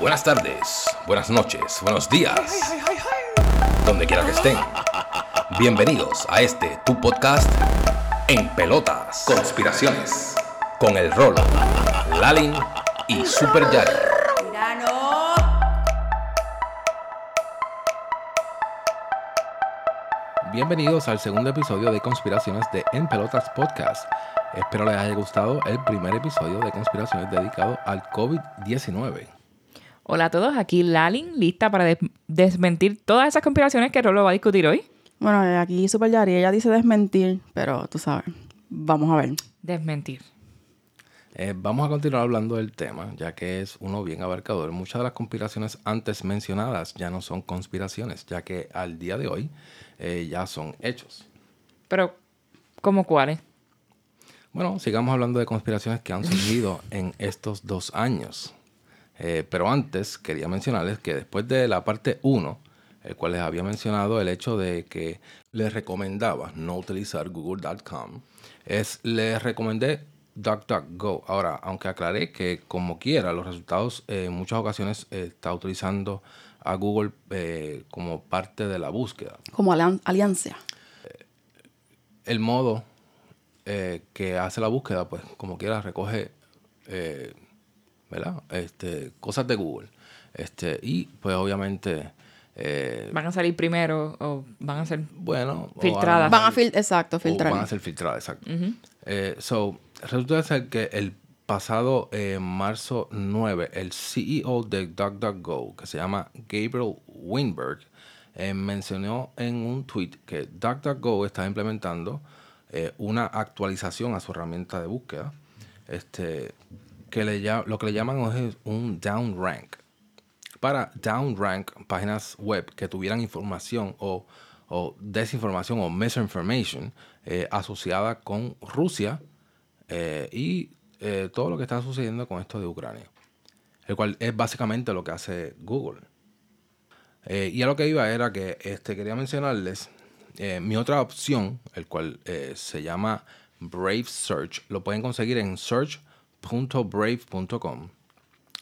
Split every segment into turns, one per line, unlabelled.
Buenas tardes, buenas noches, buenos días. Donde quiera que estén. Bienvenidos a este tu podcast En Pelotas. Conspiraciones. Con el Rolo, Lalin y Super Yari. Bienvenidos al segundo episodio de Conspiraciones de En Pelotas Podcast. Espero les haya gustado el primer episodio de Conspiraciones dedicado al COVID-19.
Hola a todos, aquí Lalin, lista para des- desmentir todas esas conspiraciones que Rolo va a discutir hoy.
Bueno, eh, aquí Super Yari, ella dice desmentir, pero tú sabes, vamos a ver.
Desmentir.
Eh, vamos a continuar hablando del tema, ya que es uno bien abarcador. Muchas de las conspiraciones antes mencionadas ya no son conspiraciones, ya que al día de hoy eh, ya son hechos.
Pero, ¿cómo cuáles?
Bueno, sigamos hablando de conspiraciones que han surgido en estos dos años. Eh, pero antes quería mencionarles que después de la parte 1, el cual les había mencionado el hecho de que les recomendaba no utilizar google.com, es les recomendé DuckDuckGo. Ahora, aunque aclaré que como quiera, los resultados eh, en muchas ocasiones eh, está utilizando a Google eh, como parte de la búsqueda
Como alian- alianza.
el modo que hace la búsqueda, pues como quiera recoge, ¿verdad? Este, cosas de Google. Este, y pues obviamente, eh,
¿Van a salir primero o van a ser...?
bueno.
Filtradas.
Van a fil exacto, filtrar.
van a ser filtradas, exacto. Eh, so, resulta ser que el pasado eh, marzo 9, el CEO de DuckDuckGo, que se llama Gabriel Winberg, eh, mencionó en un tweet que DuckDuckGo está implementando eh, una actualización a su herramienta de búsqueda, este, que le, lo que le llaman es un down rank para downrank páginas web que tuvieran información o, o desinformación o misinformation eh, asociada con Rusia eh, y eh, todo lo que está sucediendo con esto de Ucrania. El cual es básicamente lo que hace Google. Y a lo que iba era que este, quería mencionarles mi otra opción, el cual se llama Brave Search. Lo pueden conseguir en search.brave.com.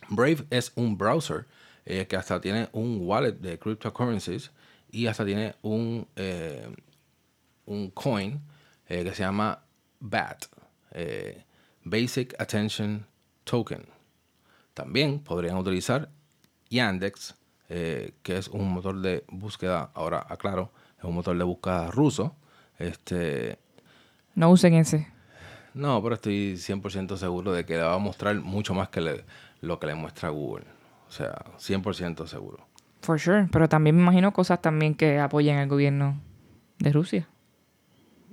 Brave es un browser eh, que hasta tiene un wallet de cryptocurrencies y hasta tiene un, eh, un coin eh, que se llama BAT, Basic Attention Token. También podrían utilizar Yandex, que es un motor de búsqueda, ahora aclaro, es un motor de búsqueda ruso. Este,
No usen ese.
No, pero estoy 100% seguro de que le va a mostrar mucho más que le- lo que le muestra Google. O sea, 100% seguro.
For sure. Pero también me imagino cosas también que apoyen al gobierno de Rusia.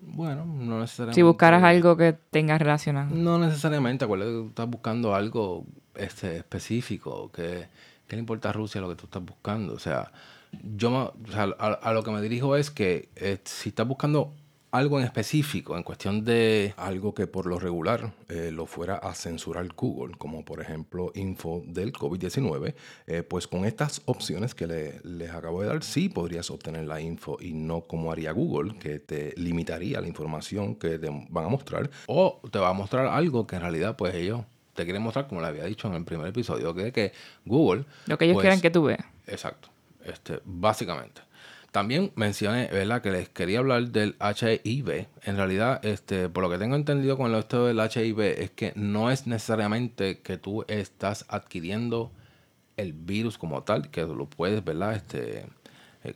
Bueno, no necesariamente.
Si buscaras algo que tenga relacionado.
No necesariamente. Acuérdate que tú estás buscando algo este, específico. Que, ¿Qué le importa a Rusia lo que tú estás buscando? O sea, yo me- o sea, a, a lo que me dirijo es que eh, si estás buscando algo en específico, en cuestión de algo que por lo regular eh, lo fuera a censurar Google, como por ejemplo info del COVID-19, eh, pues con estas opciones que le- les acabo de dar, sí podrías obtener la info y no como haría Google, que te limitaría la información que te van a mostrar, o te va a mostrar algo que en realidad pues ellos te quieren mostrar, como le había dicho en el primer episodio, que, que Google...
Lo que ellos
pues,
quieran que tú veas.
Exacto, este, básicamente. También mencioné, ¿verdad? Que les quería hablar del HIV. En realidad, este, por lo que tengo entendido con esto del HIV, es que no es necesariamente que tú estás adquiriendo el virus como tal, que lo puedes, ¿verdad? Este, eh,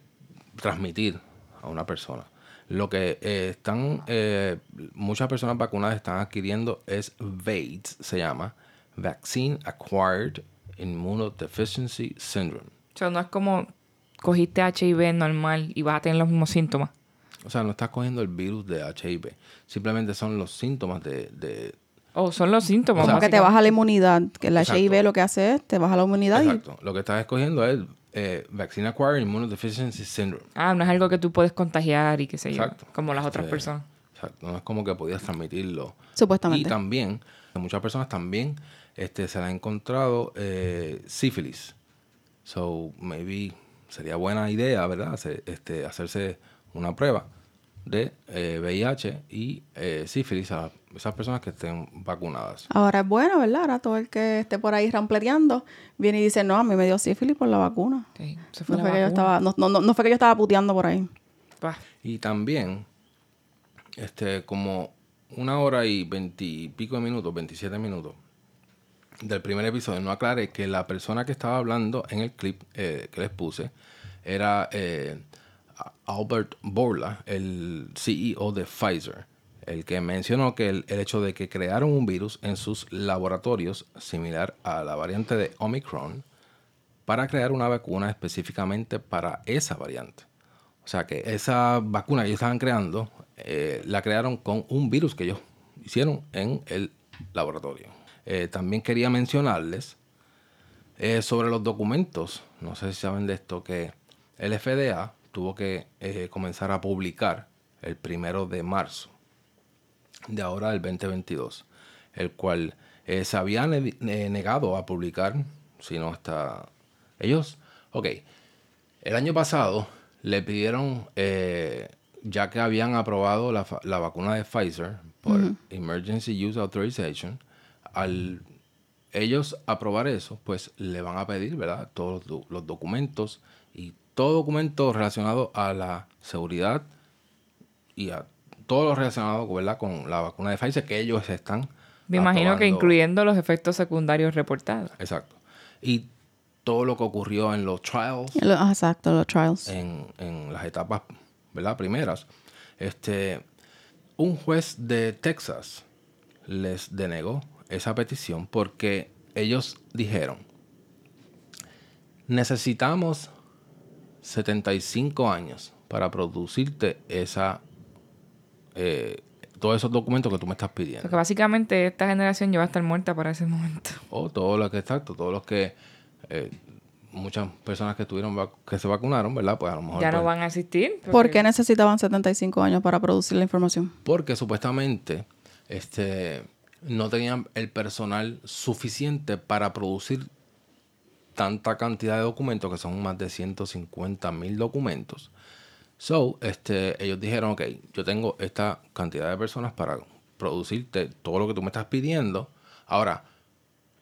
transmitir a una persona. Lo que eh, están, eh, muchas personas vacunadas están adquiriendo es VAIDS, se llama, Vaccine Acquired Immunodeficiency Syndrome.
O sea, no es como cogiste HIV normal y vas a tener los mismos síntomas.
O sea, no estás cogiendo el virus de HIV. Simplemente son los síntomas de... de-
Oh, son los síntomas.
Como que te baja la inmunidad, que la
Exacto.
HIV lo que hace es te baja la inmunidad y
Exacto. Lo que estás escogiendo es eh, Vaccine Acquired Immunodeficiency Syndrome.
Ah, no es algo que tú puedes contagiar y qué sé yo.
Exacto.
Como las otras
Sí.
personas.
Exacto. No es como que podías transmitirlo.
supuestamente.
Y también, muchas personas también este, se le ha encontrado eh, sífilis. So, maybe sería buena idea, ¿verdad? Hacer- este, hacerse una prueba. de eh, VIH y eh, sífilis a esas personas que estén vacunadas.
Ahora es bueno, ¿verdad? Ahora todo el que esté por ahí rampleteando viene y dice, no, a mí me dio sífilis por la vacuna.
Sí, se
No
fue la
fue, que yo estaba, no, no, no- no fue que yo estaba puteando por ahí.
Y también, este, como una hora y veintipico de minutos, 27 minutos del primer episodio, no aclaré que la persona que estaba hablando en el clip eh, que les puse era eh, Albert Bourla, el CEO de Pfizer, el que mencionó que el, el hecho de que crearon un virus en sus laboratorios similar a la variante de Omicron para crear una vacuna específicamente para esa variante. O sea que esa vacuna que ellos estaban creando, eh, la crearon con un virus que ellos hicieron en el laboratorio. Eh, también quería mencionarles eh, sobre los documentos. No sé si saben de esto, que el FDA tuvo que eh, comenzar a publicar el primero de marzo de ahora del 2022, el cual se ne- eh, negado a publicar, si no está... Ellos, ok, el año pasado le pidieron, ya que habían aprobado la, la vacuna de Pfizer por Emergency Use Authorization, al ellos aprobar eso, pues le van a pedir, ¿verdad? Todos los, do- los documentos y todo documento relacionado a la seguridad y a todo lo relacionado ¿verdad? con la vacuna de Pfizer que ellos están.
Me imagino que incluyendo los efectos secundarios reportados.
Exacto. Y todo lo que ocurrió en los trials,
Exacto, los trials.
en, en las etapas ¿verdad? primeras, este, un juez de Texas les denegó esa petición porque ellos dijeron, necesitamos 75 años para producirte esa, eh, todos esos documentos que tú me estás pidiendo.
Porque básicamente esta generación ya va a estar muerta para ese momento.
O todos los que exacto, todos los que eh, muchas personas que tuvieron que se vacunaron, ¿verdad? Pues a lo mejor
Ya no
pues,
van a existir.
¿Por
porque-
qué necesitaban 75 años para producir la información?
porque supuestamente este no tenían el personal suficiente para producir tanta cantidad de documentos que son más de 150 mil documentos. So, este, ellos dijeron, ok, yo tengo esta cantidad de personas para producirte todo lo que tú me estás pidiendo. Ahora,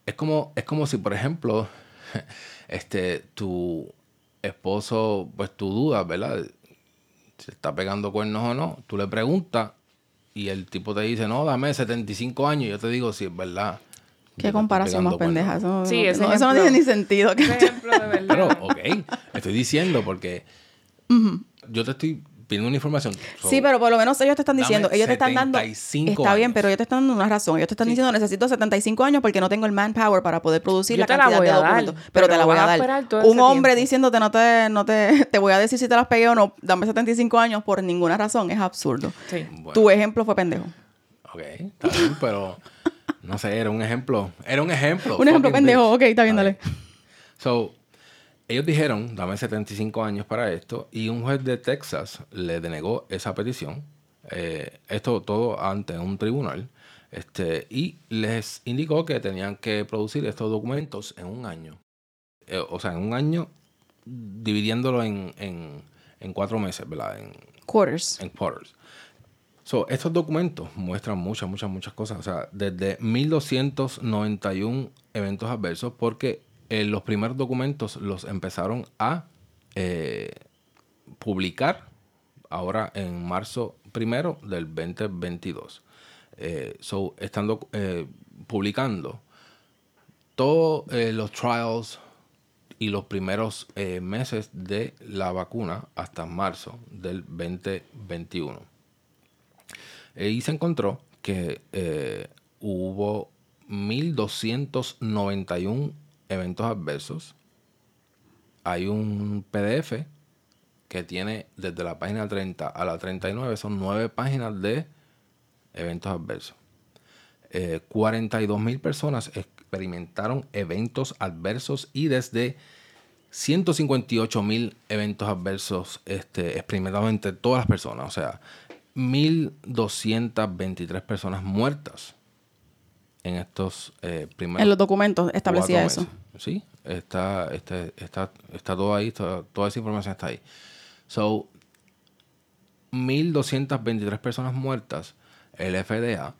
es como, es como si, por ejemplo, este, tu esposo, pues tú dudas, ¿verdad? Si está pegando cuernos o no, tú le preguntas y el tipo te dice, no, dame 75 años. Y yo te digo, si es verdad.
¿Qué comparación más pendeja?
cuernos".
Eso,
Sí,
no,
ese
no- eso no tiene ni sentido.
Ese ejemplo de verdad.
Pero, ok, estoy diciendo porque yo te estoy pidiendo una información. So,
Sí, pero por lo menos ellos te están diciendo, ellos te están dando...
75
Está bien,
años.
pero ellos te están dando una razón. Ellos te están diciendo, necesito 75 años porque no tengo el manpower para poder producir
Yo
la
te la
cantidad
voy
de
a dar,
documentos. pero,
pero
te la
voy
a
a
dar. Un
ese
hombre
tiempo.
diciéndote, no te, no te, te voy a decir si te las pegué o no, dame 75 años por ninguna razón, es absurdo.
Sí.
Bueno,
Tu ejemplo fue pendejo.
ok, está bien, pero no sé, era un ejemplo. Era un ejemplo.
Un ejemplo pendejo,
bitch.
ok, está bien, dale.
So, ellos dijeron, dame 75 años para esto, y un juez de Texas le denegó esa petición. eh, esto todo ante un tribunal. Este, y les indicó que tenían que producir estos documentos en un año. Eh, o sea, en un año dividiéndolo en, en, en cuatro meses, ¿verdad? En,
Quarters.
en quarters. So, estos documentos muestran muchas, muchas, muchas cosas. O sea, desde 1291 eventos adversos, porque eh, los primeros documentos los empezaron a eh, publicar ahora en marzo primero del 2022. Eh, so, están eh, publicando todos los trials y los primeros meses de la vacuna hasta marzo del 2021. Eh, y se encontró que hubo 1.291 eventos adversos. Hay un PDF que tiene desde la página 30 a la 39, son nueve páginas de eventos adversos. Eh, 42 mil personas experimentaron eventos adversos y desde 158 mil eventos adversos este, experimentados entre todas las personas. O sea, 1.223 personas muertas en estos eh, primeros
En los documentos establecía eso.
Sí, está, está, está, está todo ahí, está- toda esa información está ahí. So, 1.223 personas muertas, el FDA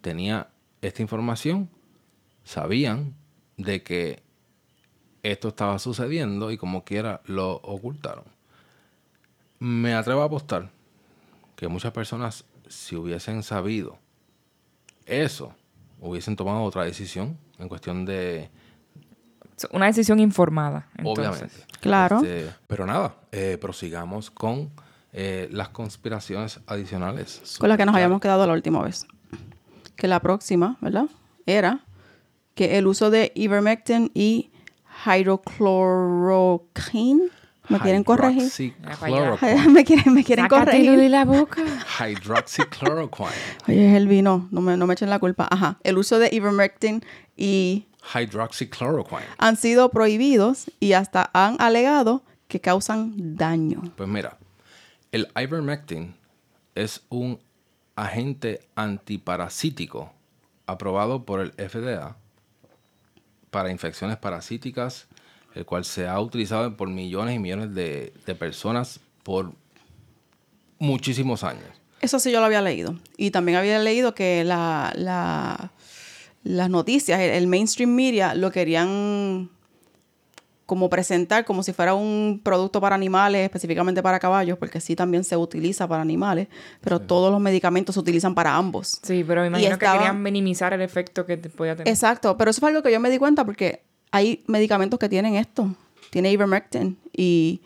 tenía esta información, sabían de que esto estaba sucediendo y como quiera lo ocultaron. Me atrevo a apostar que muchas personas, si hubiesen sabido eso, hubiesen tomado otra decisión en cuestión de...
Una decisión informada. entonces.
Obviamente.
Claro.
Este, pero nada, eh, prosigamos con eh, las conspiraciones adicionales.
Con la que nos habíamos quedado la última vez. Que la próxima, ¿verdad? Era que el uso de ivermectin y hydrochloroquine. ¿Me quieren corregir? Me quieren, me quieren
Sácatelo
corregir.
de la boca.
Hydroxychloroquine.
Oye, es el vino. No me, no me echen la culpa. Ajá. El uso de ivermectin y
Hydroxychloroquine.
han sido prohibidos y hasta han alegado que causan daño.
Pues mira, el ivermectin es un agente antiparasítico aprobado por el FDA para infecciones parasíticas, el cual se ha utilizado por millones y millones de, de personas por muchísimos años.
Eso sí yo lo había leído. Y también había leído que la, la- las noticias, el, el mainstream media, lo querían como presentar como si fuera un producto para animales, específicamente para caballos, porque sí también se utiliza para animales, pero todos los medicamentos se utilizan para ambos.
Sí, pero me imagino
estaba-
que querían minimizar el efecto que te podía tener.
Exacto, pero eso fue algo que yo me di cuenta porque hay medicamentos que tienen esto. Tiene ivermectin y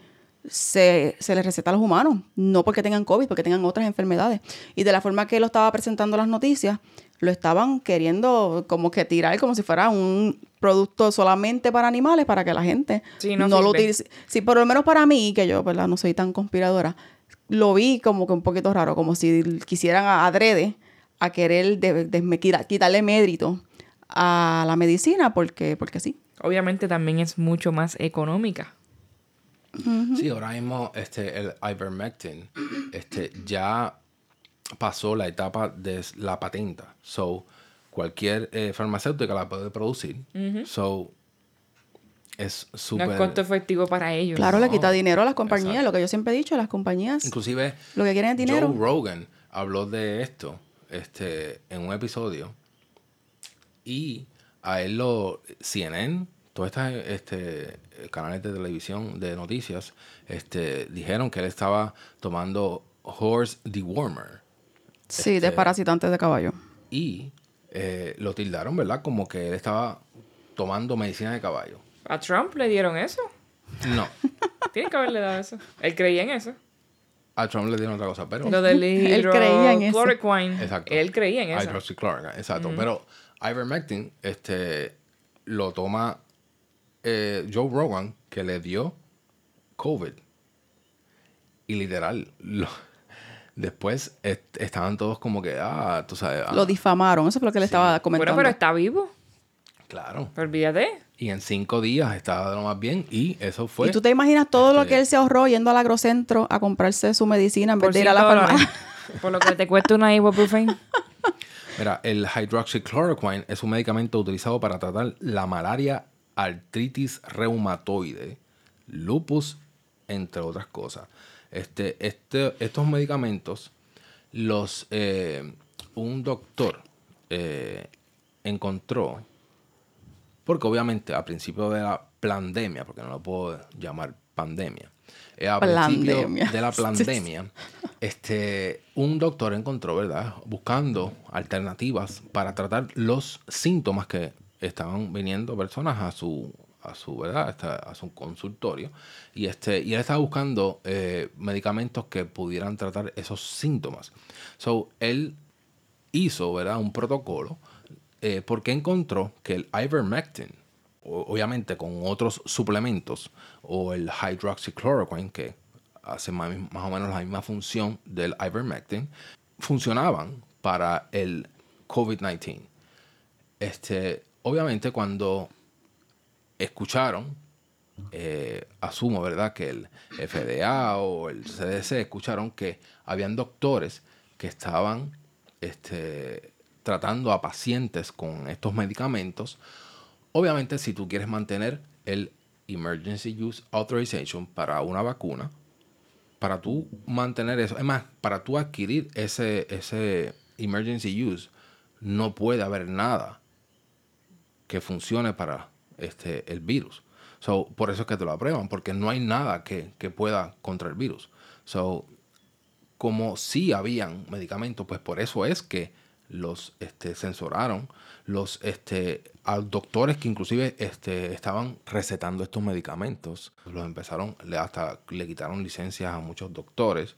se, se les receta a los humanos, no porque tengan COVID, porque tengan otras enfermedades. Y de la forma que lo estaba presentando las noticias, lo estaban queriendo como que tirar como si fuera un producto solamente para animales, para que la gente
Sí, no
lo utilice. Sí, por lo menos para mí, que yo ¿verdad? no soy tan conspiradora, lo vi como que un poquito raro, como si quisieran a- adrede a querer de- quitarle mérito a la medicina porque, porque sí.
Obviamente también es mucho más económica.
Sí, ahora mismo este, el ivermectin este, ya pasó la etapa de la patenta. So, cualquier eh, farmacéutica la puede producir. So, es
No
súper...
es costo efectivo para ellos.
Claro, le
No,
quita dinero a las compañías,
exacto.
lo que yo siempre he dicho, las compañías
Inclusive,
lo que quieren es dinero.
Joe Rogan habló de esto este, en un episodio y a él lo... CNN, todos estos este, canales de televisión de noticias, este, dijeron que él estaba tomando horse dewormer
sí,
este-
desparasitantes de caballo.
y eh, lo tildaron, ¿verdad? Como que él estaba tomando medicina de caballo.
¿A Trump le dieron eso?
No,
Tienen que haberle dado eso. Él creía en eso.
a Trump le dieron otra cosa, pero...
Lo del
Él creía en eso.
Exacto.
Él creía en eso.
Hydroxychloroquine, exacto. Pero ivermectin este, lo toma eh, Joe Rogan, que le dio COVID. Y literal, lo- después est- estaban todos como que, ah, tú sabes. ah,
Lo difamaron, eso fue lo que le estaba comentando.
Bueno, pero está vivo.
Claro.
Olvídate.
Y en cinco días estaba de lo más bien y eso fue...
¿Y tú te imaginas todo lo
este-
que él se ahorró yendo al agrocentro a comprarse su medicina en vez de ir a la farmacia?
Por lo que te cuesta una ibuprofen.
Mira, el hydroxychloroquine es un medicamento utilizado para tratar la malaria, artritis reumatoide, lupus, entre otras cosas. Este, este, estos medicamentos, los eh, un doctor eh, encontró, porque obviamente a principio de la pandemia, porque no lo puedo llamar pandemia, eh, a principio de la pandemia, este, un doctor encontró, ¿verdad? Buscando alternativas para tratar los síntomas que estaban viniendo personas a su, a su, ¿verdad? A su consultorio. Y, este, y él estaba buscando eh, medicamentos que pudieran tratar esos síntomas. So, él hizo, ¿verdad? Un protocolo eh, porque encontró que el ivermectin, obviamente con otros suplementos, o el hydroxychloroquine, que hace más, más o menos la misma función del ivermectin, funcionaban para el COVID-19. Este, obviamente cuando escucharon, eh, asumo, ¿verdad? Que el FDA o el CDC escucharon que habían doctores que estaban este, tratando a pacientes con estos medicamentos. Obviamente, si tú quieres mantener el Emergency Use Authorization para una vacuna, para tú mantener eso, es más, para tú adquirir ese, ese emergency use, no puede haber nada que funcione para este, el virus. So, por eso es que te lo aprueban, porque no hay nada que, que pueda contra el virus. So, como sí habían medicamentos, pues por eso es que los este, censuraron, los este, a doctores que inclusive este, estaban recetando estos medicamentos, los empezaron, le- hasta le quitaron licencias a muchos doctores.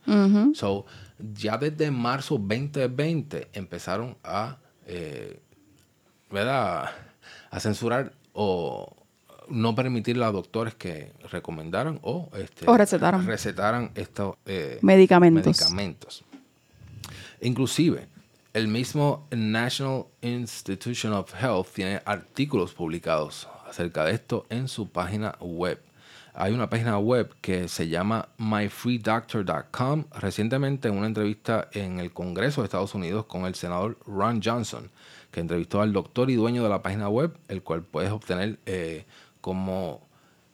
So, ya desde marzo 2020 empezaron a, eh, ¿verdad? A censurar o no permitirle a doctores que recomendaran o, este,
O recetaran.
recetaran estos eh,
Medicamentos.
medicamentos. Inclusive, el mismo National Institution of Health tiene artículos publicados acerca de esto en su página web. Hay una página web que se llama myfreedoctor.com. Recientemente, en una entrevista en el Congreso de Estados Unidos con el senador Ron Johnson, que entrevistó al doctor y dueño de la página web, el cual puedes obtener eh, como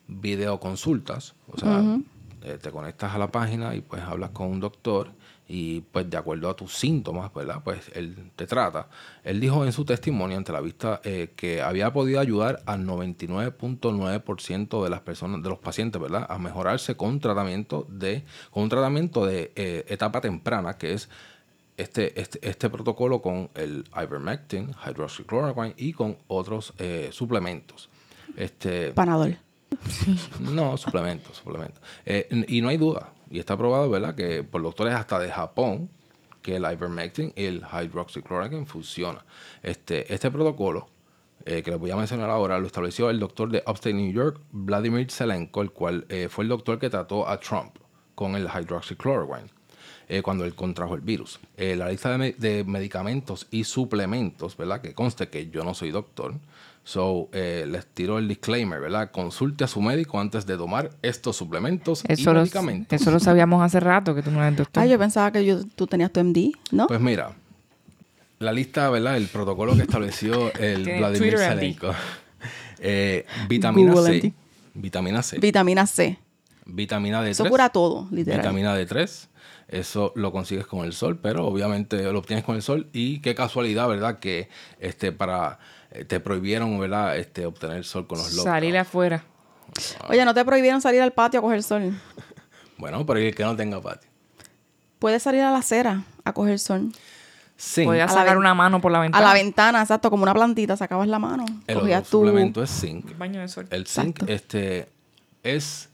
videoconsultas. O sea, eh, te conectas a la página y pues hablas con un doctor y pues de acuerdo a tus síntomas, ¿verdad? Pues él te trata. Él dijo en su testimonio ante la vista eh, que había podido ayudar al 99.9% de las personas, de los pacientes, ¿verdad? A mejorarse con tratamiento de, con un tratamiento de eh, etapa temprana, que es este, este, este protocolo con el ivermectin, hydroxychloroquine y con otros eh, suplementos. Este,
Panadol.
no, suplementos, suplementos. Eh, y no hay duda, y está probado, ¿verdad?, que por doctores hasta de Japón, que el ivermectin y el hydroxychloroquine funciona. Este, este protocolo, eh, que les voy a mencionar ahora, lo estableció el doctor de Upstate New York, Vladimir Zelenko, el cual eh, fue el doctor que trató a Trump con el hydroxychloroquine eh, cuando él contrajo el virus. Eh, la lista de, me- de medicamentos y suplementos, ¿verdad? Que conste que yo no soy doctor. So, eh, les tiro el disclaimer, ¿verdad? Consulte a su médico antes de tomar estos suplementos y
Eso lo,
medicamentos.
eso lo sabíamos hace rato, que tú no eres doctor.
Ay, yo pensaba que yo- tú tenías tu MD, ¿no?
Pues mira, la lista, ¿verdad? El protocolo que estableció el Vladimir. Zelenko. Eh, vitamina
Google
C.
MD.
Vitamina C.
Vitamina C.
vitamina D3.
Eso cura todo, literal.
Vitamina D3. Eso lo consigues con el sol, pero obviamente lo obtienes con el sol. Y qué casualidad, ¿verdad? Que este para eh, te prohibieron, ¿verdad? Este obtener el sol con los locos.
Salir afuera.
Oye, ¿no te prohibieron salir al patio a coger sol?
Bueno, pero ¿y el que no tenga patio.
Puedes salir a la acera a coger sol.
Zinc.
Podías
A
sacar una mano por la
A
ventana.
la ventana, exacto, como una plantita, sacabas la mano.
El
cogías
otro
tu...
suplemento es zinc.
Baño de sol.
El zinc
Exacto.
este, es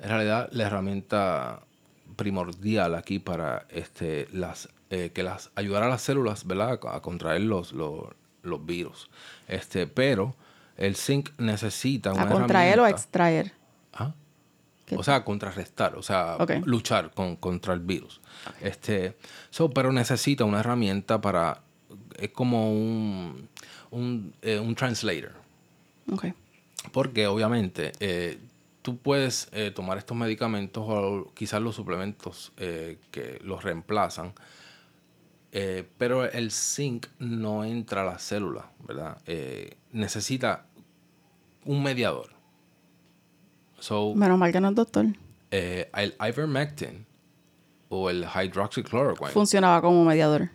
en realidad la herramienta primordial aquí para este, las, eh, que las ayudar a las células ¿verdad? a contraer los, los, los virus. Este, pero el zinc necesita una
¿A contraer o a extraer?
¿Ah? O sea, contrarrestar, o sea, luchar con, contra el virus. Este, so, pero necesita una herramienta para, es como un, un, eh, un translator.
Ok.
Porque obviamente eh, tú puedes eh, tomar estos medicamentos o quizás los suplementos eh, que los reemplazan, eh, pero el zinc no entra a la célula, ¿verdad? Necesita un mediador. So,
Menos mal que no es doctor.
el ivermectin o el hydroxychloroquine
Funcionaba como mediador.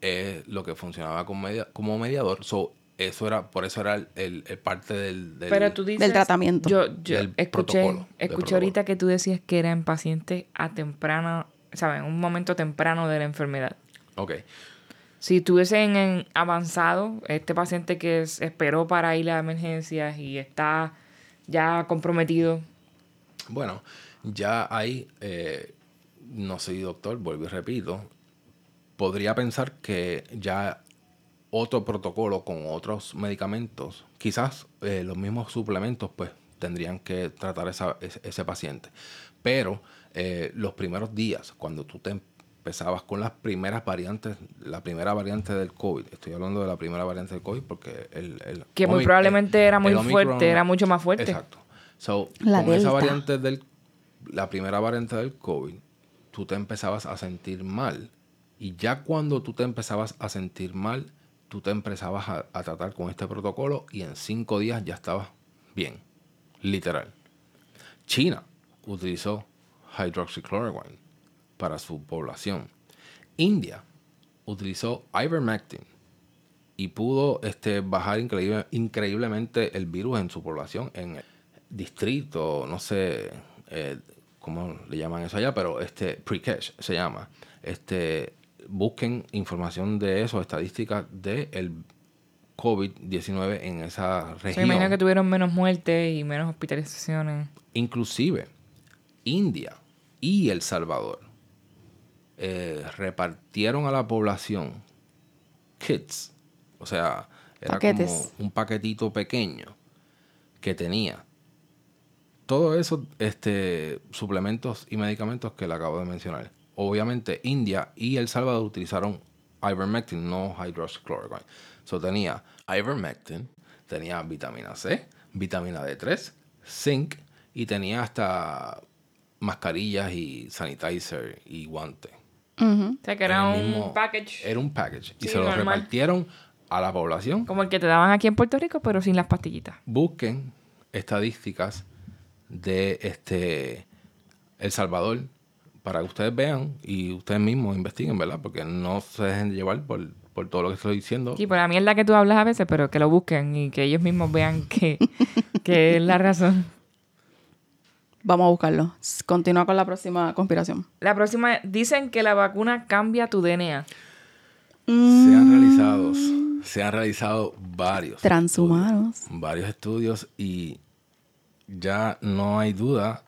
es lo que funcionaba como, media- como mediador. So, eso era, por eso era el, el- el parte del, del-
Pero tú dices...
Del tratamiento.
Yo, yo
Del
escuché, escuché ahorita que tú decías que era en pacientes a temprana, ¿sabes? En un momento temprano de la enfermedad.
Ok.
Si estuviese en, en avanzado, este paciente que es- esperó para ir a emergencias y está ya comprometido,
Bueno, ya ahí, eh, no soy doctor, vuelvo y repito, podría pensar que ya otro protocolo con otros medicamentos, quizás eh, los mismos suplementos, pues tendrían que tratar esa- ese, ese paciente. Pero eh, los primeros días, cuando tú te empezabas con las primeras variantes, la primera variante del COVID, estoy hablando de la primera variante del COVID porque el... el
Que muy probablemente era muy
Omicron-
fuerte, era mucho más fuerte.
Exacto. So,
La
con esa variante del, la primera variante del COVID, tú te empezabas a sentir mal. Y ya cuando tú te empezabas a sentir mal, tú te empezabas a, tratar con este protocolo y en cinco días ya estabas bien. Literal. China utilizó hydroxychloroquine para su población. India utilizó ivermectin y pudo este, bajar increíble, increíblemente el virus en su población, en el distrito, no sé eh, cómo le llaman eso allá, pero este Prikesh se llama. Este, busquen información de eso, estadísticas del el COVID-19 en esa
Se
región.
imagina que tuvieron menos muertes y menos hospitalizaciones.
Inclusive India y El Salvador eh, repartieron a la población kits, o sea, era
Paquetes.
como un paquetito pequeño que tenía todos esos este, suplementos y medicamentos que le acabo de mencionar. Obviamente India y El Salvador utilizaron ivermectin, no hydroxychloroquine. So tenía ivermectin, tenía vitamina C, vitamina D3, zinc y tenía hasta mascarillas y sanitizer y guantes.
O sea, que era un
mismo-
package
Era un package. Y se lo
normal.
repartieron a la población.
como el que te daban aquí en Puerto Rico, pero sin las pastillitas.
Busquen estadísticas de este El Salvador para que ustedes vean y ustedes mismos investiguen, ¿verdad? Porque no se dejen de llevar por, por todo lo que estoy diciendo.
Sí, por la mierda que tú hablas a veces, pero que lo busquen y que ellos mismos vean que, que es la razón.
Vamos a buscarlo. Continúa con la próxima conspiración.
La próxima, dicen que la vacuna cambia tu DNA.
Se han realizado, se han realizado varios.
Transhumanos.
estudios, varios estudios y ya no hay duda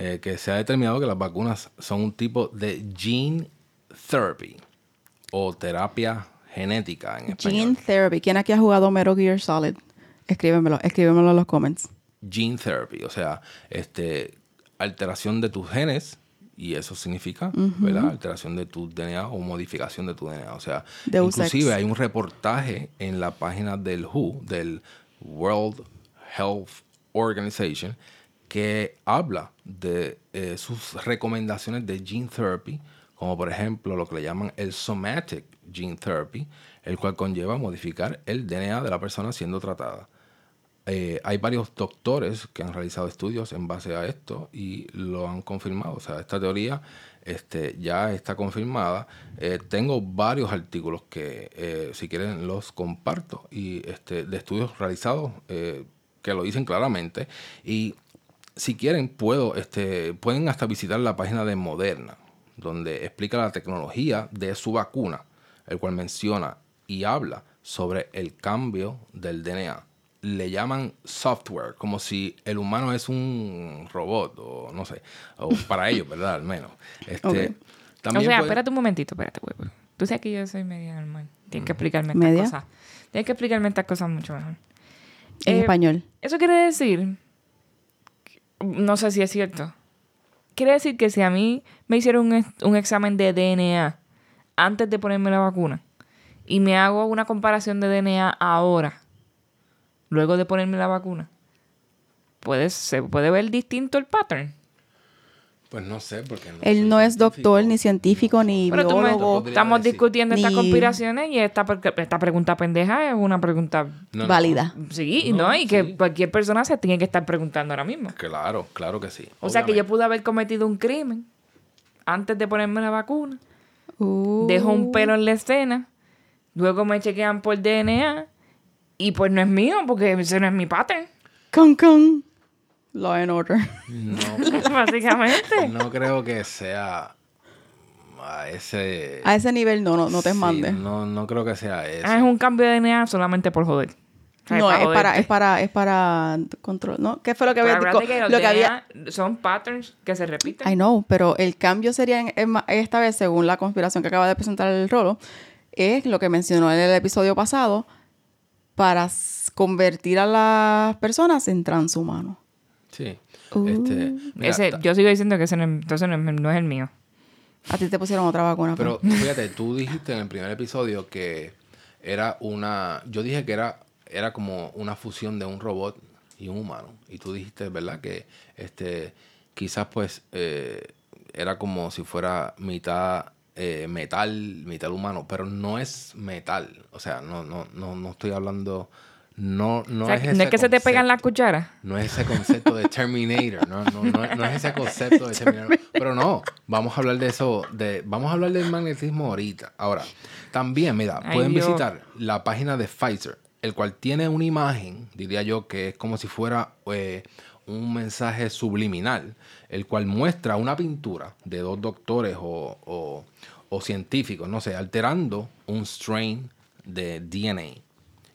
eh, que se ha determinado que las vacunas son un tipo de gene therapy o terapia genética en español.
Gene Therapy. ¿Quién aquí ha jugado Metal Gear Solid? Escríbemelo. Escríbemelo en los comments.
Gene therapy, o sea, este alteración de tus genes y eso significa, ¿verdad? Alteración de tu DNA o modificación de tu DNA, o sea,
Deus
inclusive hay un reportaje en la página del WHO, del World Health Organization, que habla de eh, sus recomendaciones de gene therapy, como por ejemplo lo que le llaman el somatic gene therapy, el cual conlleva modificar el DNA de la persona siendo tratada. Eh, hay varios doctores que han realizado estudios en base a esto y lo han confirmado. O sea, esta teoría este, ya está confirmada. Eh, tengo varios artículos que, si quieren, los comparto y este, de estudios realizados que lo dicen claramente. Y si quieren, puedo, este, pueden hasta visitar la página de Moderna, donde explica la tecnología de su vacuna, el cual menciona y habla sobre el cambio del DNA. Le llaman software, como si el humano es un robot, o no sé, o para ellos, ¿verdad? Al menos. Este,
Ok.
o
también
sea,
puede-
espérate un momentito, espérate, güey. Tú sabes que yo soy media normal. Tienes que explicarme estas cosas. Tienes que explicarme estas cosas mucho mejor.
En
Eh,
español.
Eso quiere decir, no sé si es cierto, quiere decir que si a mí me hicieron un, un examen de DNA antes de ponerme la vacuna y me hago una comparación de DNA ahora, luego de ponerme la vacuna, puede, se puede ver distinto el pattern.
Pues no sé, porque no
Él no es
científico.
doctor, ni científico, ni
Pero tú me-
biólogo.
estamos
decir.
discutiendo estas conspiraciones y esta, pregunta pendeja es una pregunta,
No, no.
válida.
sí,
No,
¿no? Y que cualquier persona se tiene que estar preguntando ahora mismo.
Claro, claro que sí.
O sea que yo pude haber cometido un crimen antes de ponerme la vacuna.
Uh,
Dejo un pelo en la escena. Luego me chequean por DNA. Y pues no es mío, porque ese no es mi pattern.
Con, con. Law and Order.
No,
Básicamente.
no creo que sea a ese...
A ese nivel no, no, no te
Sí,
mandes.
No, no creo que sea eso.
Ah, es un cambio de DNA solamente por joder. O sea,
No, es para, es para, es para control, ¿no? ¿Qué fue lo que
Pero
había?
los
lo que había
son patterns que se repiten.
I know, pero el cambio sería en- en ma- esta vez, según la conspiración que acaba de presentar el Rolo, es lo que mencionó en el episodio pasado, para convertir a las personas en transhumanos.
Sí.
Uh.
Este, mira,
Ese, yo sigo diciendo que ese no, entonces no es el mío.
A ti te pusieron otra vacuna.
Pero
pues.
fíjate, tú dijiste en el primer episodio que era una... Yo dije que era, era como una fusión de un robot y un humano. Y tú dijiste, ¿verdad? Que este quizás pues eh, era como si fuera mitad eh, metal, mitad humano. Pero no es metal. O sea, no, no, no, no estoy hablando no, no
O sea,
es
no
ese
es que se te pegan las cucharas.
No es ese concepto de Terminator, no, no, no, no es ese concepto de Terminator. Pero no, vamos a hablar de eso, de, vamos a hablar del magnetismo ahorita. Ahora, también, mira,
Ay,
pueden
Dios.
visitar la página de Pfizer, el cual tiene una imagen, diría yo, que es como si fuera eh, un mensaje subliminal, el cual muestra una pintura de dos doctores o, o- o científicos, no sé, alterando un strain de DNA.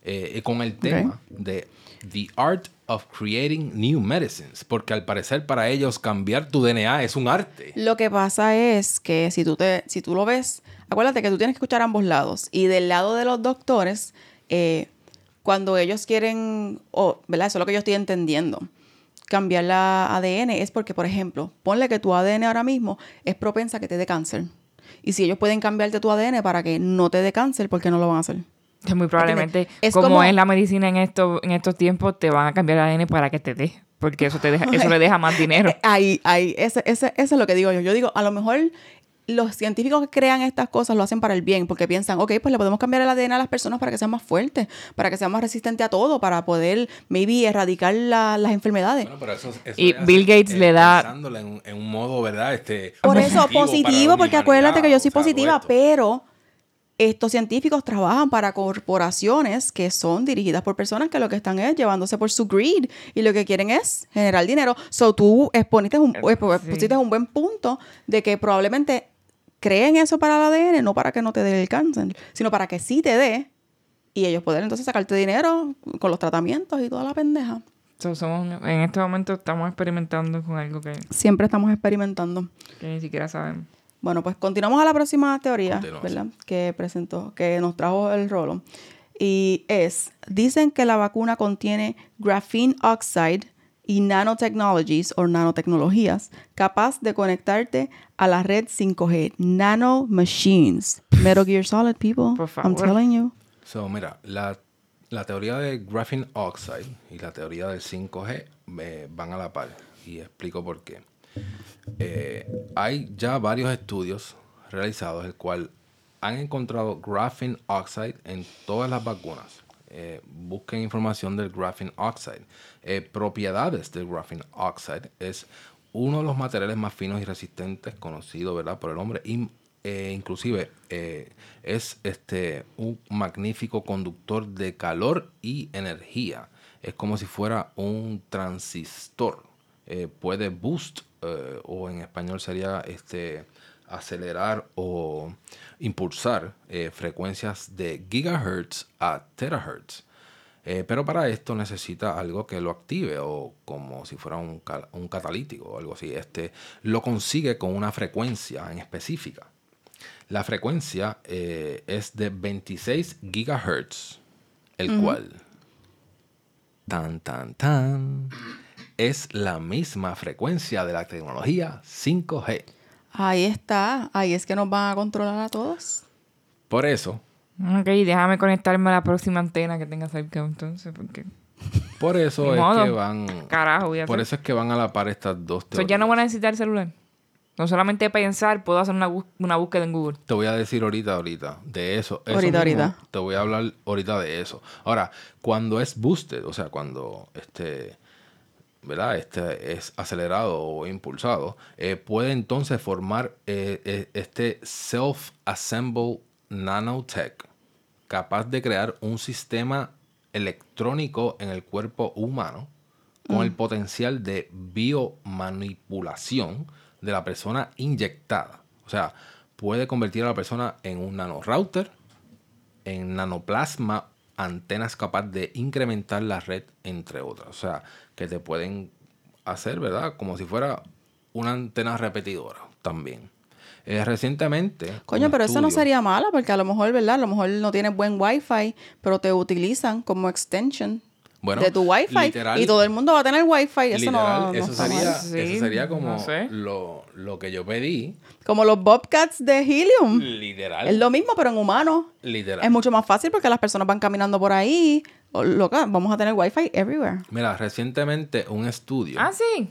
Eh, con el tema de The Art of Creating New Medicines, porque al parecer para ellos cambiar tu DNA es un arte.
Lo que pasa es que si tú, te, si tú lo ves, acuérdate que tú tienes que escuchar ambos lados. Y del lado de los doctores, eh, cuando ellos quieren, o ¿verdad? Eso es lo que yo estoy entendiendo. Cambiar la ADN es porque, por ejemplo, ponle que tu ADN ahora mismo es propensa a que te dé cáncer. Y si ellos pueden cambiarte tu ADN para que no te dé cáncer, ¿por qué no lo van a hacer?
Que muy probablemente,
Es
como,
como-
es la medicina en, esto, en estos tiempos, te van a cambiar el ADN para que te dé. Porque eso, te deja, eso le deja más dinero.
Ahí, ahí, ese, ese, eso es lo que digo yo. Yo digo, a lo mejor los científicos que crean estas cosas lo hacen para el bien, porque piensan, ok, pues le podemos cambiar el ADN a las personas para que sean más fuertes, para que sean más resistentes a todo, para poder, maybe, erradicar la- las enfermedades.
Bueno, pero eso, eso
Y Bill Gates le da-
pensándolo En, en un modo, ¿verdad? Este,
Por eso, positivo, porque acuérdate que yo soy
o sea,
positiva,
esto.
pero estos científicos trabajan para corporaciones que son dirigidas por personas que lo que están es llevándose por su greed y lo que quieren es generar dinero. So tú exponiste un,
Sí.
pusiste un buen punto de que probablemente creen eso para el ADN, no para que no te dé el cáncer, sino para que sí te dé y ellos poder entonces sacarte dinero con los tratamientos y toda la pendeja.
So, somos, en este momento estamos experimentando con algo que,
Siempre estamos experimentando.
que ni siquiera sabemos.
Bueno, pues continuamos a la próxima teoría. ¿verdad? Que presentó, que nos trajo el rolo. Y es, dicen que la vacuna contiene graphene oxide y nanotechnologies o nanotecnologías capaz de conectarte a la red 5G, nano machines. Metal Gear Solid, people.
Por
I'm
favor.
telling you.
So, mira, la, la teoría de graphene oxide y la teoría del 5G eh, van a la par. Y explico por qué. Eh, hay ya varios estudios realizados, el cual han encontrado graphene oxide en todas las vacunas. Eh, busquen información del graphene oxide. Eh, propiedades del graphene oxide es uno de los materiales más finos y resistentes conocidos ¿verdad? por el hombre. Eh, inclusive es este, un magnífico conductor de calor y energía. Es como si fuera un transistor. Puede boost, eh, o en español sería este, acelerar o impulsar eh, frecuencias de gigahertz a terahertz. Eh, pero para esto necesita algo que lo active o como si fuera un, un catalítico o algo así. Este, lo consigue con una frecuencia en específica. La frecuencia eh, es de 26 gigahertz, el cual, tan, tan, tan, es la misma frecuencia de la tecnología 5G.
Ahí está. Ahí es que nos van a controlar a todos.
Por eso,
Ok, déjame conectarme a la próxima antena que tenga cerca entonces, porque
por eso es
modo.
que van,
carajo voy a
por
hacer.
eso es que van a la par estas dos teorías.
ya no voy a necesitar el celular. No solamente pensar, puedo hacer una, una búsqueda en Google.
Te voy a decir ahorita, ahorita, de eso. Eso
Ahorita,
mismo,
ahorita.
Te voy a hablar ahorita de eso. Ahora, cuando es boosted, o sea, cuando este, ¿verdad? Este es acelerado o impulsado, eh, puede entonces formar eh, eh, este self-assemble nanotech, capaz de crear un sistema electrónico en el cuerpo humano con el potencial de biomanipulación de la persona inyectada. O sea, puede convertir a la persona en un nanorouter, en nanoplasma, antenas capaz de incrementar la red, entre otras. O sea, que te pueden hacer, ¿verdad? Como si fuera una antena repetidora también. Eh, recientemente...
Coño, pero eso no sería mala, porque a lo mejor, ¿verdad? A lo mejor no tienes buen wifi, pero te utilizan como extension
Bueno,
de tu wifi
literal-
y todo el mundo va a tener wifi. Eso
Literal,
no, no
eso, sería.
Sí,
eso sería como
no sé.
lo, lo que yo pedí.
Como los Bobcats de Helium.
Literal.
Es lo mismo, pero en humano.
Literal.
Es mucho más fácil porque las personas van caminando por ahí. O, loca, vamos a tener wifi everywhere.
Mira, recientemente un estudio.
Ah, sí.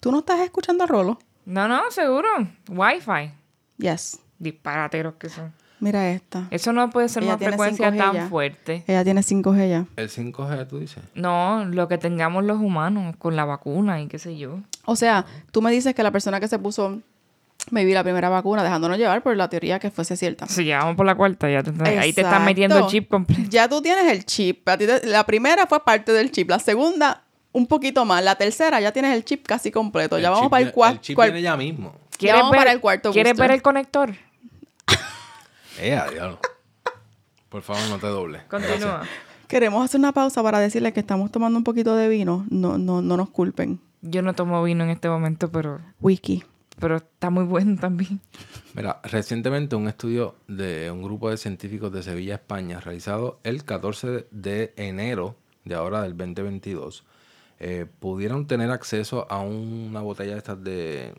¿Tú no estás escuchando a Rolo?
No, no, seguro. Wi-Fi.
Yes.
Disparateros que son.
Mira esta.
Eso no puede ser
Ella
una frecuencia
5G
tan
ya.
fuerte.
Ella tiene 5G ya.
El 5G, tú dices.
No, lo que tengamos los humanos con la vacuna y qué sé yo.
O sea, tú me dices que la persona que se puso, maybe la primera vacuna, dejándonos llevar por la teoría que fuese cierta.
Si ya vamos por la cuarta, ya te- ahí te están metiendo el chip completo.
Ya tú tienes el chip. A ti te- la primera fue parte del chip. La segunda, un poquito más. La tercera, ya tienes el chip casi completo. ya vamos
chip
para el cuarto.
El chip viene ya mismo.
¿Quieres
vamos
ver,
para el cuarto
¿Quieres
booster.
ver el conector?
Eh, diablo. Por favor, no te dobles.
Continúa.
Gracias.
Queremos hacer una pausa para decirles que estamos tomando un poquito de vino. No, no, no nos culpen.
Yo no tomo vino en este momento, pero,
Whisky.
pero está muy bueno también.
Mira, recientemente un estudio de un grupo de científicos de Sevilla, España, realizado el 14 de enero de ahora del 2022, eh, pudieron tener acceso a una botella de estas de,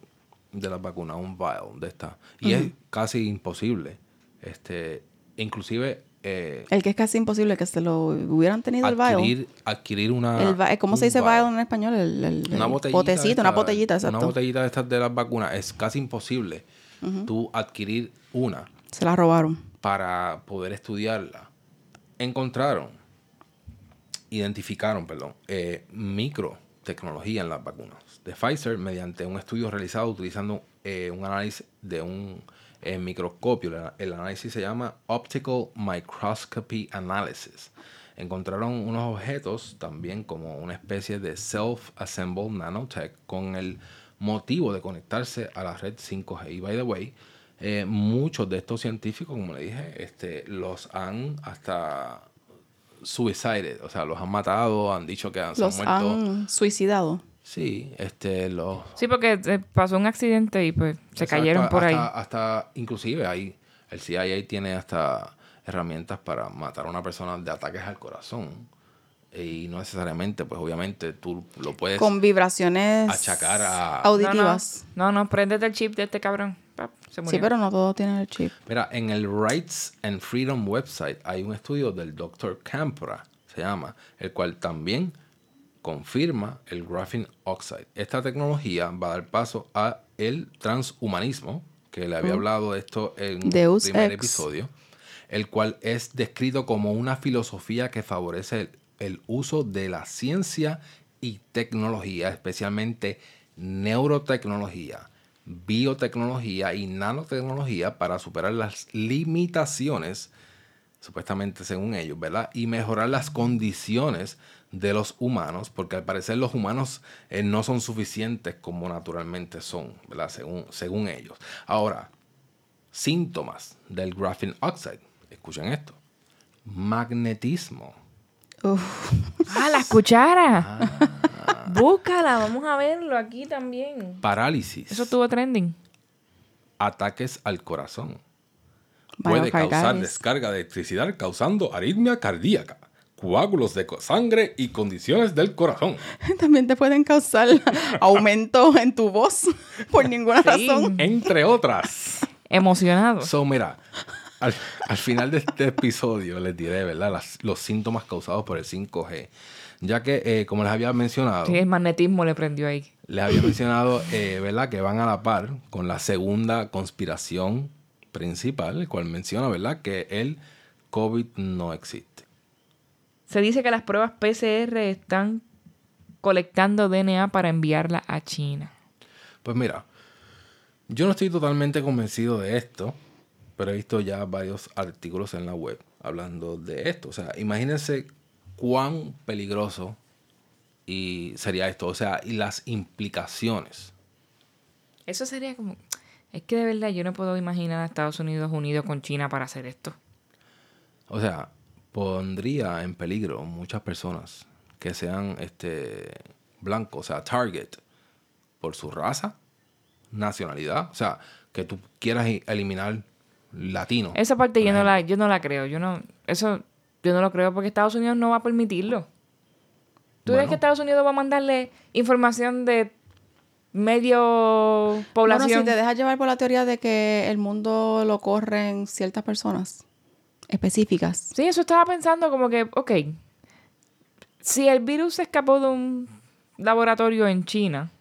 de las vacunas, un vial de estas. Y es casi imposible. Este, inclusive eh,
El que es casi imposible que se lo hubieran tenido el vial.
adquirir, una...
El vi- ¿Cómo se dice
vial.
vial en español? El, el-
Una
el
botellita.
potecito, una botellita, exacto.
Una botellita de estas de las vacunas. Es casi imposible tú adquirir una
Se la robaron.
para poder estudiarla. Encontraron, identificaron, perdón, eh, microtecnología en las vacunas de Pfizer mediante un estudio realizado utilizando eh, un análisis de un eh, microscopio. El, análisis se llama Optical Microscopy Analysis. Encontraron unos objetos también como una especie de self-assembled nanotech con el motivo de conectarse a la red 5G. Y by the way, eh, muchos de estos científicos, como le dije, este, los han hasta suicided, o sea, los han matado, han dicho que han, se han
Los
muerto.
han suicidado.
Sí, este, los...
Sí, porque eh, pasó un accidente y pues se
Exacto,
cayeron por ahí.
hasta- inclusive ahí, el CIA tiene hasta herramientas para matar a una persona de ataques al corazón. Y no necesariamente, pues obviamente tú lo puedes...
Con vibraciones
achacar a-
auditivas.
No, no, no, no, préndete el chip de este cabrón. Se murió.
Sí, pero no todos tienen el chip.
Mira, en el Rights and Freedom website hay un estudio del Dr. Campra, se llama, el cual también confirma el graphene oxide. Esta tecnología va a dar paso a el transhumanismo, que le había hablado de esto en
Deus
primer
ex.
episodio, el cual es descrito como una filosofía que favorece el, el uso de la ciencia y tecnología, especialmente neurotecnología, biotecnología y nanotecnología para superar las limitaciones, supuestamente según ellos, ¿verdad? Y mejorar las condiciones de los humanos, porque al parecer los humanos eh, no son suficientes como naturalmente son, ¿verdad? Según, según ellos. Ahora, síntomas del graphene oxide. Escuchen esto. Magnetismo.
Uf.
Ah, la cuchara.
Ah.
Búscala, vamos a verlo aquí también.
Parálisis.
Eso estuvo trending.
Ataques al corazón. Puede causar descarga de electricidad causando aritmia cardíaca, coágulos de sangre y condiciones del corazón.
También te pueden causar aumento en tu voz por ninguna
Sí.
razón.
Entre otras.
Emocionado.
So, mira, al, al final de este episodio les diré, ¿verdad? Las- los síntomas causados por el 5G. Ya que, eh, como les había mencionado,
Sí, el magnetismo le prendió ahí.
les había mencionado, eh, ¿verdad? Que van a la par con la segunda conspiración principal, el cual menciona, ¿verdad? Que el COVID no existe.
Se dice que las pruebas PCR están colectando DNA para enviarla a China.
Pues mira, yo no estoy totalmente convencido de esto, pero he visto ya varios artículos en la web hablando de esto. O sea, imagínense cuán peligroso y sería esto, o sea, y las implicaciones.
Eso sería como... Es que de verdad yo no puedo imaginar a Estados Unidos unidos con China para hacer esto.
O sea, pondría en peligro muchas personas que sean este blancos, o sea, target por su raza, nacionalidad, o sea, que tú quieras i- eliminar latino.
Esa parte yo no la, yo no la creo. Yo no, eso yo no lo creo porque Estados Unidos no va a permitirlo. ¿Tú crees
Bueno.
que Estados Unidos va a mandarle información de medio
Bueno,
población?
si te dejas llevar por la teoría de que el mundo lo corren ciertas personas específicas.
Sí, eso estaba pensando como que, ok, si el virus se escapó de un laboratorio en China,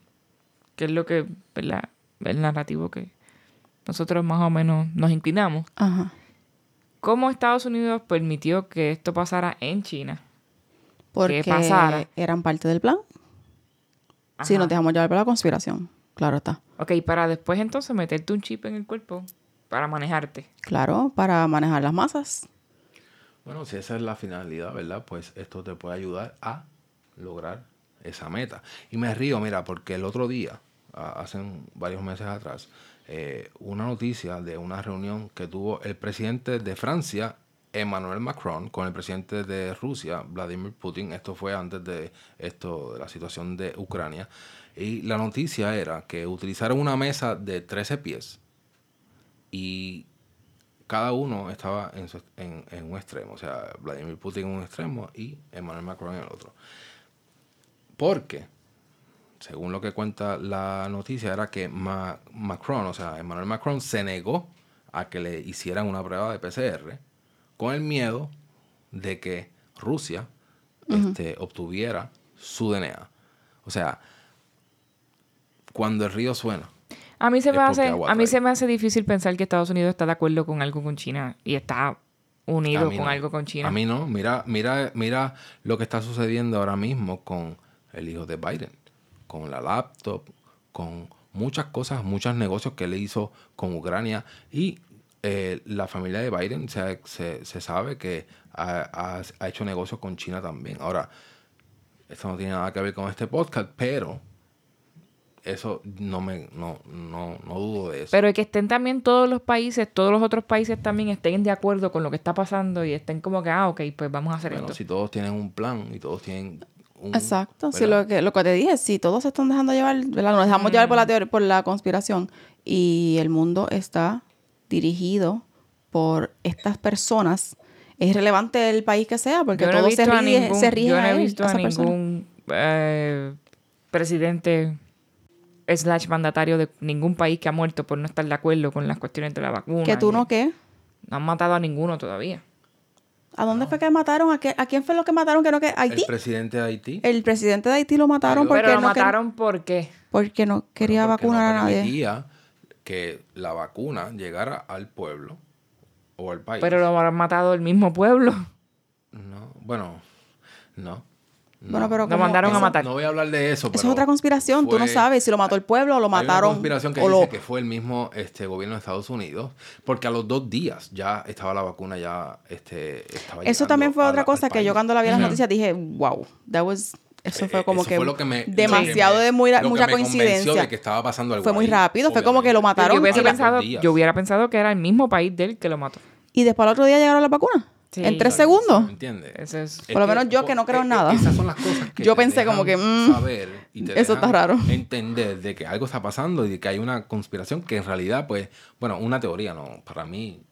que es lo que, ¿verdad? El narrativo que nosotros más o menos nos inclinamos,
Ajá.
¿Cómo Estados Unidos permitió que esto pasara en China?
Porque
pasara.
eran parte del plan. Si
Ajá.
nos dejamos llevar por la conspiración. Claro está.
Ok, para después entonces meterte un chip en el cuerpo para manejarte.
Claro, para manejar las masas.
Bueno, si esa es la finalidad, ¿verdad? Pues esto te puede ayudar a lograr esa meta. Y me río, mira, porque el otro día, hace varios meses atrás, eh, una noticia de una reunión que tuvo el presidente de Francia, Emmanuel Macron, con el presidente de Rusia, Vladimir Putin. Esto fue antes de esto, de la situación de Ucrania. Y la noticia era que utilizaron una mesa de 13 pies y cada uno estaba en, su- en- en un extremo. O sea, Vladimir Putin en un extremo y Emmanuel Macron en el otro. Porque, según lo que cuenta la noticia, era que Ma- Macron, o sea, Emmanuel Macron se negó a que le hicieran una prueba de PCR con el miedo de que Rusia este, obtuviera su DNA. O sea, cuando el río suena,
A mí se me hace, a mí se me hace difícil pensar que Estados Unidos está de acuerdo con algo con China y está unido con
no.
algo con China.
A mí no. Mira, mira, mira lo que está sucediendo ahora mismo con el hijo de Biden, con la laptop, con muchas cosas, muchos negocios que él hizo con Ucrania y eh, la familia de Biden se, se- se sabe que ha, ha- ha hecho negocios con China también. Ahora, esto no tiene nada que ver con este podcast, pero eso no me no, no, no dudo de eso.
Pero que estén también todos los países, todos los otros países también estén de acuerdo con lo que está pasando y estén como que, ah, ok, pues vamos a hacer
bueno,
esto.
si todos tienen un plan y todos tienen un
Exacto. Si lo que, lo que te dije, si todos se están dejando llevar, ¿verdad? Nos dejamos llevar por la, teoría, por la conspiración y el mundo está dirigido por estas personas, es relevante el país que sea, porque
no he
todos se
visto a ningún,
se ríen
yo no he visto
a
a
esa persona.
ningún eh, presidente slash mandatario de ningún país que ha muerto por no estar de acuerdo con las cuestiones de la vacuna.
¿Que tú no qué?
No han matado a ninguno todavía.
¿A dónde fue que mataron? ¿A, qué- ¿A quién fue lo que mataron? que no que ¿Haití?
El presidente de Haití.
El presidente de Haití lo mataron
Pero
porque,
Pero lo
no,
mataron porque
porque no quería
porque
vacunar
no
a nadie.
que la vacuna llegara al pueblo o al país.
Pero lo habrán matado el mismo pueblo.
No, bueno, no.
Bueno, pero
Lo mandaron a matar.
No voy a hablar de eso.
Eso es otra conspiración. Tú no
fue-
sabes si lo mató el pueblo o lo
Hay una
mataron.
conspiración que
o
dice
lo...
que fue el mismo este, gobierno de Estados Unidos, porque a los dos días ya estaba la vacuna, ya este, estaba
Eso también fue otra
la-
cosa que yo cuando la vi en las noticias dije, wow, that was... Eso
Eh,
fue como
eso
que,
fue lo que me-
demasiado
lo que me-
de muy,
lo que
mucha
me
coincidencia.
de que estaba pasando algo
Fue muy
ahí,
rápido, fue como que lo mataron
yo, pensado, hubiera pensado que era el mismo país del que lo mató.
Y después al otro día llegaron las vacunas.
Sí.
en tres segundos.
¿Entiendes?
Eso es-
Es
Por lo menos yo que no creo en nada.
Esas son las cosas que
Yo
te
pensé como que, mm,
saber y te
eso está raro.
entender de que algo está pasando y de que hay una conspiración que en realidad, pues, bueno, una teoría, no, para mí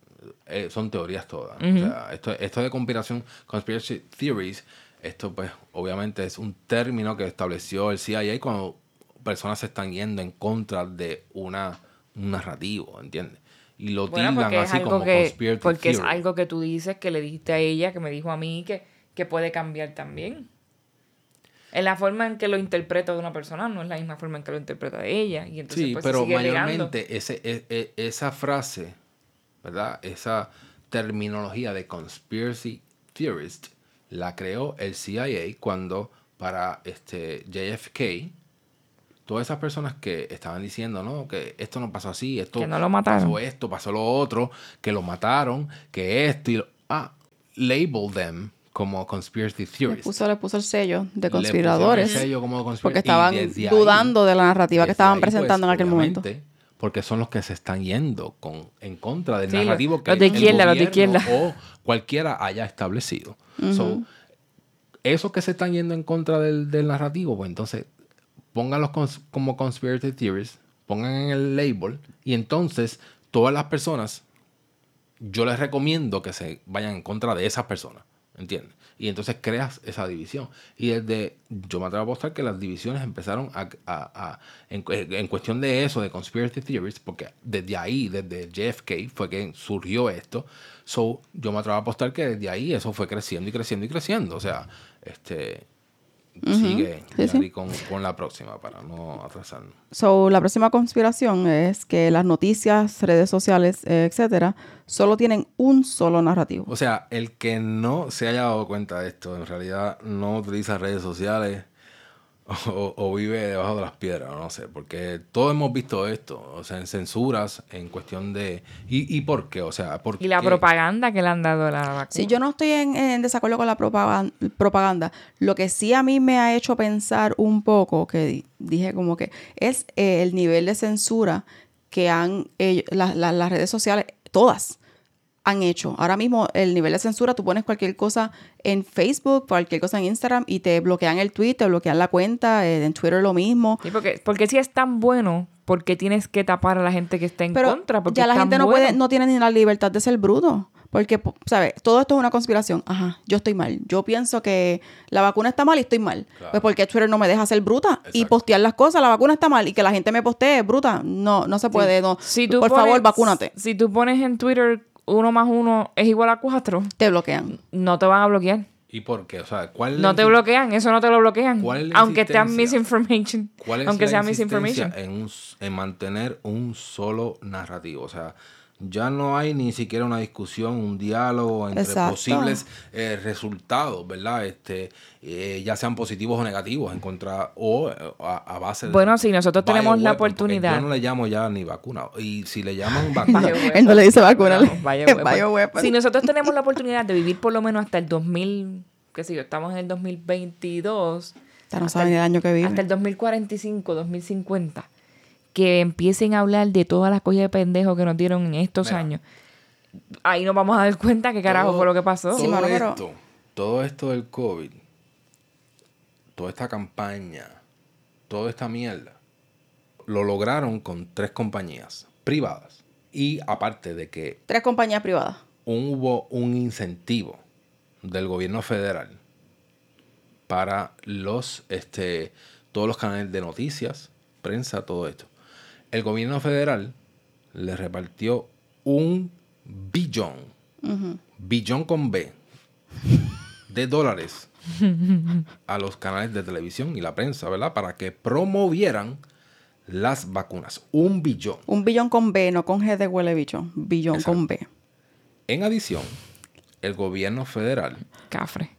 eh, son teorías todas. O sea, esto, esto de conspiración, conspiracy theories, esto pues obviamente es un término que estableció el CIA cuando personas se están yendo en contra de una un narrativo, ¿entiendes? Y lo
Bueno,
tildan así como
que
conspiracy
porque es algo que tú dices que le dijiste a ella, que me dijo a mí que, que puede cambiar también. En la forma en que lo interpreta de una persona no es la misma forma en que lo interpreta de ella. Y entonces
Sí,
pues, se
pero
sigue regando.
mayormente ese, e- e- esa frase, ¿verdad? Esa terminología de conspiracy theorist la creó el CIA cuando para este JFK, todas esas personas que estaban diciendo, no, que esto no pasó así, esto
Que no lo mataron.
pasó esto, pasó lo otro, que lo mataron, que esto y lo... Ah, label them como conspiracy
Le
theorists.
puso, le puso el sello de
Le
conspiradores.
el sello como
Porque estaban
ahí-
dudando de la narrativa que estaban
ahí, pues,
presentando en aquel momento.
Porque son los que se están yendo con, en contra del
Sí,
narrativo que
los de
el
izquierda, los de izquierda.
o cualquiera haya establecido. So, esos que se están yendo en contra del, del narrativo, pues entonces pónganlos cons- como conspiracy theories, pongan en el label y entonces todas las personas, yo les recomiendo que se vayan en contra de esas personas, ¿entiendes? Y entonces creas esa división. Y desde, yo me atrevo a apostar que las divisiones empezaron a, a- en, en cuestión de eso, de conspiracy theories, porque desde ahí, desde JFK, fue que surgió esto. So, yo me atrevo a apostar que desde ahí eso fue creciendo y creciendo y creciendo. O sea, este, sigue
Sí,
Con, con la próxima para no atrasarnos.
So, la próxima conspiración es que las noticias, redes sociales, etcétera, solo tienen un solo narrativo.
O sea, el que no se haya dado cuenta de esto, en realidad no utiliza redes sociales o, o vive debajo de las piedras, no sé, porque todos hemos visto esto, o sea, en censuras, en cuestión de... ¿Y, y por qué? O sea, ¿por
Y la
qué?
propaganda que le han dado a la vacuna.
Sí, yo no estoy en, en desacuerdo con la propagan- propaganda. Lo que sí a mí me ha hecho pensar un poco, que di- dije como que, es eh, el nivel de censura que han la- la- las redes sociales, todas, han hecho. Ahora mismo el nivel de censura, tú pones cualquier cosa en Facebook, cualquier cosa en Instagram y te bloquean el tweet, te bloquean la cuenta, eh, en Twitter lo mismo.
Sí, porque, porque si es tan bueno, ¿por qué tienes que tapar a la gente que está en
Pero
contra? Porque
ya la gente no
bueno.
puede, no tiene ni la libertad de ser bruto. Porque, po- ¿sabes? Todo esto es una conspiración. Ajá, yo estoy mal. Yo pienso que la vacuna está mal y estoy mal.
Claro.
Pues porque Twitter no me deja ser bruta y postear las cosas. La vacuna está mal y que la gente me postee bruta. No, no se puede. No.
Si tú
Por
pones-
favor, vacúnate.
Si tú pones en Twitter uno más uno es igual a cuatro,
Te bloquean.
no te van a bloquear.
¿Y por qué? O sea, ¿cuál es
No te bloquean, eso no te lo bloquean.
¿Cuál es la
Aunque sea misinformation.
¿Cuál es
aunque
la
sea misinformation.
en, un en mantener un solo narrativo? O sea, ya no hay ni siquiera una discusión, un diálogo entre
Exacto.
posibles eh, resultados, ¿verdad? Este, eh, ya sean positivos o negativos, en contra o eh, a, a base de.
Bueno, si nosotros tenemos la oportunidad.
Yo no le llamo ya ni vacuna. Y si le llaman vacuna.
Él no le dice vacuna.
No. Si nosotros tenemos la oportunidad de vivir por lo menos hasta el 2000, qué sé yo, estamos en el 2022,
Ya no saben el año que vive.
hasta el 2045, 2050, que empiecen a hablar de todas las cosas de pendejos que nos dieron en estos
Mira.
años. Ahí nos vamos a dar cuenta qué carajo
Todo-
fue lo que pasó.
Sí,
Todo
pero-
esto, todo esto del COVID, toda esta campaña, toda esta mierda, lo lograron con tres compañías privadas. Y aparte de que
Tres compañías privadas.
un- hubo un incentivo del gobierno federal para los este todos los canales de noticias, prensa, todo esto. El gobierno federal le repartió un billón, billón con B, de dólares a los canales de televisión y la prensa, ¿verdad? Para que promovieran las vacunas. Un billón.
Un billón con B, no con G de huele bicho. Billón
Exacto.
con B.
En adición, el gobierno federal
Cafre.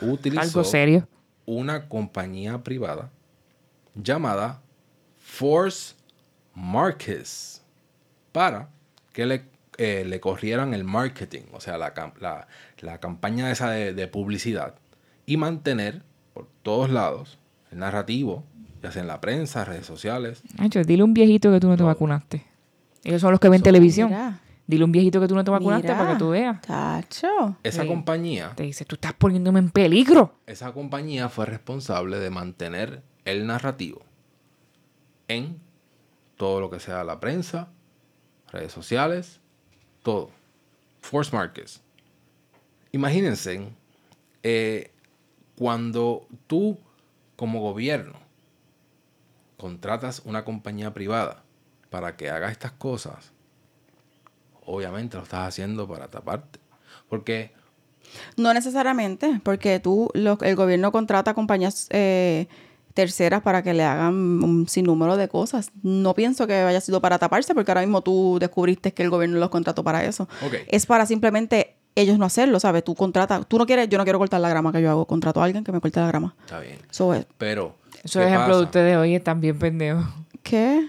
utilizó
Algo serio.
una compañía privada llamada Force Markets para que le, eh, le corrieran el marketing, o sea, la, la, la campaña esa de, de publicidad y mantener por todos lados el narrativo, ya sea en la prensa, redes sociales.
Nacho, dile a un viejito que tú no te vacunaste. Ellos son los que ven
So,
televisión.
Mira.
Dile a un viejito que tú no te vacunaste
Mira.
para que tú veas.
Tacho.
Esa
Sí.
compañía,
Te dice, tú estás poniéndome en peligro.
esa compañía fue responsable de mantener el narrativo en todo lo que sea la prensa, redes sociales, todo. Force Markets. Imagínense eh, cuando tú como gobierno contratas una compañía privada para que haga estas cosas, obviamente lo estás haciendo para taparte. Porque
No necesariamente, porque tú, lo- el gobierno contrata compañías eh, terceras para que le hagan un sinnúmero de cosas. No pienso que haya sido para taparse, porque ahora mismo tú descubriste que el gobierno los contrató para eso.
Ok.
Es para simplemente ellos no hacerlo, ¿sabes? Tú contratas, tú no quieres, yo no quiero cortar la grama que yo hago, contrato a alguien que me corte la grama.
está bien.
Eso es,
Pero.
Esos
¿qué
ejemplos de
pasa?
ustedes hoy están bien pendejos.
¿qué?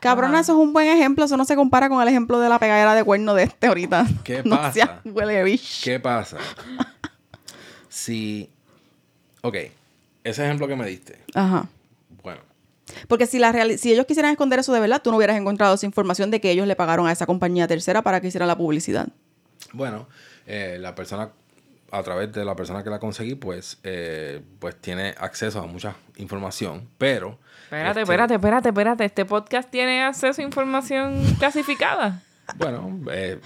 Cabrona, eso es un buen ejemplo, eso no se compara con el ejemplo de la pegadera de cuerno de este ahorita.
¿Qué
no
pasa?
seas huele bicho.
¿Qué pasa? Si. Ok, ese ejemplo que me diste.
Ajá.
Bueno,
Porque si, la reali- si ellos quisieran esconder eso de verdad, tú no hubieras encontrado esa información de que ellos le pagaron a esa compañía tercera para que hiciera la publicidad.
bueno, eh, la persona, a través de la persona que la conseguí, pues, eh, pues tiene acceso a mucha información, pero.
Espérate,
este,
espérate, espérate, espérate. Este podcast tiene acceso a información clasificada.
Bueno, eh,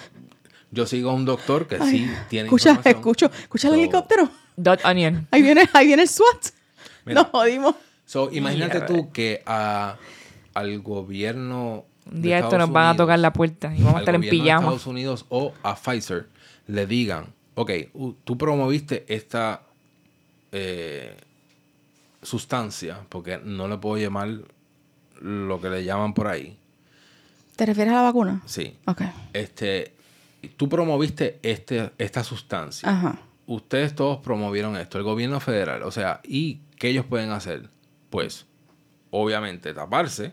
yo sigo a un doctor que sí tiene
Escucha,
información.
escucho, escucha el
So-
helicóptero.
Dot Onion.
Ahí viene, ahí viene el SWAT.
Mira.
Nos jodimos.
So, imagínate tú que a, al gobierno.
Un
de
día esto
Estados
nos van a tocar la puerta y vamos a estar en pijama.
Estados Unidos o a Pfizer le digan, ok, tú promoviste esta, eh, sustancia, porque no le puedo llamar lo que le llaman por ahí.
¿Te refieres a la vacuna?
Sí.
Ok.
Este, tú promoviste este, esta sustancia.
Ajá.
Ustedes todos promovieron esto, el gobierno federal. O sea, ¿y qué ellos pueden hacer? Pues, obviamente, taparse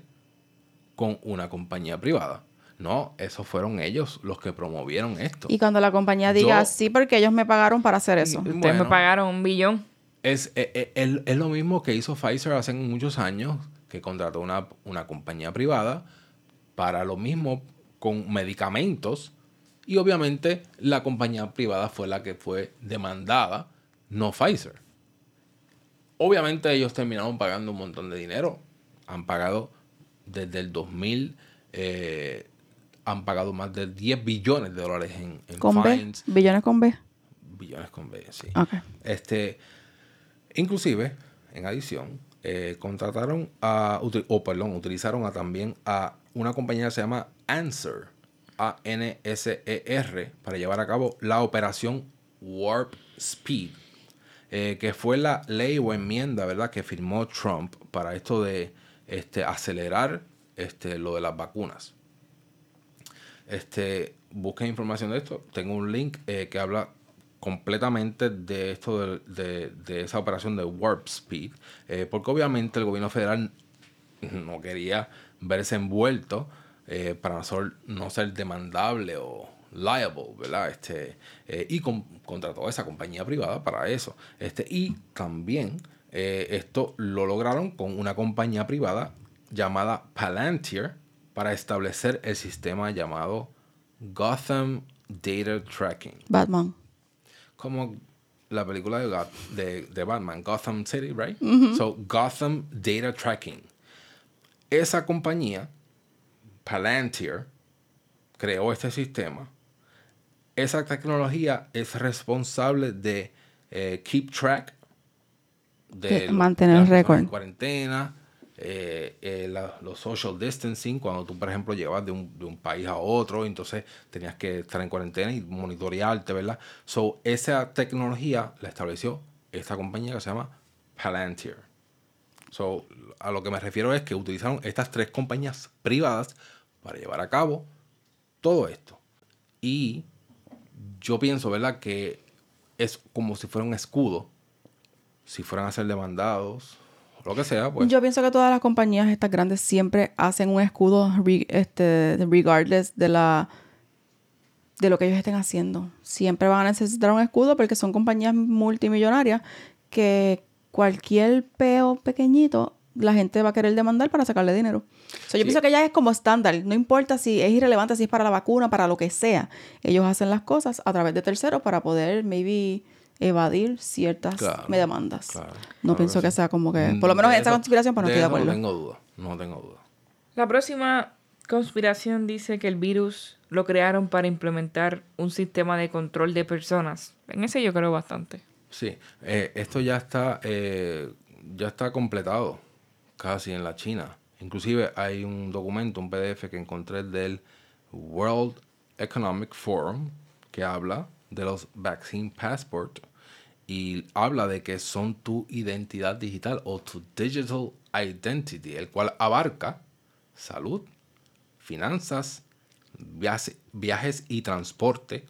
con una compañía privada. No, esos fueron ellos los que promovieron esto.
Y cuando la compañía diga
Yo-
sí, porque ellos me pagaron para hacer eso.
Y-
Ustedes
Bueno.
me pagaron un billón.
Es, eh, el- es lo mismo que hizo Pfizer hace muchos años, que contrató una, una compañía privada para lo mismo con medicamentos. Y obviamente la compañía privada fue la que fue demandada, no Pfizer. Obviamente ellos terminaron pagando un montón de dinero. Han pagado desde el 2000, eh, han pagado más de 10 billones de dólares en, en
Con B.
fines.
Billones con B.
Billones con B, sí.
Ok.
Este, inclusive, en adición, eh, contrataron a, o perdón, utilizaron a, también a una compañía que se llama Answer, A-N-S-E-R, para llevar a cabo la operación Warp Speed, eh, que fue la ley o enmienda, ¿verdad?, que firmó Trump para esto de este, acelerar este, lo de las vacunas. Este, busquen información de esto. Tengo un link eh, que habla completamente de esto de, de- de esa operación de Warp Speed, eh, porque obviamente el gobierno federal no quería verse envuelto para no ser, no ser demandable o liable, ¿verdad? Este, y con- contrató a esa compañía privada para eso. Este, y también eh, esto lo lograron con una compañía privada llamada Palantir para establecer el sistema llamado Gotham Data Tracking
Batman.
como la película de, Goth- de, de Batman, Gotham City, right? So, Gotham Data Tracking. Esa compañía, Palantir, creó este sistema. Esa tecnología es responsable de eh, keep track
De mantener el récord.
En cuarentena, eh, eh, la- los social distancing, cuando tú, por ejemplo, llevas de un, de un país a otro, entonces tenías que estar en cuarentena y monitorearte, ¿verdad? So, esa tecnología la estableció esta compañía que se llama Palantir. So, a lo que me refiero es que utilizaron estas tres compañías privadas para llevar a cabo todo esto. Y yo pienso, ¿verdad? Que es como si fuera un escudo. Si fueran a ser demandados, lo que sea, pues.
Yo pienso que todas las compañías estas grandes siempre hacen un escudo este, regardless de la de lo que ellos estén haciendo. Siempre van a necesitar un escudo porque son compañías multimillonarias que cualquier peo pequeñito la gente va a querer demandar para sacarle dinero. So, yo
Sí.
pienso que ya es como estándar. No importa si es irrelevante, si es para la vacuna, para lo que sea. Ellos hacen las cosas a través de terceros para poder, maybe, evadir ciertas
Claro,
demandas.
claro,
no
claro
pienso
que
sea como que... Por lo menos
de
en esa
eso-
conspiración, pues no estoy de acuerdo.
No tengo duda, no tengo duda.
La próxima conspiración dice que el virus lo crearon para implementar un sistema de control de personas. En ese yo creo bastante.
Sí, eh, esto ya está, eh, ya está completado casi en la China. Inclusive hay un documento, un PDF que encontré del World Economic Forum que habla de los Vaccine Passport y habla de que son tu identidad digital o tu digital identity, el cual abarca salud, finanzas, viaje- viajes y transporte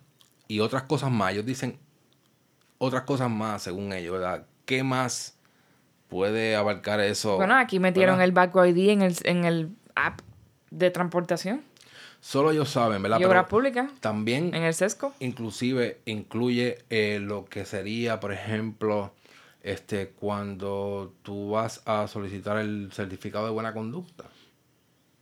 y otras cosas más. Ellos dicen otras cosas más, según ellos, ¿verdad? ¿Qué más puede abarcar eso?
Bueno, aquí metieron
¿verdad?
el Back ID en el, en el app de transportación.
Solo ellos saben, ¿verdad?
Y obras públicas
también,
en el sesco.
inclusive, incluye eh, lo que sería, por ejemplo, este, cuando tú vas a solicitar el certificado de buena conducta.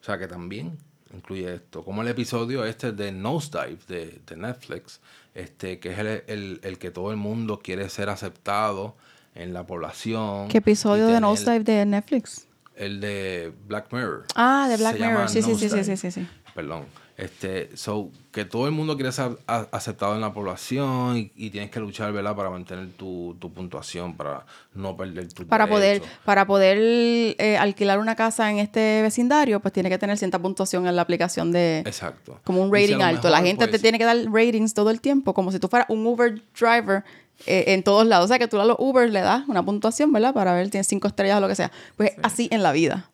O sea, que también incluye esto. Como el episodio este de Nosedive de, de Netflix, este, que es el, el- el que todo el mundo quiere ser aceptado en la población.
¿Qué episodio de
tener-
Nosedive de Netflix?
El de Black Mirror.
Ah, de Black Mirror. Sí, sí, sí, sí, sí, sí.
Perdón. Este, so, que todo el mundo quiere ser aceptado en la población y, y tienes que luchar, ¿verdad? Para mantener tu, tu puntuación, para no perder tu
Para poder, para poder eh, alquilar una casa en este vecindario, pues tiene que tener cierta puntuación en la aplicación de...
Exacto.
Como un
si
rating alto. La gente te
pues,
tiene que dar ratings todo el tiempo, como si tú fueras un Uber driver eh, en todos lados. O sea, que tú a los Uber le das una puntuación, ¿verdad? Para ver, tienes cinco estrellas o lo que sea. Pues así en la vida.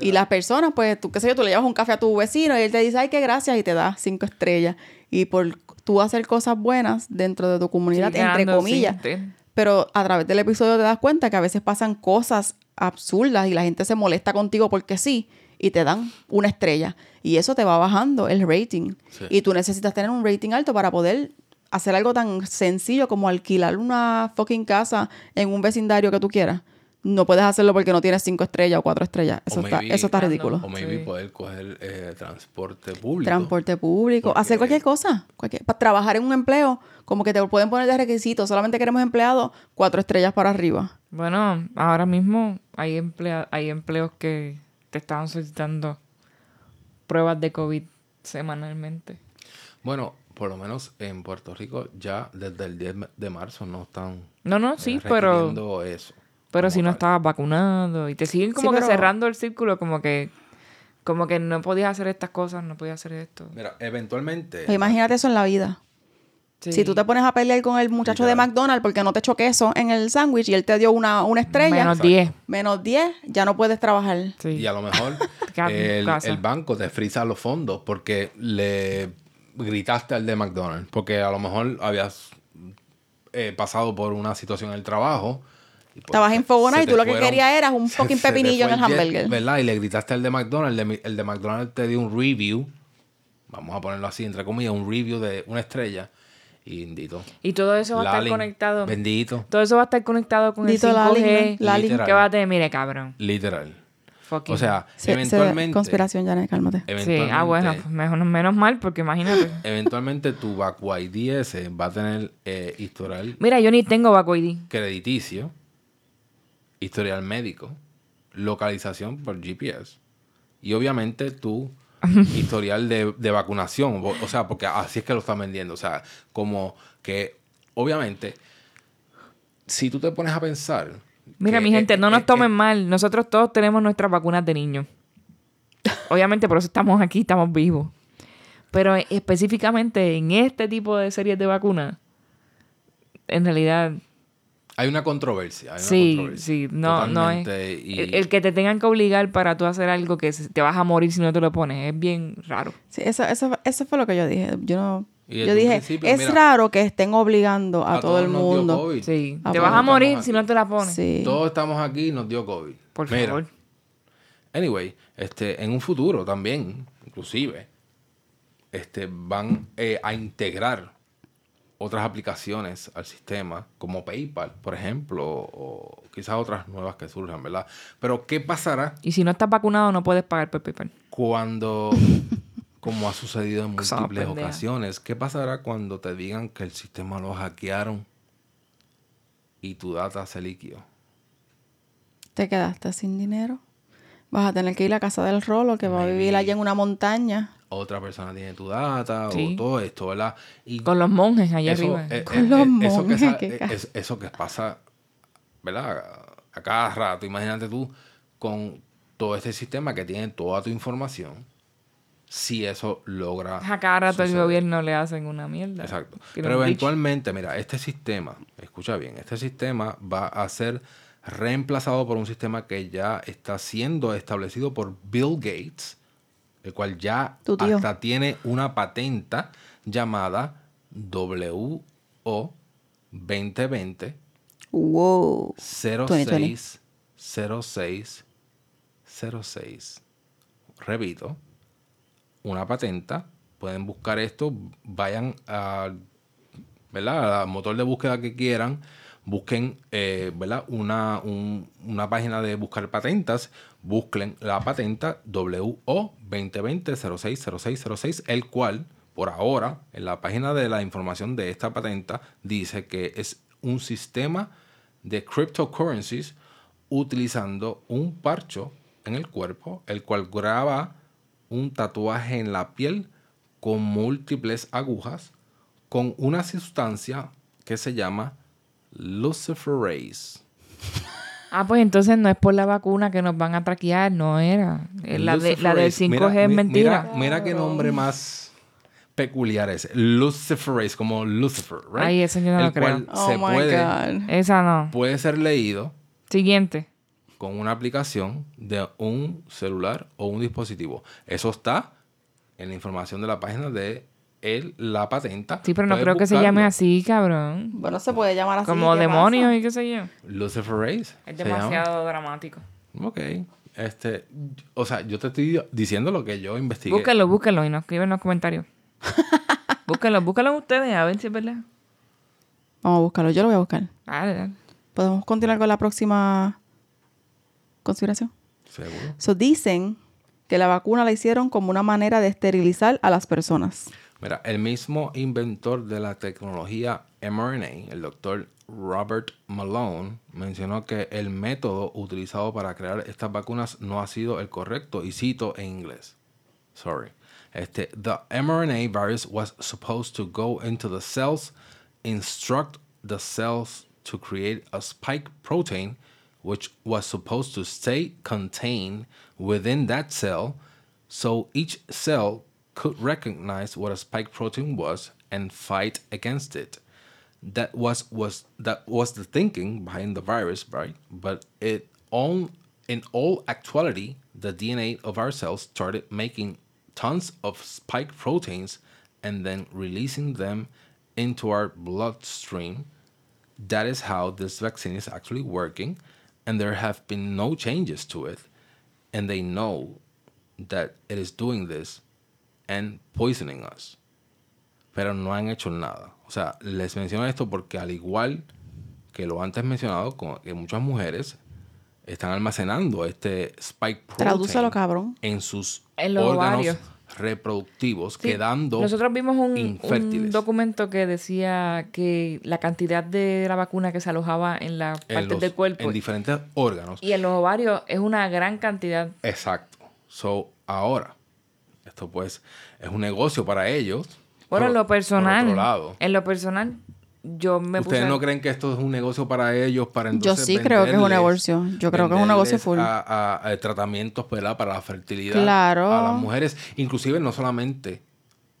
Y las personas, pues, tú qué sé yo, tú le llevas un café a tu vecino y él te dice, ay, qué gracias, y te da cinco estrellas. Y por tú hacer cosas buenas dentro de tu comunidad,
Sí,
entre comillas.
sí,
Pero a través del episodio te das cuenta que a veces pasan cosas absurdas y la gente se molesta contigo porque sí y te dan una estrella. Y eso te va bajando el rating.
Sí.
Y tú necesitas tener un rating alto para poder hacer algo tan sencillo como alquilar una fucking casa en un vecindario que tú quieras. No puedes hacerlo porque no tienes cinco estrellas o cuatro estrellas. Eso, está,
maybe-
eso está
Random.
ridículo.
O maybe
Sí.
poder coger eh, transporte público.
Transporte público,
Porque-
hacer cualquier cosa. Cualquier, para trabajar en un empleo, como que te pueden poner de requisito. Solamente queremos empleados, cuatro estrellas para arriba.
Bueno, ahora mismo hay, emplea hay empleos que te estaban solicitando pruebas de COVID semanalmente.
Bueno, por lo menos en Puerto Rico ya desde el 10 de marzo no están
No, no,
eh,
sí, pero,
requiriendo eso.
pero si no
tal.
estabas vacunado y te siguen como
Sí,
que
pero-
cerrando el círculo, como que como que no podías hacer estas cosas, no podías hacer esto.
Mira, eventualmente...
Pues imagínate eso en la vida.
Sí.
Si tú te pones a pelear con el muchacho de. McDonald's porque no te echó queso en el sándwich y él te dio una, una estrella,
Menos
Exacto.
10.
menos 10, ya no puedes trabajar.
Sí.
Y a lo mejor el, el banco te frisa los fondos porque le gritaste al de McDonald's. Porque a lo mejor habías eh, pasado por una situación en el trabajo. y pues
Estabas y tú lo que querías era un fucking pepinillo en el hamburger.
¿Verdad? Y le gritaste al de McDonald's. El de, el de McDonald's te dio un review. Vamos a ponerlo así, entre comillas, un review de una estrella. Y bendito.
Y todo eso va a estar conectado.
Bendito.
Todo eso va a estar conectado con
Dito
el 5G.
Lalin, Lalin.
Literal.
Que va a tener, mire, cabrón.
Literal.
Fucking.
O sea,
Se- se-
eventualmente.
conspiración, Janet, cálmate.
Sí,
eventualmente
ah, bueno, pues mejor, menos mal, porque imagínate.
Eventualmente tu Vacu ID ese va a tener eh, historial
Mira, yo ni tengo Baco ID.
crediticio, historial médico, localización por GPS y obviamente tu historial de, de vacunación. O sea, porque así es que lo están vendiendo. O sea, como que obviamente, si tú te pones a pensar...
Mira,
que,
mi gente,
eh,
no nos tomen
eh,
mal. Nosotros todos tenemos nuestras vacunas de niños. Obviamente, por eso estamos aquí, estamos vivos. Pero específicamente en este tipo de series de vacunas, en realidad,
Hay una controversia. hay una
sí,
controversia.
sí, no, no es.
Y-
El, el que te tengan que obligar para tú hacer algo que se- te vas a morir si no te lo pones es bien raro.
Sí, eso, eso, eso fue lo que yo dije. Yo no. Yo dije,
principio,
es
mira,
raro que estén obligando a, todo el mundo.
COVID.
Sí, te vas a morir si no te la pones.
Sí.
Todos estamos aquí y nos dio COVID.
Por
Mira,
favor.
Anyway, este, en un futuro también, inclusive, este, van eh, a integrar otras aplicaciones al sistema, como PayPal, por ejemplo, o quizás otras nuevas que surjan, ¿verdad? Pero, ¿qué pasará
Y si no estás vacunado, no puedes pagar por PayPal.
cuando, como ha sucedido en múltiples ocasiones, qué pasará cuando te digan que el sistema lo hackearon y tu data se liquió?
Te quedaste sin dinero. Vas a tener que ir a casa del rolo que va a vivir allá en una montaña.
Otra persona tiene tu data
Sí.
o todo esto, ¿verdad? Y
Con los monjes allá
eso,
arriba.
eh,
Con
eh,
los
eh, eso, que
monjes,
eh,
ca-
es- eso que pasa, ¿verdad? A cada rato, imagínate tú con todo este sistema que tiene toda tu información, si eso logra...
A cada rato el gobierno le hacen una mierda.
Exacto. Pero eventualmente, mira, este sistema, escucha bien, este sistema va a ser reemplazado por un sistema que ya está siendo establecido por Bill Gates, el cual ya
Tu tío.
hasta tiene una patenta llamada WO 2020
Wow.
06 06 06. Repito, una patenta. Pueden buscar esto, vayan a, ¿verdad? al motor de búsqueda que quieran, busquen eh, ¿verdad? Una, un- una página de buscar patentas, busquen la patenta WO 2020-060606, el cual, por ahora, en la página de la información de esta patenta, dice que es un sistema de cryptocurrencies utilizando un parcho en el cuerpo, el cual graba un tatuaje en la piel con múltiples agujas con una sustancia que se llama luciferase.
Ah, pues entonces no es por la vacuna que nos van a traquear, no era. La, de, la del
Luciferase.
5G
Mira,
es mentira.
Mira, mira qué nombre más peculiares. Luciferase, como Lucifer, right?
Ay, eso yo no
El
lo creo.
cual
Oh
se
my
puede,
God.
Esa no.
puede ser leído
Siguiente.
Con una aplicación de un celular o un dispositivo. Eso está en la información de la página de el, la patenta.
Sí, pero no creo que se llame así, cabrón.
Bueno, se puede llamar así.
Como
¿qué
demonios
pasa?
y qué sé yo.
Luciferase.
Es
se llama.
demasiado dramático.
Ok. Este, o sea, yo te estoy diciendo lo que yo investigué.
Búsquenlo, búsquenlo y nos escriben en los comentarios. búsquenlo, búsquenlo ustedes a ver si es verdad.
Vamos a buscarlo. Yo lo voy a buscar.
Dale, dale.
¿Podemos continuar con la próxima conspiración?
Seguro.
So, dicen que la vacuna la hicieron como una manera de esterilizar a las personas.
Mira, el mismo inventor de la tecnología mRNA, el doctor Robert Malone, mencionó que el método utilizado para crear estas vacunas no ha sido el correcto y cito en inglés. Sorry. Este, the mRNA virus was supposed to go into the cells, instruct the cells to create a spike protein, which was supposed to stay contained within that cell, so each cell could recognize what a spike protein was and fight against it. That was was that was the thinking behind the virus, right? But it all in all actuality, the DNA of our cells started making tons of spike proteins and then releasing them into our bloodstream. That is how this vaccine is actually working, and there have been no changes to it. And they know that it is doing this and poisoning us. Pero no han hecho nada. O sea, les menciono esto porque al igual que lo antes mencionado, que muchas mujeres están almacenando este spike protein
Tradúcelo, cabrón.
en sus
En los
órganos
ovarios.
Reproductivos,
Sí,
quedando
Nosotros vimos un, un documento que decía que la cantidad de la vacuna que se alojaba en las partes del cuerpo
en diferentes órganos.
y en los ovarios es una gran cantidad.
Exacto. So, ahora, esto pues es un negocio para ellos.
Bueno, en lo personal,
Por otro lado,
en lo personal, yo me
¿ustedes
puse...
no creen que esto es un negocio para ellos para
Yo
entonces
sí creo que es un negocio. Yo creo que es un negocio full.
A, a- a tratamientos ¿verdad? para la fertilidad
Claro.
a las mujeres, inclusive no solamente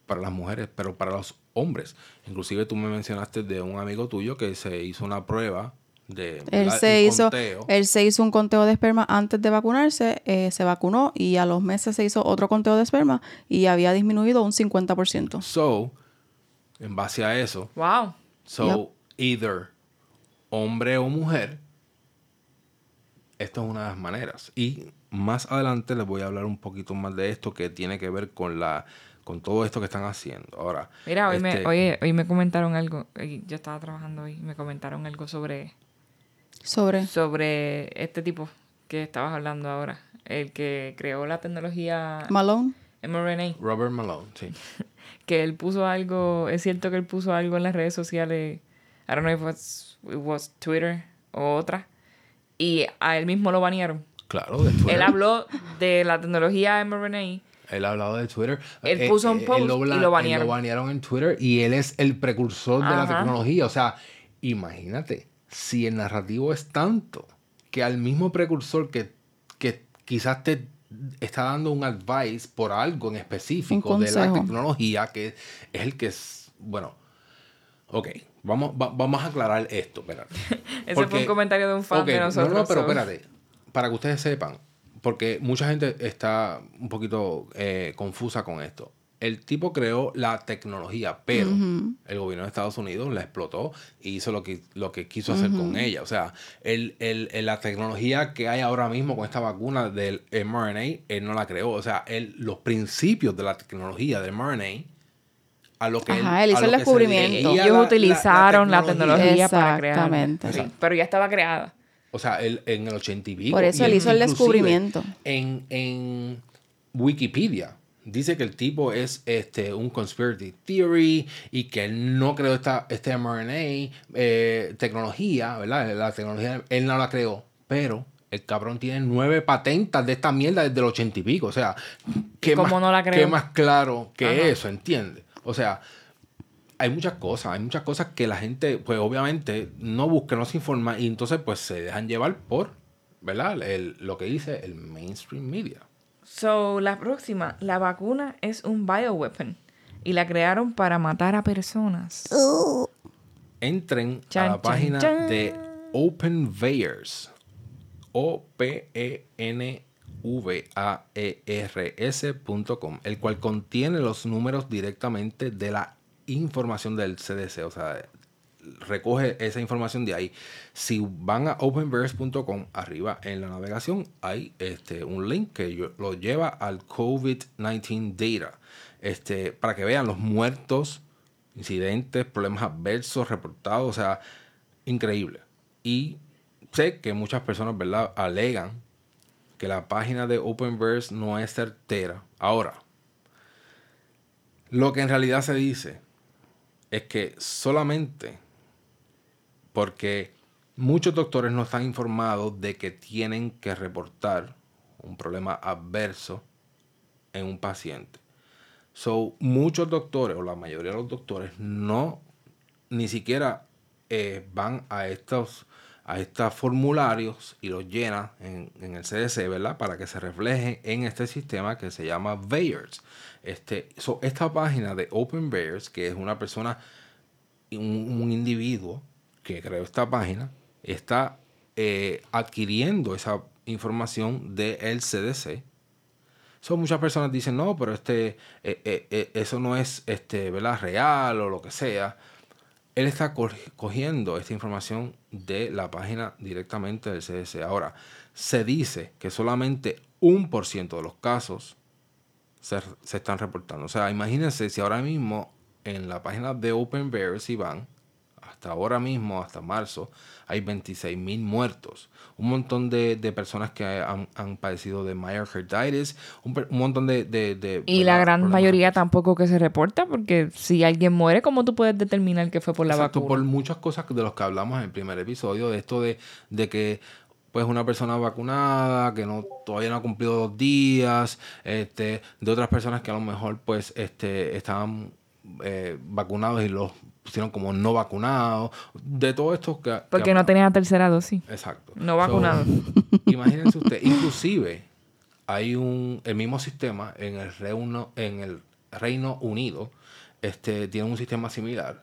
para las mujeres, pero para los hombres. Inclusive tú me mencionaste de un amigo tuyo que se hizo una prueba de
Él se,
Un
hizo,
conteo.
él se hizo un conteo de esperma antes de vacunarse, eh, se vacunó y a los meses se hizo otro conteo de esperma y había disminuido un 50%.
So, en base a eso,
Wow.
So, either hombre o mujer, esto es una de las maneras. Y más adelante les voy a hablar un poquito más de esto que tiene que ver con la con todo esto que están haciendo. Ahora,
Mira, hoy, me,
este,
oye, hoy me comentaron algo, eh, yo estaba trabajando hoy, y me comentaron algo sobre,
Sobre.
sobre este tipo que estabas hablando ahora, el que creó la tecnología
Malone.
mRNA,
Robert Malone, sí.
que él puso algo, es cierto que él puso algo en las redes sociales, I don't know if it was, it was Twitter o otra, y a él mismo lo banearon.
Claro, de Twitter.
Él habló de la tecnología mRNA
Él ha hablado de Twitter.
Él puso un post y lo
bla-
banearon.
él lo banearon en Twitter y él es el precursor de la
Ajá.
tecnología. O sea, imagínate, si el narrativo es tanto que al mismo precursor que, que quizás te está dando un advice por algo en específico de la tecnología, que es el que es, bueno, ok, vamos, va- vamos a aclarar esto, espérate.
Ese
Porque-
fue un comentario de un fan
Ok,
de nosotros.
No, no, pero espérate. Para que ustedes sepan, porque mucha gente está un poquito eh, confusa con esto. El tipo creó la tecnología, pero el gobierno de Estados Unidos la explotó y hizo lo que, lo que quiso hacer con ella. O sea, el, el- la tecnología que hay ahora mismo con esta vacuna del mRNA, él no la creó. O sea, él, los principios de la tecnología del mRNA, a lo que
Ajá, él hizo el descubrimiento.
Ellos
la- la-
utilizaron la tecnología, para crear.
Exactamente.
Sí, pero ya estaba creada.
O sea, él, en el ochenta y pico.
Por eso
y
él hizo el descubrimiento.
En, en Wikipedia dice que el tipo es este, un conspiracy theory y que él no creó esta, este mRNA eh, tecnología, ¿verdad? La tecnología, él no la creó, pero el cabrón tiene nueve patentas de esta mierda desde el ochenta y pico. O sea, ¿qué,
¿Cómo
más,
no la creó?
qué más claro que
Ajá.
eso, ¿entiendes? O sea, hay muchas cosas, hay muchas cosas que la gente, pues obviamente, no busca, no se informa y entonces pues se dejan llevar por, ¿verdad? El- lo que dice el mainstream media.
So, la próxima, la vacuna es un bioweapon. Y la crearon para matar a personas.
Entren a la
chan,
página
chan.
de OpenVayers. O-P-E-N-V-A-E-R-S.com, el cual contiene los números directamente de la información del CDC. O sea, recoge esa información de ahí. Si van a openverse.com, arriba en la navegación hay este, un link que yo- lo lleva al COVID-19 data. Este, para que vean los muertos, incidentes, problemas adversos reportados. O sea, increíble. Y sé que muchas personas, ¿verdad?, alegan que la página de Openverse no es certera. Ahora, lo que en realidad se dice es que solamente porque muchos doctores no están informados de que tienen que reportar un problema adverso en un paciente. So, muchos doctores, o la mayoría de los doctores, no ni siquiera eh, van a estos, a estos formularios y los llenan en, el CDC, ¿verdad? Para que se refleje en este sistema que se llama VAERS. Este, so, esta página de Open VAERS, que es una persona, un, un individuo que creó esta página, está eh, adquiriendo esa información del CDC. Muchas personas dicen, no, pero este, eh, eh, eso no es este, ¿verdad? real o lo que sea. Él está co- cogiendo esta información de la página directamente del CDC. Ahora, se dice que solamente un por ciento de los casos se, están reportando. O sea, imagínense si ahora mismo en la página de OpenVeris, si van, hasta ahora mismo, hasta marzo, hay 26 mil muertos. Un montón de, de personas que han, han padecido de myocarditis, un, un montón de... de- de,
Y la gran
problemas
mayoría tampoco que se reporta, porque si alguien muere, ¿cómo tú puedes determinar que fue por la
Exacto,
vacuna?
por muchas cosas de los que hablamos en el primer episodio, de esto de, de que pues una persona vacunada que no todavía no ha cumplido dos días, este, de otras personas que a lo mejor pues este estaban eh, vacunados y los pusieron como no vacunados, de todo esto que que
Porque no tenía tercera dosis.
Exacto.
No vacunado.
imagínense usted, inclusive hay un el mismo sistema en el Reino, en el Reino Unido, este tiene un sistema similar.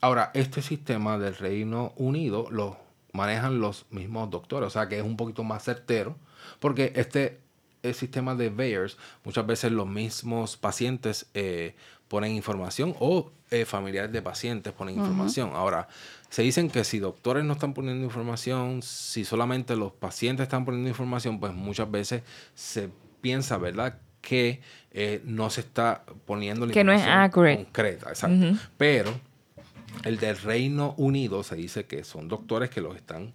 Ahora, este sistema del Reino Unido lo manejan los mismos doctores, o sea que es un poquito más certero, porque este el sistema de VAERS, muchas veces los mismos pacientes eh, ponen información o eh, familiares de pacientes ponen información. Ahora, se dicen que si doctores no están poniendo información, si solamente los pacientes están poniendo información, pues muchas veces se piensa, ¿verdad? Que eh, no se está poniendo la
Que no es
información concreta, exacto. Pero el del Reino Unido se dice que son doctores que los están,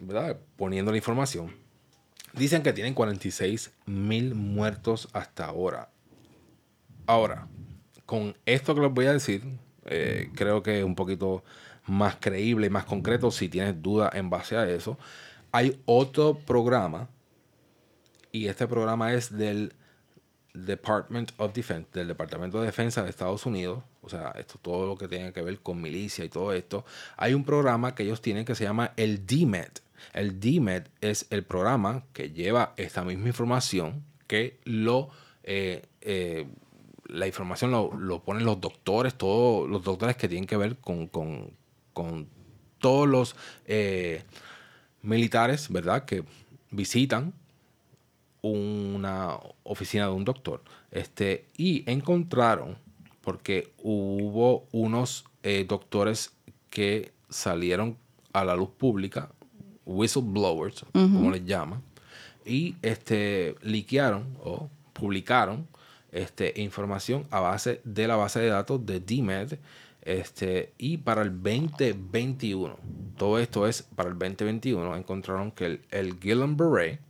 ¿verdad? Poniendo la información. Dicen que tienen 46 mil muertos hasta ahora. Ahora, con esto que les voy a decir, eh, creo que es un poquito más creíble y más concreto si tienes duda en base a eso. Hay otro programa y este programa es del Department of Defense, del Departamento de Defensa de Estados Unidos, o sea, esto todo lo que tiene que ver con milicia y todo esto, hay un programa que ellos tienen que se llama el DMED. El DMED es el programa que lleva esta misma información que lo eh, eh, la información lo, lo ponen los doctores, todos los doctores que tienen que ver con, con- con todos los eh, militares, ¿verdad? Que visitan una oficina de un doctor. Este, y encontraron, porque hubo unos eh, doctores que salieron a la luz pública, whistleblowers, como les llaman, y este, liquearon o publicaron este, información a base de la base de datos de DMED. Este, y para el 2021, todo esto es para el 2021, encontraron que el, el Guillain-Barré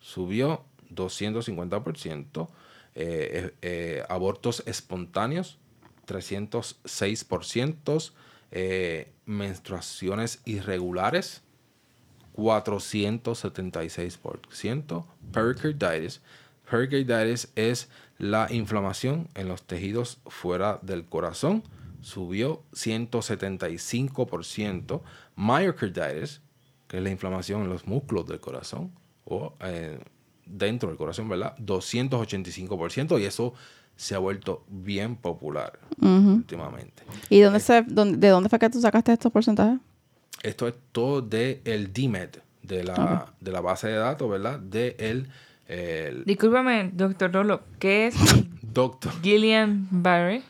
subió 250%, eh, eh, eh, abortos espontáneos 306%, eh, menstruaciones irregulares 476%, pericarditis. Pericarditis es la inflamación en los tejidos fuera del corazón, subió 175%. Myocarditis, que es la inflamación en los músculos del corazón o eh, dentro del corazón, ¿verdad? 285% y eso se ha vuelto bien popular últimamente.
¿Y dónde se, dónde- de dónde fue que tú sacaste estos porcentajes?
Esto es todo del el DMED, de la, de la base de datos, ¿verdad? De el, el
Discúlpame, doctor Rolo, ¿qué es
doctor.
Guillain-Barré?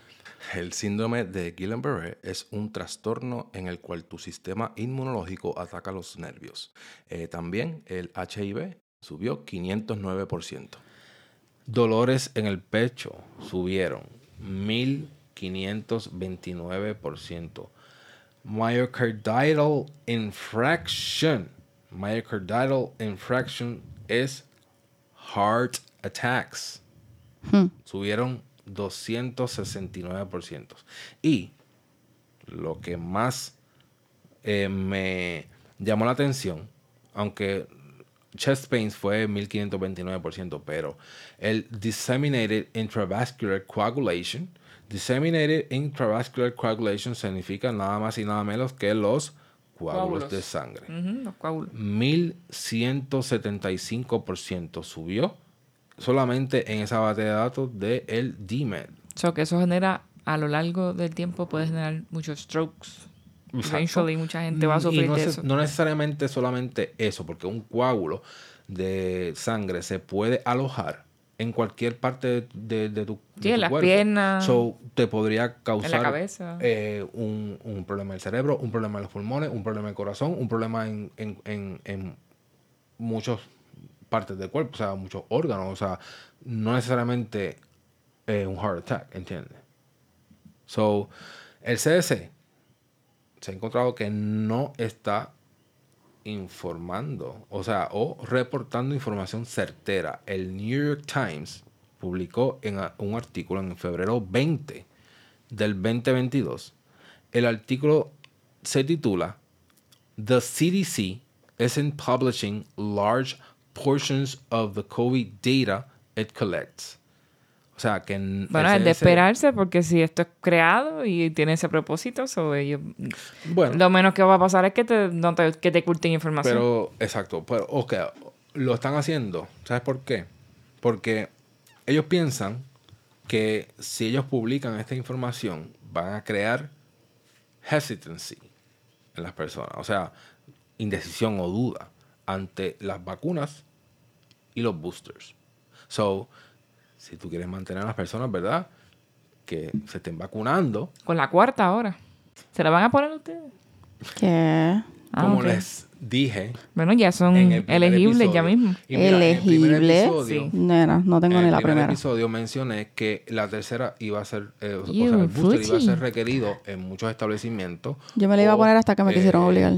El síndrome de Guillain-Barré es un trastorno en el cual tu sistema inmunológico ataca los nervios. Eh, también el HIV subió 509%. Dolores en el pecho subieron 1529%. Myocardial infraction. Myocardial infraction es heart attacks subieron 269%. Y lo que más eh, me llamó la atención, aunque chest pains fue 1529%, pero el disseminated intravascular coagulation, disseminated intravascular coagulation significa nada más y nada menos que los coágulos
Coágulos.
de sangre.
Ujú, los coágulos.
1175% subió solamente en esa base de datos de el DMED.
So que eso genera, a lo largo del tiempo, puede generar muchos strokes. Eventually, mucha gente va a
Y
sufrir
no,
de eso.
no necesariamente solamente eso, porque un coágulo de sangre se puede alojar en cualquier parte de, de- de tu, de
Sí, en
tu
las
cuerpo.
piernas,
So, te podría causar
cabeza.
eh, un, un problema del cerebro, un problema en los pulmones, un problema del corazón, un problema en, en, en, en muchas partes del cuerpo, o sea, muchos órganos, o sea, no necesariamente eh, un heart attack, ¿entiendes? So, el CDC se ha encontrado que no está informando, o sea, o reportando información certera. El New York Times publicó en un artículo en febrero 20 del 2022. El artículo se titula The CDC isn't publishing large portions of the COVID data it collects. O sea, que en
Bueno, es de esperarse porque si esto es creado y tiene ese propósito, so ellos,
Bueno,
lo menos que va a pasar es que te, no te, que te oculten información.
Pero, exacto, pero, ok, lo están haciendo. ¿Sabes por qué? Porque ellos piensan que si ellos publican esta información, van a crear hesitancy en las personas. O sea, indecisión o duda ante las vacunas y los boosters. So, si tú quieres mantener a las personas, ¿verdad? Que se estén vacunando,
Con la cuarta ahora. ¿Se la van a poner ustedes?
¿Qué?
Ah,
como les dije,
Bueno, ya son
en el
elegibles ya mismo.
En el
¿Elegibles?
Sí.
Nena, no tengo
en
ni
el
la
primer
primera.
episodio mencioné que la tercera iba a ser, eh, o sea,
You
el booster iba a ser requerido en muchos establecimientos.
Yo me la iba a poner hasta que me quisieron
eh,
obligar.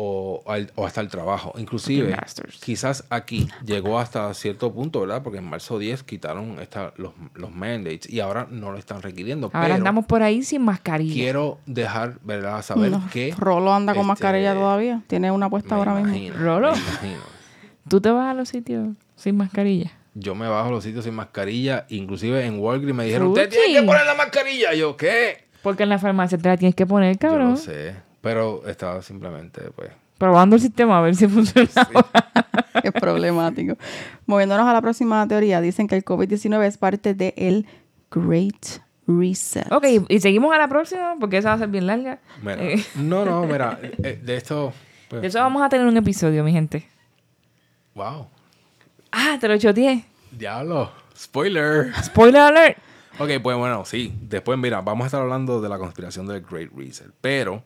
O, al- o hasta el trabajo. Inclusive, quizás aquí llegó hasta cierto punto, ¿verdad? Porque en marzo 10 quitaron esta, los, los mandates y ahora no lo están requiriendo.
Ahora
pero
andamos por ahí sin mascarilla.
quiero dejar, ¿verdad? Saber
No,
que...
Rolo anda con
este,
mascarilla todavía. Tiene una puesta ahora mismo.
imagino,
Rolo.
me imagino.
¿Tú te vas a los sitios sin mascarilla?
Yo me bajo a los sitios sin mascarilla. Inclusive en Walgreens me dijeron, usted tiene que poner la mascarilla. Y yo, ¿qué?
Porque en la farmacia te la tienes que poner,
Yo
cabrón.
lo sé. Pero estaba simplemente, pues...
Probando el sistema a ver si funciona.
Es problemático. Moviéndonos a la próxima teoría, dicen que el COVID-19 es parte del Great Reset.
ok, y seguimos a la próxima porque esa va a ser bien larga.
Mira,
Eh,
no, no, mira, eh, de esto, pues,
de eso vamos a tener un episodio, mi gente.
wow,
Ah, te lo choteé.
diablo, spoiler.
Spoiler alert.
Ok, pues bueno, sí, después mira, vamos a estar hablando de la conspiración del Great Reset, pero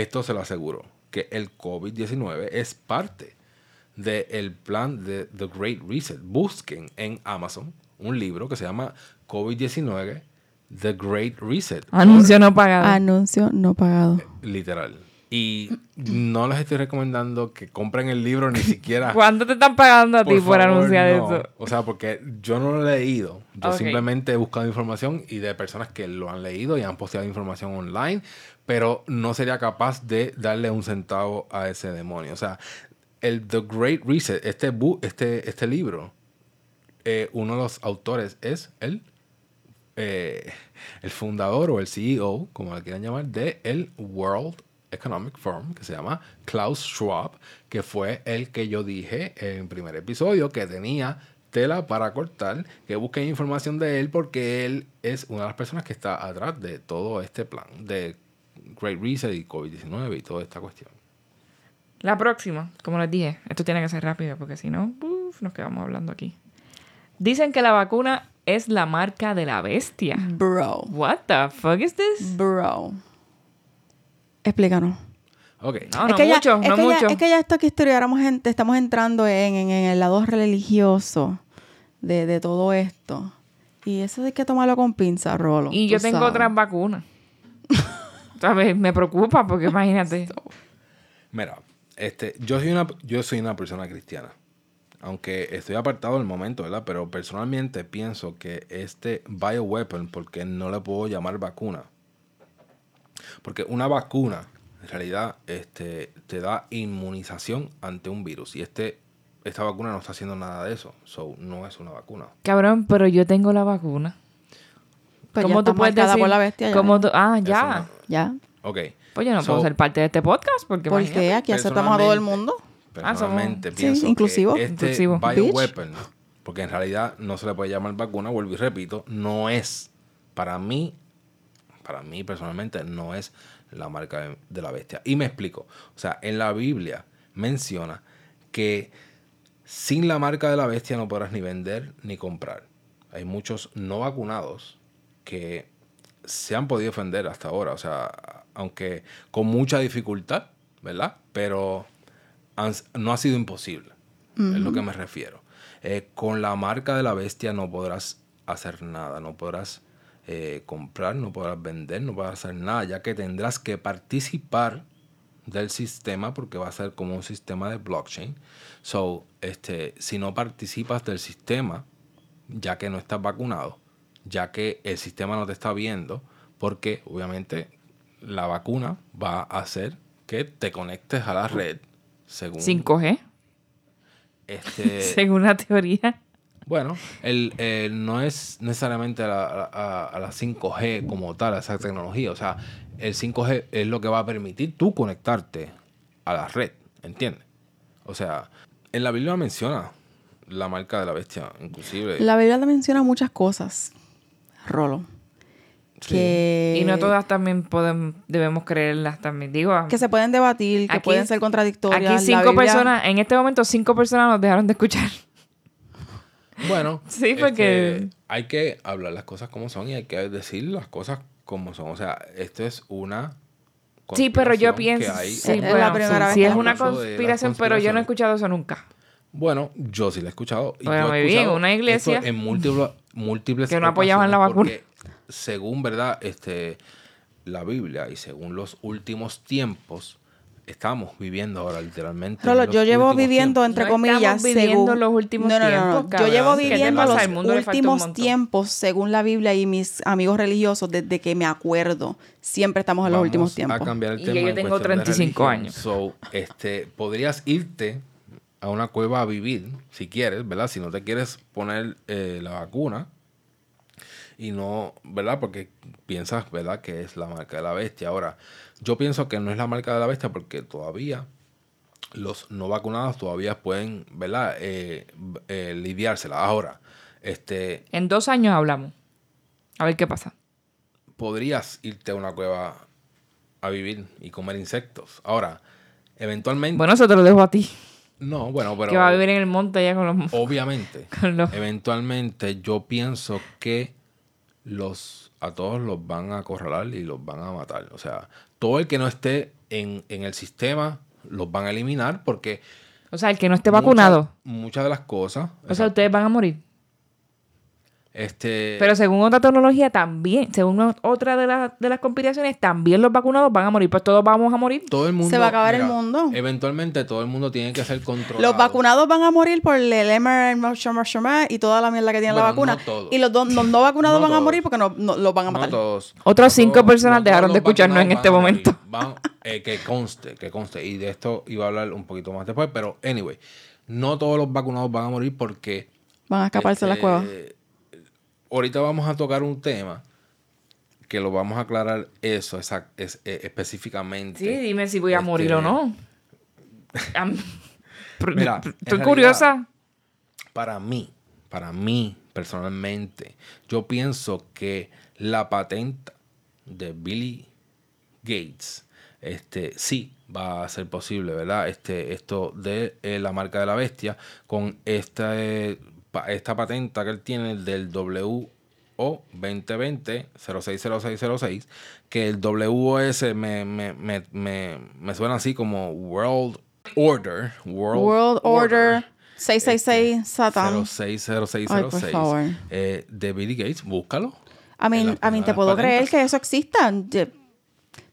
esto se lo aseguro, que el COVID-19 es parte del plan de The Great Reset. Busquen en Amazon un libro que se llama COVID-19, The Great Reset.
Anuncio no pagado.
Anuncio no pagado.
Literal. Y no les estoy recomendando que compren el libro ni siquiera.
¿Cuánto te están pagando a ti por,
favor,
anunciar
no.
eso?
O sea, porque yo no lo he leído. Yo simplemente he buscado información y de personas que lo han leído y han posteado información online, pero no sería capaz de darle un centavo a ese demonio. O sea, el The Great Reset, este, bu- este, este libro, eh, uno de los autores es el, eh, el fundador o el CEO, como le quieran llamar, de el World Economic Forum, que se llama Klaus Schwab, que fue el que yo dije en el primer episodio que tenía tela para cortar, que busquen información de él porque él es una de las personas que está atrás de todo este plan de Great Reset y COVID-19 y toda esta cuestión.
La próxima, como les dije, esto tiene que ser rápido porque si no, uf, nos quedamos hablando aquí. Dicen que la vacuna es la marca de la bestia.
Bro.
What the fuck is this?
Bro. Explícanos.
Ok.
No,
es
no
que ya-
mucho,
es
no
que ya-
mucho.
es que ya esto aquí estuviéramos en- estamos entrando en, en- en el lado religioso de, de todo esto. Y eso hay que tomarlo con pinza, Rolo.
Y yo tengo
sabes.
otras vacunas. ¿Sabes? Me preocupa porque imagínate.
Mira, este, yo soy una, yo soy una persona cristiana. Aunque estoy apartado del momento, ¿verdad? Pero personalmente pienso que este bioweapon, porque no le puedo llamar vacuna. Porque una vacuna, en realidad, este, te da inmunización ante un virus. Y este, esta vacuna no está haciendo nada de eso. So, no es una vacuna.
Cabrón, pero yo tengo la vacuna.
Pues ya
¿Cómo tú puedes decir?
por la bestia. ya.
cómo tú- ah, ya.
no.
Ya.
Ok.
Pues yo no
So,
puedo ser parte de este podcast porque
¿Por qué? Aquí aceptamos a todo el
Personalmente-
mundo.
Ah, somos-
Personalmente
Sí,
pienso
inclusivo.
que este
Inclusivo.
bioweapon, porque en realidad no se le puede llamar vacuna, vuelvo y repito, no es, para mí, para mí personalmente, no es la marca de, de la bestia. Y me explico. O sea, en la Biblia menciona que sin la marca de la bestia no podrás ni vender ni comprar. Hay muchos no vacunados que se han podido ofender hasta ahora. O sea, aunque con mucha dificultad, ¿verdad? Pero han- no ha sido imposible. Es lo que me refiero. Eh, con la marca de la bestia no podrás hacer nada, no podrás eh, comprar, no podrás vender, no podrás hacer nada, ya que tendrás que participar del sistema porque va a ser como un sistema de blockchain. So, este, si no participas del sistema, ya que no estás vacunado, ya que el sistema no te está viendo, porque obviamente la vacuna va a hacer que te conectes a la red según
5G,
este
según la teoría.
bueno, el, el- no es necesariamente a la, a- a la 5G como tal, a esa tecnología. O sea, el 5G es lo que va a permitir tú conectarte a la red, ¿entiendes? O sea, en la Biblia menciona la marca de la bestia, inclusive.
La Biblia te menciona muchas cosas, Rolo.
Sí.
Que,
Y no todas también podemos, debemos creerlas también. Digo,
que se pueden debatir, que
Aquí-
pueden ser contradictorias.
aquí cinco
Biblia-
personas, en este momento cinco personas nos dejaron de escuchar.
Bueno,
Sí, porque-
este, hay que hablar las cosas como son y hay que decir las cosas como son. O sea, esto es una.
Sí, pero yo
conspiración
pienso, sí,
Es la primera vez
sí
que
es una conspiración, pero yo no he escuchado eso nunca.
Bueno, yo sí la he escuchado. Y
Bueno,
yo he
muy bien, una iglesia
en múltiples, múltiples
que no apoyaban la
porque, Según, ¿verdad? Este, la Biblia y según los últimos tiempos, estamos viviendo ahora literalmente.
Rolo, yo llevo viviendo,
tiempos.
entre
No
comillas,
estamos viviendo
según...
los últimos
no, no, no, no.
tiempos,
Yo llevo
¿Qué te
viviendo los últimos tiempos, según la Biblia y mis amigos religiosos, desde que me acuerdo. Siempre estamos en los últimos
a
tiempos.
cambiar el
Y
tema
ya yo
en
tengo
cuestión de
35
religión.
años.
So, este, podrías irte a una cueva a vivir, si quieres, ¿verdad? Si no te quieres poner eh, la vacuna y no, ¿verdad? Porque piensas, ¿verdad? Que es la marca de la bestia. Ahora, yo pienso que no es la marca de la bestia porque todavía los no vacunados todavía pueden, ¿verdad? Eh, eh, lidiársela. Ahora, este,
En dos años hablamos. A ver qué pasa.
podrías irte a una cueva a vivir y comer insectos. Ahora, eventualmente...
Bueno, eso te lo dejo a ti.
No, bueno, pero...
que va a vivir en el monte allá con los...
Obviamente,
con los-
eventualmente yo pienso que los a todos los van a acorralar y los van a matar. O sea, todo el que no esté en, en el sistema los van a eliminar porque
O sea, el que no esté vacunado.
Muchas de las cosas.
O sea, ustedes van a morir.
Este,
Pero según otra tecnología también, según otra de, las de las conspiraciones, también los vacunados van a morir. Pues todos vamos a morir.
todo el mundo.
Se va a acabar el mundo.
Eventualmente todo el mundo tiene que ser controlado.
Los vacunados van a morir por el mRNA y toda la mierda que tiene la vacuna.
no todos.
y los, do- los no vacunados
No
van a morir porque no, no- los van a
No
matar.
todos.
Otros cinco
todos-
personas
no
dejaron de escucharnos en este momento.
Van- eh, que conste, que conste. Y de esto iba a hablar un poquito más después. Pero, anyway, no todos los vacunados van a morir porque.
Van a escaparse de las
este,
cuevas.
Ahorita vamos a tocar un tema que lo vamos a aclarar eso es, eh, específicamente.
Sí, dime si voy a morir o
Este,
no.
Mira,
Estoy
realidad-
curiosa.
Para mí, para mí personalmente, yo pienso que la patenta de Billy Gates, este, sí va a ser posible, ¿verdad? Este, esto de eh, la marca de la bestia con esta, eh, esta patenta que él tiene del WO 2020 060606, que el WOS me, me, me, me, me suena así como World Order. World,
World Order 666 Satan.
060606
Ay, por favor.
eh, de Billy Gates, búscalo.
A mí,
En las
a mí te puedo creer que eso exista.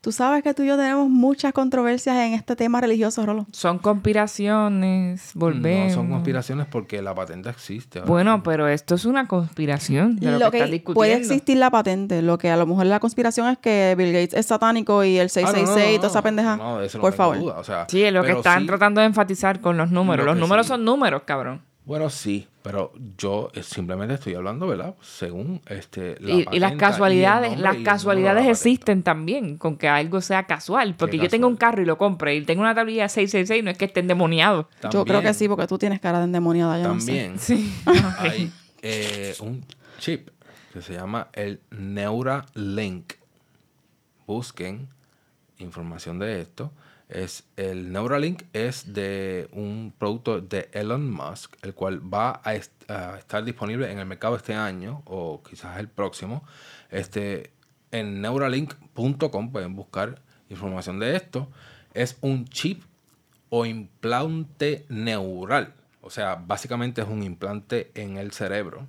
Tú sabes que tú y yo tenemos muchas controversias en este tema religioso, Rolo.
Son conspiraciones, volvemos.
No son conspiraciones porque la patente existe.
Bueno, pero esto es una conspiración de lo,
Lo
que,
que
estás discutiendo.
puede existir la patente. Lo que a lo mejor la conspiración es que Bill Gates es satánico y el
Ah, no, no,
666 y toda esa pendeja.
no, eso no
Por
tengo
favor.
duda, o sea,
Sí, es lo que están
sí-
tratando de enfatizar con los números.
Lo
Los números
sí.
son números, cabrón.
Bueno, sí, pero yo eh, simplemente estoy hablando, ¿verdad? Según este la
Y, y las casualidades, las casualidades existen también, con que algo sea casual. Porque yo tengo un carro y lo compre y tengo una tablilla 666, no es que esté endemoniado.
Yo creo que sí, porque tú tienes cara de endemoniada. Yo no sé.
También
Sí.
hay eh, un chip que se llama el Neuralink. Busquen información de esto. Es, el Neuralink es de un producto de Elon Musk, el cual va a, est- a estar disponible en el mercado este año o quizás el próximo. Este, en neuralink.com pueden buscar información de esto. Es un chip o implante neural. O sea, básicamente es un implante en el cerebro,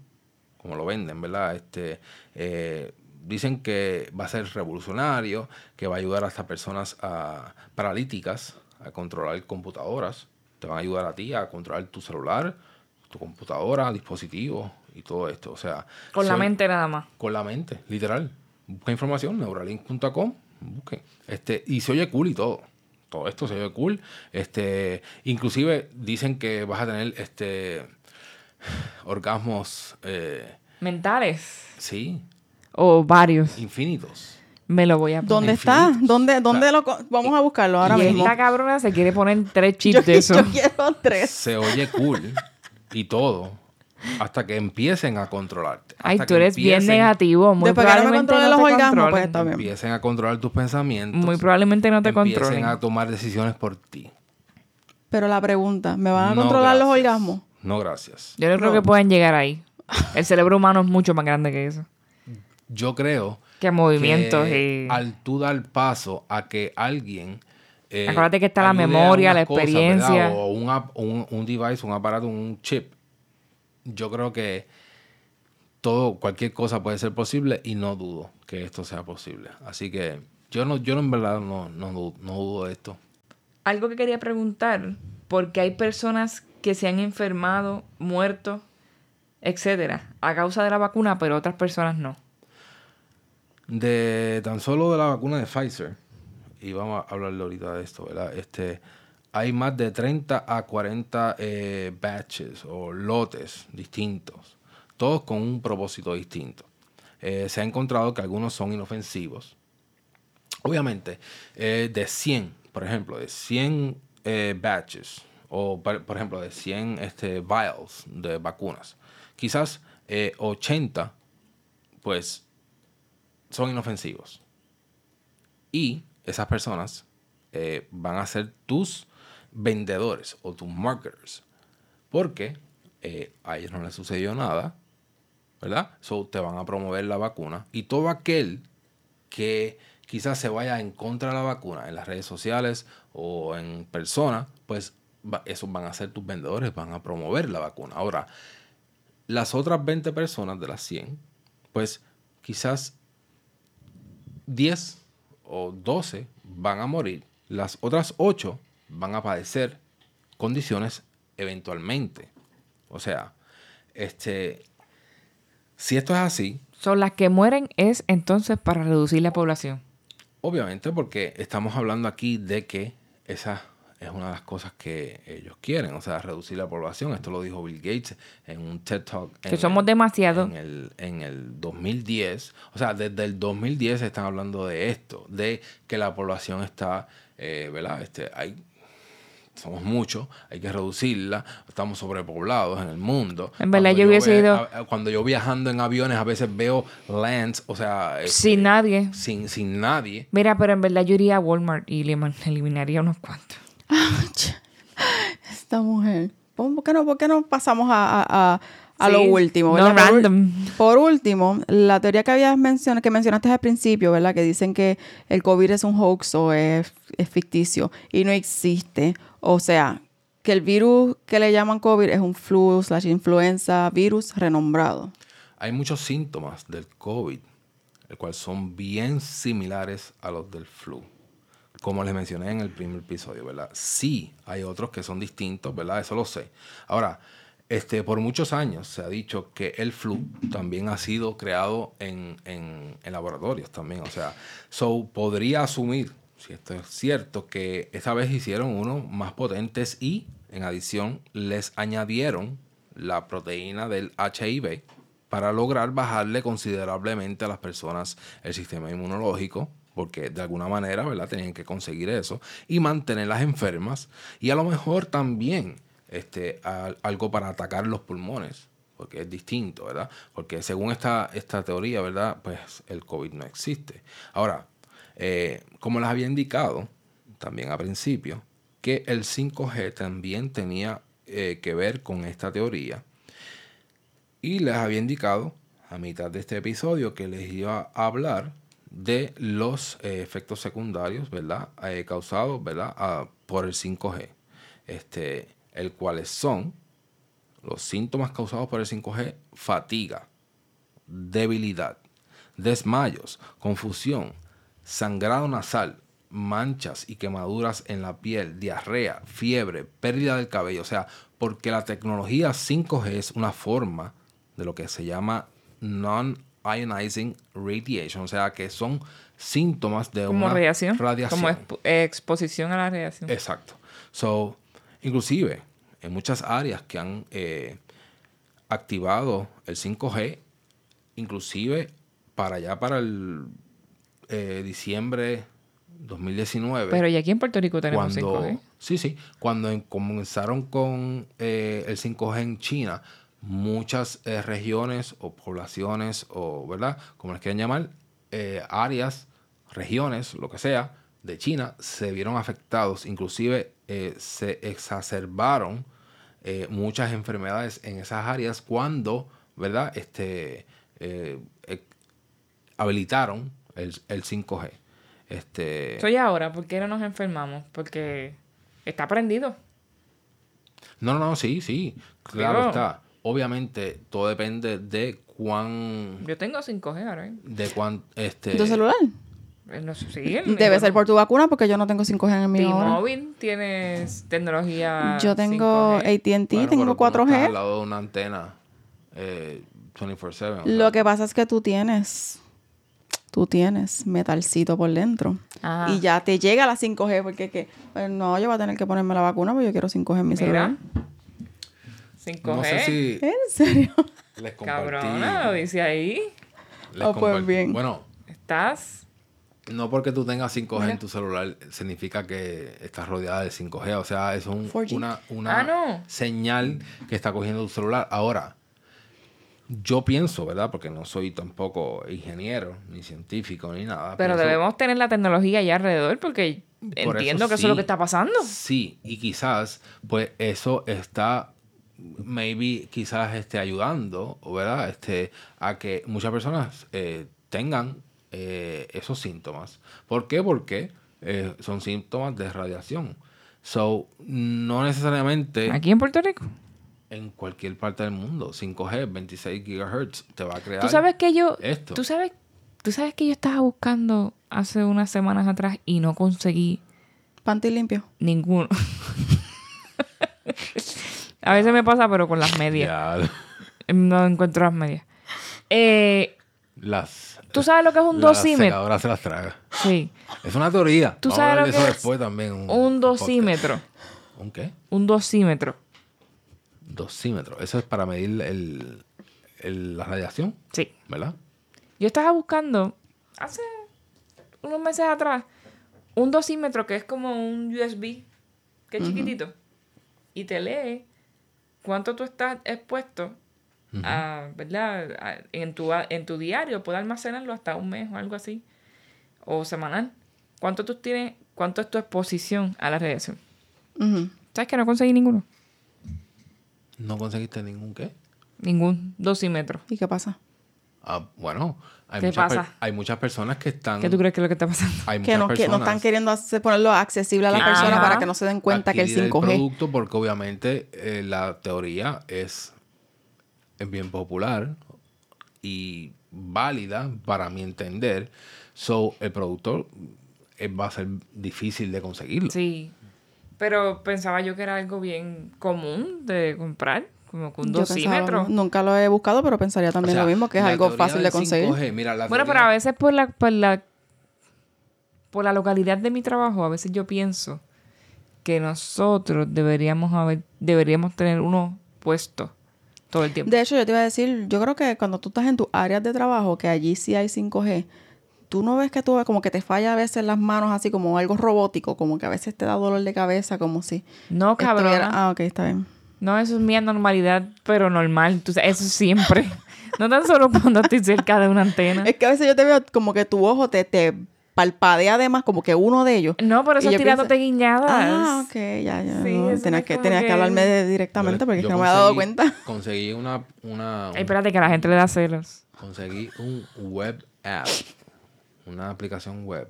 como lo venden, ¿verdad? Este, eh, dicen que va a ser revolucionario, que va a ayudar hasta personas a- paralíticas a controlar computadoras. Te van a ayudar a ti a controlar tu celular, tu computadora, dispositivos y todo esto. O sea,
Con la mente nada más.
con la mente, literal. Busca información, neuralink.com, busquen. Este, y se oye cool y todo. Todo esto se oye cool. Este, inclusive dicen que vas a tener este orgasmos eh,
Mentales.
sí,
O varios.
infinitos.
Me lo voy a poner.
¿Dónde está? ¿Dónde, dónde lo co- Vamos a buscarlo ahora
y
mismo.
esta cabrona se quiere poner tres chips
Yo,
de eso.
yo quiero tres.
Se oye cool y todo hasta que empiecen a controlarte.
Ay,
hasta
tú
que
eres bien
empiecen-
negativo. Muy
Después que no me
probablemente no
los
te
orgasmos, pues
controlen.
está bien.
Empiecen a controlar tus pensamientos.
Muy probablemente no te
empiecen
controlen.
a tomar decisiones por ti.
Pero la pregunta, ¿me van a
No,
controlar los
gracias.
orgasmos?
No, gracias.
Yo no creo
No.
que puedan llegar ahí. El cerebro humano es mucho más grande que eso.
Yo creo
Que movimientos
que
y...
al tú dar paso a que alguien eh,
Acuérdate que está la memoria, la experiencia.
o un, un, un device, un aparato, un chip. Yo creo que todo, cualquier cosa puede ser posible y no dudo que esto sea posible. Así que yo no, yo en verdad no, no, no dudo de esto.
Algo que quería preguntar, porque hay personas que se han enfermado, muerto, etcétera, a causa de la vacuna, pero otras personas no.
De tan solo de la vacuna de Pfizer, y vamos a hablarle ahorita de esto, ¿verdad? Este, hay más de 30 a 40 eh, batches o lotes distintos, todos con un propósito distinto. Eh, se ha encontrado que algunos son inofensivos. Obviamente, eh, de 100, por ejemplo, de 100 eh, batches, o por, ejemplo, de 100 este, vials de vacunas, quizás eh, 80, pues, son inofensivos. Y esas personas eh, van a ser tus vendedores o tus marketers. Porque eh, a ellos no les sucedió nada, ¿verdad? So te van a promover la vacuna. Y todo aquel que quizás se vaya en contra de la vacuna en las redes sociales o en persona, pues va- esos van a ser tus vendedores, van a promover la vacuna. Ahora, las otras 20 personas de las 100, pues quizás 10 o 12 van a morir. Las otras 8 van a padecer condiciones eventualmente. O sea, este, si esto es así,
Son las que mueren es entonces para reducir la población.
obviamente porque estamos hablando aquí de que esa es una de las cosas que ellos quieren, o sea, reducir la población. Esto lo dijo Bill Gates en un TED Talk. en
Que somos
el-
demasiado.
En el, en el 2010. O sea, desde el 2010 están hablando de esto, de que la población está, eh, ¿verdad? Este, hay somos muchos, hay que reducirla, estamos sobrepoblados en el mundo.
En verdad,
Cuando
yo hubiese ido-
Cuando yo viajando en aviones, a veces veo lands, o sea, este,
Sin nadie.
sin, sin nadie.
Mira, pero en verdad yo iría a Walmart y le eliminaría unos cuantos.
Esta mujer. ¿Por qué no, por qué no pasamos a, a- a- a
Sí,
lo último?
no random.
Por último, la teoría que habías mencionado, que mencionaste al principio, ¿verdad? Que dicen que el COVID es un hoax o es, es ficticio y no existe. O sea, que el virus que le llaman COVID es un flu slash influenza virus renombrado.
Hay muchos síntomas del COVID, el cual son bien similares a los del flu. Como les mencioné en el primer episodio, ¿verdad? Sí, hay otros que son distintos, ¿verdad? Eso lo sé. Ahora, este, por muchos años se ha dicho que el flu también ha sido creado en, en- laboratorios también. O sea, so podría asumir, si esto es cierto, que esta vez hicieron unos más potentes y, en adición, les añadieron la proteína del HIV para lograr bajarle considerablemente a las personas el sistema inmunológico, porque de alguna manera, ¿verdad? Tenían que conseguir eso y mantenerlas enfermas y a lo mejor también este, al- algo para atacar los pulmones, porque es distinto, ¿verdad? Porque según esta, esta teoría, ¿verdad? Pues el COVID no existe. Ahora, eh, como les había indicado también al principio, que el 5G también tenía eh, que ver con esta teoría. Y les había indicado a mitad de este episodio que les iba a hablar de los eh, efectos secundarios, ¿verdad? Eh, causados, ¿verdad? Ah, por el 5G. Este, el cuales son los síntomas causados por el 5G, fatiga, debilidad, desmayos, confusión, sangrado nasal, manchas y quemaduras en la piel, diarrea, fiebre, pérdida del cabello. O sea, porque la tecnología 5G es una forma de lo que se llama non-ionizing radiation. O sea, que son síntomas de
Como
una
radiación.
radiación.
Como expo- exposición a la radiación.
Exacto. So, inclusive, en muchas áreas que han eh, activado el 5G, inclusive para allá para el eh, diciembre 2019.
Pero ya aquí en Puerto Rico tenemos
cuando,
5G.
Sí, sí. Cuando en- comenzaron con eh, el 5G en China, muchas eh, regiones o poblaciones o, ¿verdad? Como les quieran llamar, eh, áreas, regiones, lo que sea, de China se vieron afectados. Inclusive eh, se exacerbaron muchas enfermedades en esas áreas cuando, ¿verdad? Este, habilitaron el, el 5G. Este,
Soy ahora, ¿por qué no nos enfermamos? Porque está prendido.
No, no, no, sí, sí. Claro está. Obviamente, todo depende de cuán.
Yo tengo 5G ahora. ¿eh?
De cuán. Este,
¿Tu celular?
Eh, No sé, sí, el-
Debe ser por tu vacuna porque yo no tengo 5G en ahora.
T-Mobile tienes tecnología.
Yo tengo
5G.
AT&T,
bueno,
tengo
pero tú no estás
4G.
al lado de una antena eh, 24-7. o
Lo
sea,
que pasa es que tú tienes, tú tienes metalcito por dentro.
Ah.
Y ya te llega la 5G porque que, pues, no, yo voy a tener que ponerme la vacuna porque yo quiero 5G en mi celular.
Mira. 5G.
No sé si
¿En serio?
les compartí.
Cabrona, lo dice ahí.
les
Oh, pues bien.
Bueno,
Estás.
no porque tú tengas 5G
Mira.
en tu celular significa que estás rodeada de 5G. O sea, es un-
4G.
una, una
Ah, no.
señal que está cogiendo tu celular. Ahora, yo pienso, ¿verdad? Porque no soy tampoco ingeniero, ni científico, ni nada.
Pero
pienso-
debemos tener la tecnología allá alrededor porque
Por
entiendo
eso
que eso es lo que está pasando.
Sí, y quizás, pues eso está, maybe, quizás esté ayudando, ¿verdad? Este, a que muchas personas eh, tengan eh, esos síntomas. ¿Por qué? Porque eh, son síntomas de radiación. So, no necesariamente
Aquí en Puerto Rico.
en cualquier parte del mundo. 5G, 26 gigahertz, te va a crear.
Tú sabes que yo.
esto.
Tú sabes, tú sabes que yo estaba buscando hace unas semanas atrás y no conseguí
Panty limpio.
ninguno. A veces me pasa, pero con las medias.
Ya,
No encuentro las medias. Eh,
las.
¿Tú sabes lo que es un dosímetro?
secadora se las traga.
Sí.
Es una teoría.
¿Tú
Vamos
sabes lo
de eso
que es
después también.
Un
podcast.
dosímetro.
¿Un qué?
Un dosímetro.
Dosímetro. Eso es para medir el, el- la radiación,
Sí.
¿verdad?
Yo estaba buscando hace unos meses atrás un dosímetro que es como un USB que es chiquitito, y te lee cuánto tú estás expuesto a, ¿verdad? A- en, tu, en tu diario, puedes almacenarlo hasta un mes o algo así, o semanal. ¿Cuánto tú tienes, cuánto es tu exposición a la radiación? ¿Sabes que no conseguí ninguno?
¿No conseguiste ningún qué?
Ningún dosímetro.
¿Y qué pasa?
Ah, bueno, hay
¿Qué
muchas,
pasa?
hay muchas personas que están...
¿Qué tú crees que es lo que está pasando?
Hay
Que no, que no están queriendo hacer, ponerlo accesible a la persona para que no se den cuenta que el
adquirir
5G.
producto porque obviamente eh, la teoría es, es bien popular y válida para mi entender. So, el producto eh, va a ser difícil de conseguirlo.
Sí. Pero pensaba yo que era algo bien común de comprar, como que un
Yo pensaba, nunca lo he buscado, pero pensaría
O
también
sea,
lo mismo, que es algo fácil de conseguir.
5G, mira, la
Bueno,
teoría-
pero a veces por la, por la por la localidad de mi trabajo, a veces yo pienso que nosotros deberíamos haber, deberíamos tener uno puesto todo el tiempo.
De hecho, yo te iba a decir, yo creo que cuando tú estás en tus áreas de trabajo, que allí sí hay 5G, tú no ves que tú como que te falla a veces las manos así como algo robótico, como que a veces te da dolor de cabeza, como si...
no,
estuviera-
cabrón.
Ah, ok, está bien.
No, eso es mi normalidad, pero normal. Tú sabes, eso siempre. no tan solo cuando estoy cerca de una antena.
Es que a veces yo te veo como que tu ojo te, te palpadea además como que uno de ellos.
No, pero eso tirándote
pienso,
guiñadas.
Ah, ok, ya, ya.
Sí,
no, tenías
es
que, tenías que
que-
hablarme de-
yo-
directamente porque es
yo
que no me he dado cuenta.
Conseguí una, una,
Ay, espérate, que a la gente le da celos.
conseguí un web app, una aplicación web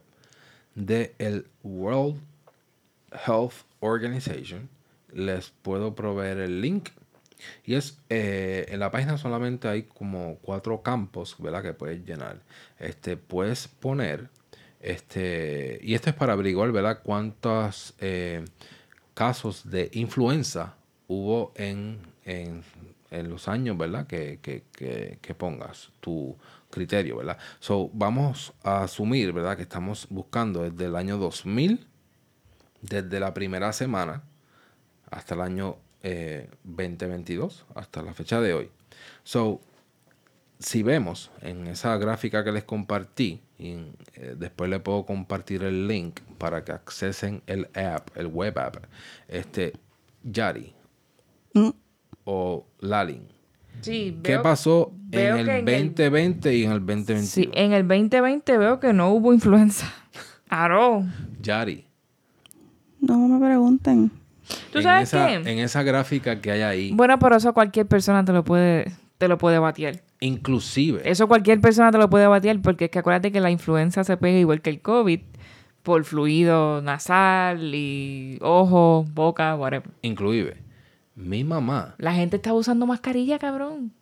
de el World Health Organization. Les puedo proveer el link. Y es, eh, en la página solamente hay como cuatro campos, ¿verdad? Que puedes llenar. Este, puedes poner, este, y esto es para averiguar, ¿verdad? Cuántos eh, casos de influenza hubo en, en, en los años, ¿verdad? Que, que, que, que pongas tu criterio, ¿verdad? So, vamos a asumir, ¿verdad? Que estamos buscando desde el año 2000, desde la primera semana hasta el año eh, 2022, hasta la fecha de hoy. So, si vemos en esa gráfica que les compartí, y eh, después le puedo compartir el link para que accesen el app, el web app, este, Yari
Mm.
o Lalin.
Sí,
¿Qué
veo-
pasó
veo
en el
que en el-
2020 y en el 2021?
Sí, en el 2020 veo que no hubo influenza. Aro.
Yari.
No me pregunten.
¿Tú
en
sabes
esa,
qué?
En esa gráfica que hay ahí,
Bueno, pero eso cualquier persona te lo puede, te lo puede batear.
inclusive,
Eso cualquier persona te lo puede batear porque es que acuérdate que la influenza se pega igual que el COVID por fluido nasal y ojo, boca, whatever.
inclusive, mi mamá
La gente está usando mascarilla, cabrón.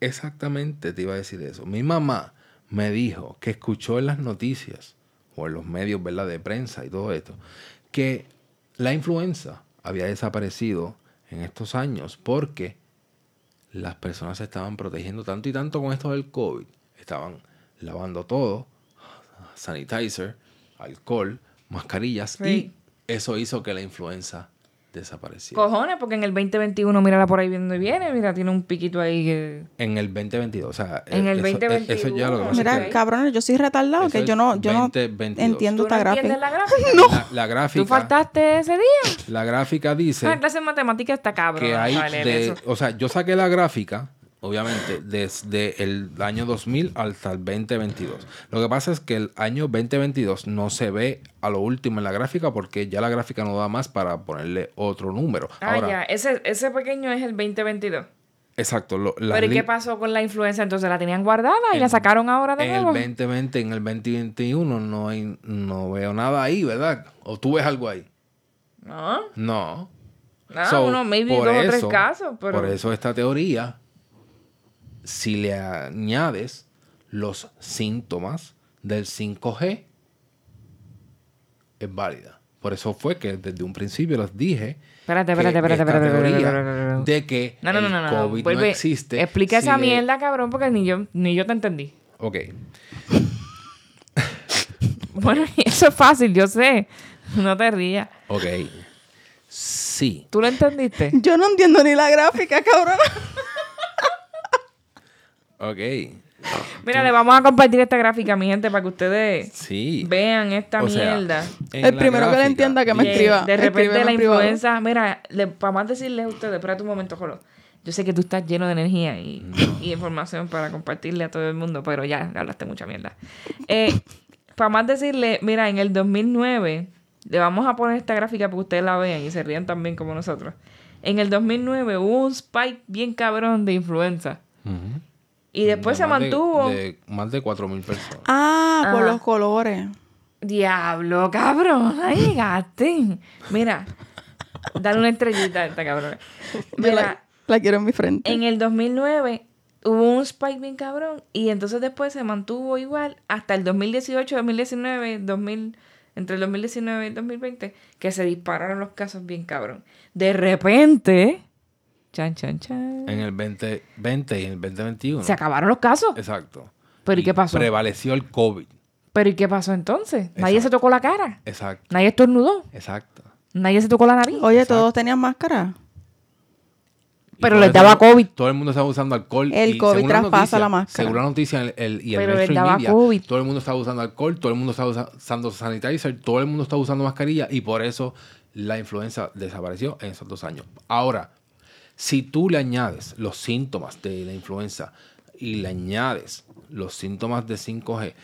Exactamente, te iba a decir eso. Mi mamá me dijo que escuchó en las noticias o en los medios ¿verdad? de prensa y todo esto que la influenza había desaparecido en estos años porque las personas se estaban protegiendo tanto y tanto con esto del COVID. Estaban lavando todo, sanitizer, alcohol, mascarillas
Sí.
y eso hizo que la influenza desapareciera.
Cojones, porque en el 2021, mírala por ahí viendo y viene, mira, tiene un piquito ahí que...
En el 2022, o sea,
En el
eso, eh,
2021,
eso ya lo que pasa es
Mira,
que-
cabrones, yo soy retardado,
Eso
que
es
yo no, yo no
2022.
entiendo
¿Tú no
esta
entiendes
gráfica.
la gráfica?
La, la gráfica,
¿Tú faltaste ese día?
la gráfica dice
La clase de matemáticas está cabrón.
que hay de, o sea, yo saqué la gráfica, obviamente, desde el año 2000 hasta el 2022. Lo que pasa es que el año 2022 no se ve a lo último en la gráfica porque ya la gráfica no da más para ponerle otro número.
Ah,
Ahora,
ya. Ese, ese pequeño es el 2022.
exacto, lo-
Pero ¿y qué pasó con la influenza? Entonces la tenían guardada y la sacaron ahora de
en el
nuevo.
2020, en el 2021 no hay, no veo nada ahí, ¿verdad? ¿O tú ves algo ahí?
No,
No.
no,
So,
uno, maybe dos o tres casos, pero...
Por eso esta teoría, si le añades los síntomas del 5G, es válida. Por eso fue que desde un principio les dije
Espérate, espérate, espérate, espérate,
de que
No, no, no,
el
no, no, no.
COVID no
Vuelve,
existe.
Explica
si
esa
le-
mierda, cabrón, porque ni yo, ni yo te entendí.
Ok.
Bueno, eso es fácil, yo sé. No te rías.
Ok. Sí.
¿Tú lo entendiste?
Yo no entiendo ni la gráfica, cabrón.
Ok.
Mira, le vamos a compartir esta gráfica, mi gente, para que ustedes
Sí.
vean esta
O sea,
mierda.
El primero que le entienda que me escriba.
De repente la influenza, mira, le- para más decirles a ustedes, espérate un momento, Jolo. Yo sé que tú estás lleno de energía y, y información para compartirle a todo el mundo, pero ya hablaste mucha mierda. Eh, para más decirle, mira, en el 2009, le vamos a poner esta gráfica para que ustedes la vean y se rían también como nosotros. En el 2009 hubo un spike bien cabrón de influenza.
Ujú.
Y después
De
se
más de-
mantuvo.
De, más de 4.000 personas.
Ah, por
Ajá.
los colores.
Diablo, cabrón. Ahí llegaste. Mira, dale una estrellita a esta cabrón.
Yo
Mira,
la, la quiero en mi frente.
en el 2009 hubo un spike bien cabrón y entonces después se mantuvo igual hasta el 2018, 2019, 2000, entre el 2019 y el 2020, que se dispararon los casos bien cabrón. De repente, chan, chan, chan,
En el 2020 y en el 2021.
se acabaron los casos.
Exacto.
¿Pero y qué pasó?
Prevaleció el COVID.
Pero ¿y qué pasó entonces? Nadie se tocó la cara,
Exacto.
nadie estornudó,
Exacto.
nadie se tocó la nariz.
Oye, todos tenían máscara.
Pero les daba COVID.
Todo el mundo estaba usando alcohol.
El
y
COVID
la
traspasa
noticia-
la máscara.
Según la noticia el, el- y el
Pero les daba
media,
COVID.
todo el mundo estaba usando alcohol, todo el mundo estaba usa- usando sanitizer, todo el mundo estaba usando mascarilla y por eso la influenza desapareció en esos dos años. Ahora, si tú le añades los síntomas de la influenza y le añades los síntomas de 5G,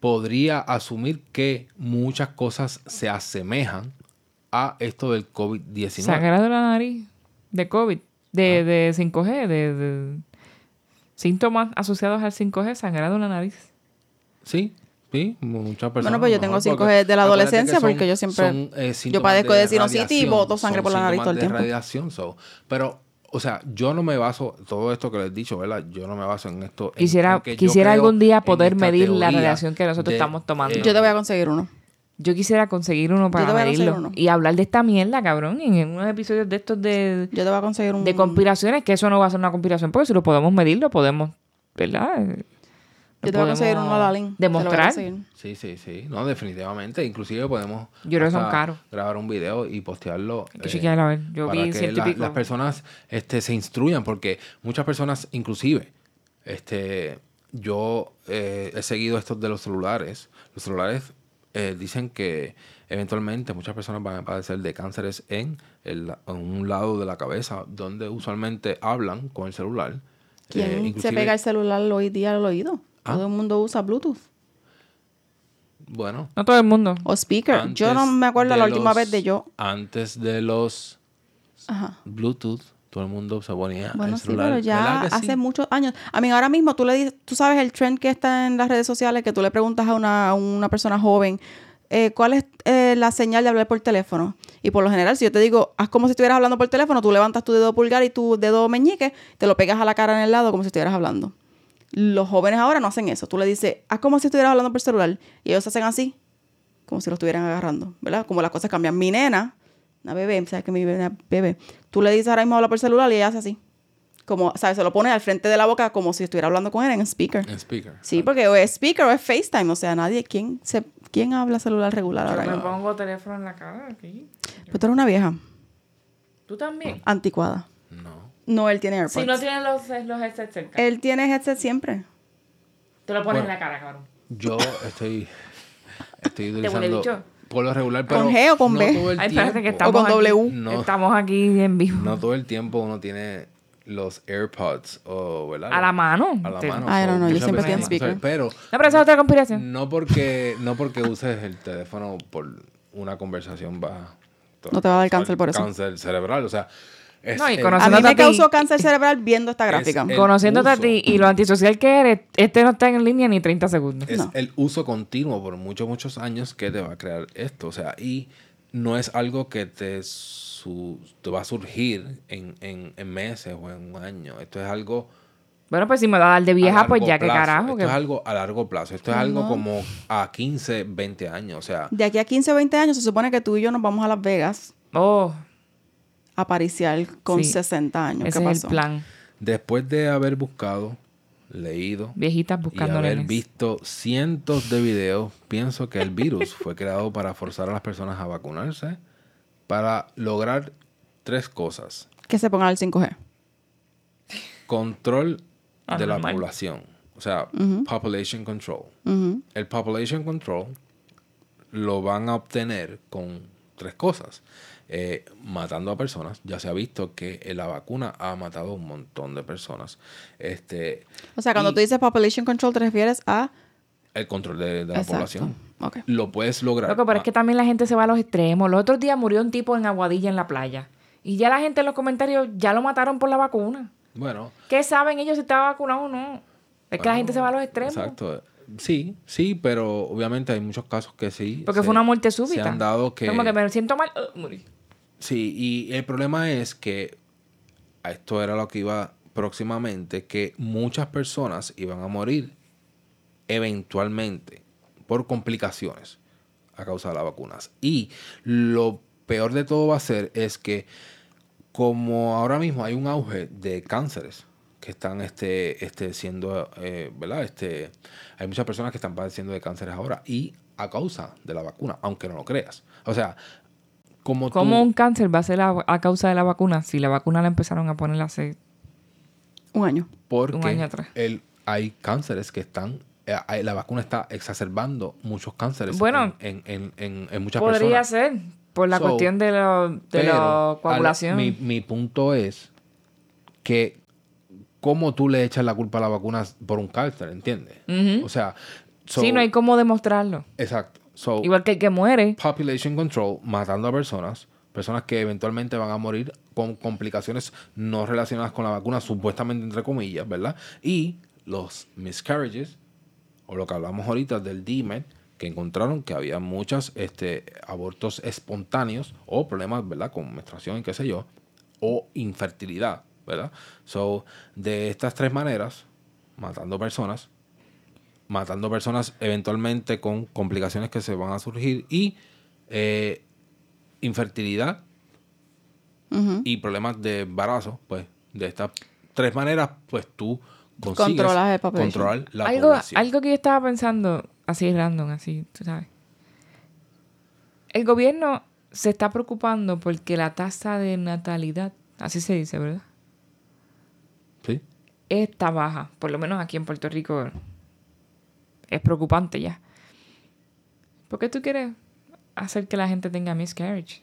podría asumir que muchas cosas se asemejan a esto del COVID-19.
Sangrado de la nariz de COVID, de, de 5G, de, de síntomas asociados al 5G, sangrado en la nariz.
Sí, sí, muchas personas.
Bueno, pues yo tengo
mejor,
5G
porque
desde la adolescencia
son-
porque yo siempre-
son, eh,
yo padezco de sinusitis y boto sangre
son
por la nariz todo el
de
tiempo.
radiación, so. Pero, o sea, yo no me baso, todo esto que les he dicho, ¿verdad? Yo no me baso en esto.
Quisiera,
en
quisiera algún día poder medir la radiación que nosotros
de,
estamos tomando.
eh,
Yo te voy a conseguir uno.
Yo quisiera conseguir uno para medirlo.
uno.
Y hablar de esta mierda, cabrón, en, en unos episodios de estos de,
Yo te voy a conseguir un...
de conspiraciones, que eso no va a ser una conspiración, porque si lo podemos medir, lo podemos, ¿verdad?
Yo te voy a conseguir uno a la Lin. Te lo voy a
Demostrar.
Sí, sí, sí. No, definitivamente. Inclusive podemos
Yo creo que son
hasta
caros.
grabar un video y postearlo.
Hay que
eh,
chequearlo, a ver. Yo
para
vi
que la- las personas este, se instruyan, porque muchas personas, inclusive, este, yo eh, he seguido estos de los celulares. Los celulares eh, dicen que eventualmente muchas personas van a padecer de cánceres en, el- en un lado de la cabeza, donde usualmente hablan con el celular.
¿Quién
Eh,
se pega el celular hoy día al oído?
Ah.
Todo el mundo usa Bluetooth
Bueno,
No todo el mundo.
o speaker. yo no me acuerdo la última
los-
vez de yo.
Antes de los
Ajá.
Bluetooth, todo el mundo se ponía
Bueno,
el
sí,
celular.
pero ya
¿verdad que
hace
sí?
muchos años. A mí ahora mismo tú le dices, tú sabes el trend que está en las redes sociales que tú le preguntas a una, a una persona joven eh, cuál es eh, la señal de hablar por teléfono. Y por lo general, si yo te digo, haz como si estuvieras hablando por teléfono, tú levantas tu dedo pulgar y tu dedo meñique, te lo pegas a la cara en el lado como si estuvieras hablando. Los jóvenes ahora no hacen eso. Tú le dices, haz como si estuvieras hablando por celular. Y ellos hacen así, como si lo estuvieran agarrando, ¿verdad? Como las cosas cambian. Mi nena, una bebé, sabes que mi bebé, bebé, tú le dices ahora mismo habla por celular y ella hace así. Como, ¿sabes? Se lo pone al frente de la boca como si estuviera hablando con él en speaker.
En speaker.
Sí, porque o es speaker o es FaceTime. O sea, nadie, ¿quién, se, quién habla celular regular ahora
Yo me
mismo?
pongo teléfono en la cara aquí.
Pues tú eres una vieja,
¿Tú también?
anticuada.
No.
No, él tiene AirPods.
Si no tienes los, los headsets cerca.
Él tiene headset siempre.
Te lo pones
Bueno.
en la cara, cabrón.
Yo estoy, estoy utilizando por lo regular, pero
¿Con G o con
no
B?
todo el
Ay, espérate que estamos
con
aquí.
W.
No.
Estamos aquí en vivo.
No todo el tiempo uno tiene los AirPods o, ¿verdad?
A la mano.
A la mano.
Ay,
so,
no, no, yo siempre en
no- Pero
No, pero esa es otra conspiración.
no porque, no porque uses el teléfono por una conversación va
No te va a dar cáncer por eso.
Cáncer cerebral, o sea. Es
No, y conoce-
A mí me
a ti-
causó cáncer cerebral viendo esta gráfica.
Conociéndote a ti y lo antisocial que eres, este no está en línea ni 30 segundos.
es
No.
el uso continuo por muchos, muchos años que te va a crear esto. O sea, y no es algo que te, su- te va a surgir en, en- en meses o en un año. Esto es algo.
Bueno, pues si me va a dar de vieja, pues ya, qué
plazo.
carajo.
Esto
que-
es algo a largo plazo. Esto es algo como a 15, 20 años. O sea,
De aquí a 15 o 20 años se supone que tú y yo nos vamos a Las Vegas
Oh,
a pariciar con
Sí.
60 años.
ese
¿Qué
es
pasó?
el plan.
después de haber buscado, leído
Viejitas
y
buscando
haber
nenes.
visto cientos de videos, pienso que el virus fue creado para forzar a las personas a vacunarse para lograr tres cosas.
Que se pongan al 5G.
control
Ah,
de la población. O sea, population control. El population control lo van a obtener con tres cosas. Eh, matando a personas. Ya se ha visto que eh, la vacuna ha matado a un montón de personas. Este,
O sea, cuando
Y-
tú dices population control, te refieres a...
el control de, de la
Exacto.
población. Lo puedes lograr.
Loco, pero es que también la gente se va a los extremos. Los otros días murió un tipo en Aguadilla en la playa. Y ya la gente en los comentarios ya lo mataron por la vacuna.
Bueno,
¿Qué saben ellos si estaba vacunado o no? Es que la gente se va a los extremos.
Exacto. Sí, sí, pero obviamente hay muchos casos que sí.
Porque
se-
fue una muerte
Se
súbita.
han dado que...
Como que me siento mal. uh, morí.
Sí, y el problema es que esto era lo que iba próximamente, que muchas personas iban a morir eventualmente por complicaciones a causa de las vacunas. Y lo peor de todo va a ser es que como ahora mismo hay un auge de cánceres que están este, este siendo, eh, ¿verdad? Este, hay muchas personas que están padeciendo de cánceres ahora y a causa de la vacuna, aunque no lo creas. O sea, como tú-
¿Cómo un cáncer va a ser a, a causa de la vacuna si la vacuna la empezaron a poner hace...
Un año.
porque
un año atrás.
el- hay cánceres que están, eh, la vacuna está exacerbando muchos cánceres
Bueno,
en, en, en, en muchas
Podría
personas.
ser por la
So,
cuestión de, lo, de
Pero,
la
al-
coagulación.
mi, mi punto es que cómo tú le echas la culpa a la vacuna por un cáncer, ¿entiendes? O sea, so-
sí, no hay cómo demostrarlo.
Exacto. So,
Igual que el que muere.
population control, matando a personas, personas que eventualmente van a morir con complicaciones no relacionadas con la vacuna, supuestamente entre comillas, ¿verdad? Y los miscarriages, o lo que hablamos ahorita del DMED, que encontraron que había muchos este, abortos espontáneos o problemas, ¿verdad? Con menstruación y qué sé yo, o infertilidad, ¿verdad? So, de estas tres maneras, matando personas, matando personas eventualmente con complicaciones que se van a surgir y eh, infertilidad y problemas de embarazo, pues de estas tres maneras, pues tú consigues
Controlas el population.
controlar la
algo,
población.
algo que yo estaba pensando, así random, así, tú sabes. El gobierno se está preocupando porque la tasa de natalidad, así se dice, ¿verdad?
Sí.
Está baja. Por lo menos aquí en Puerto Rico es preocupante ya. ¿Por qué tú quieres hacer que la gente tenga miscarriage?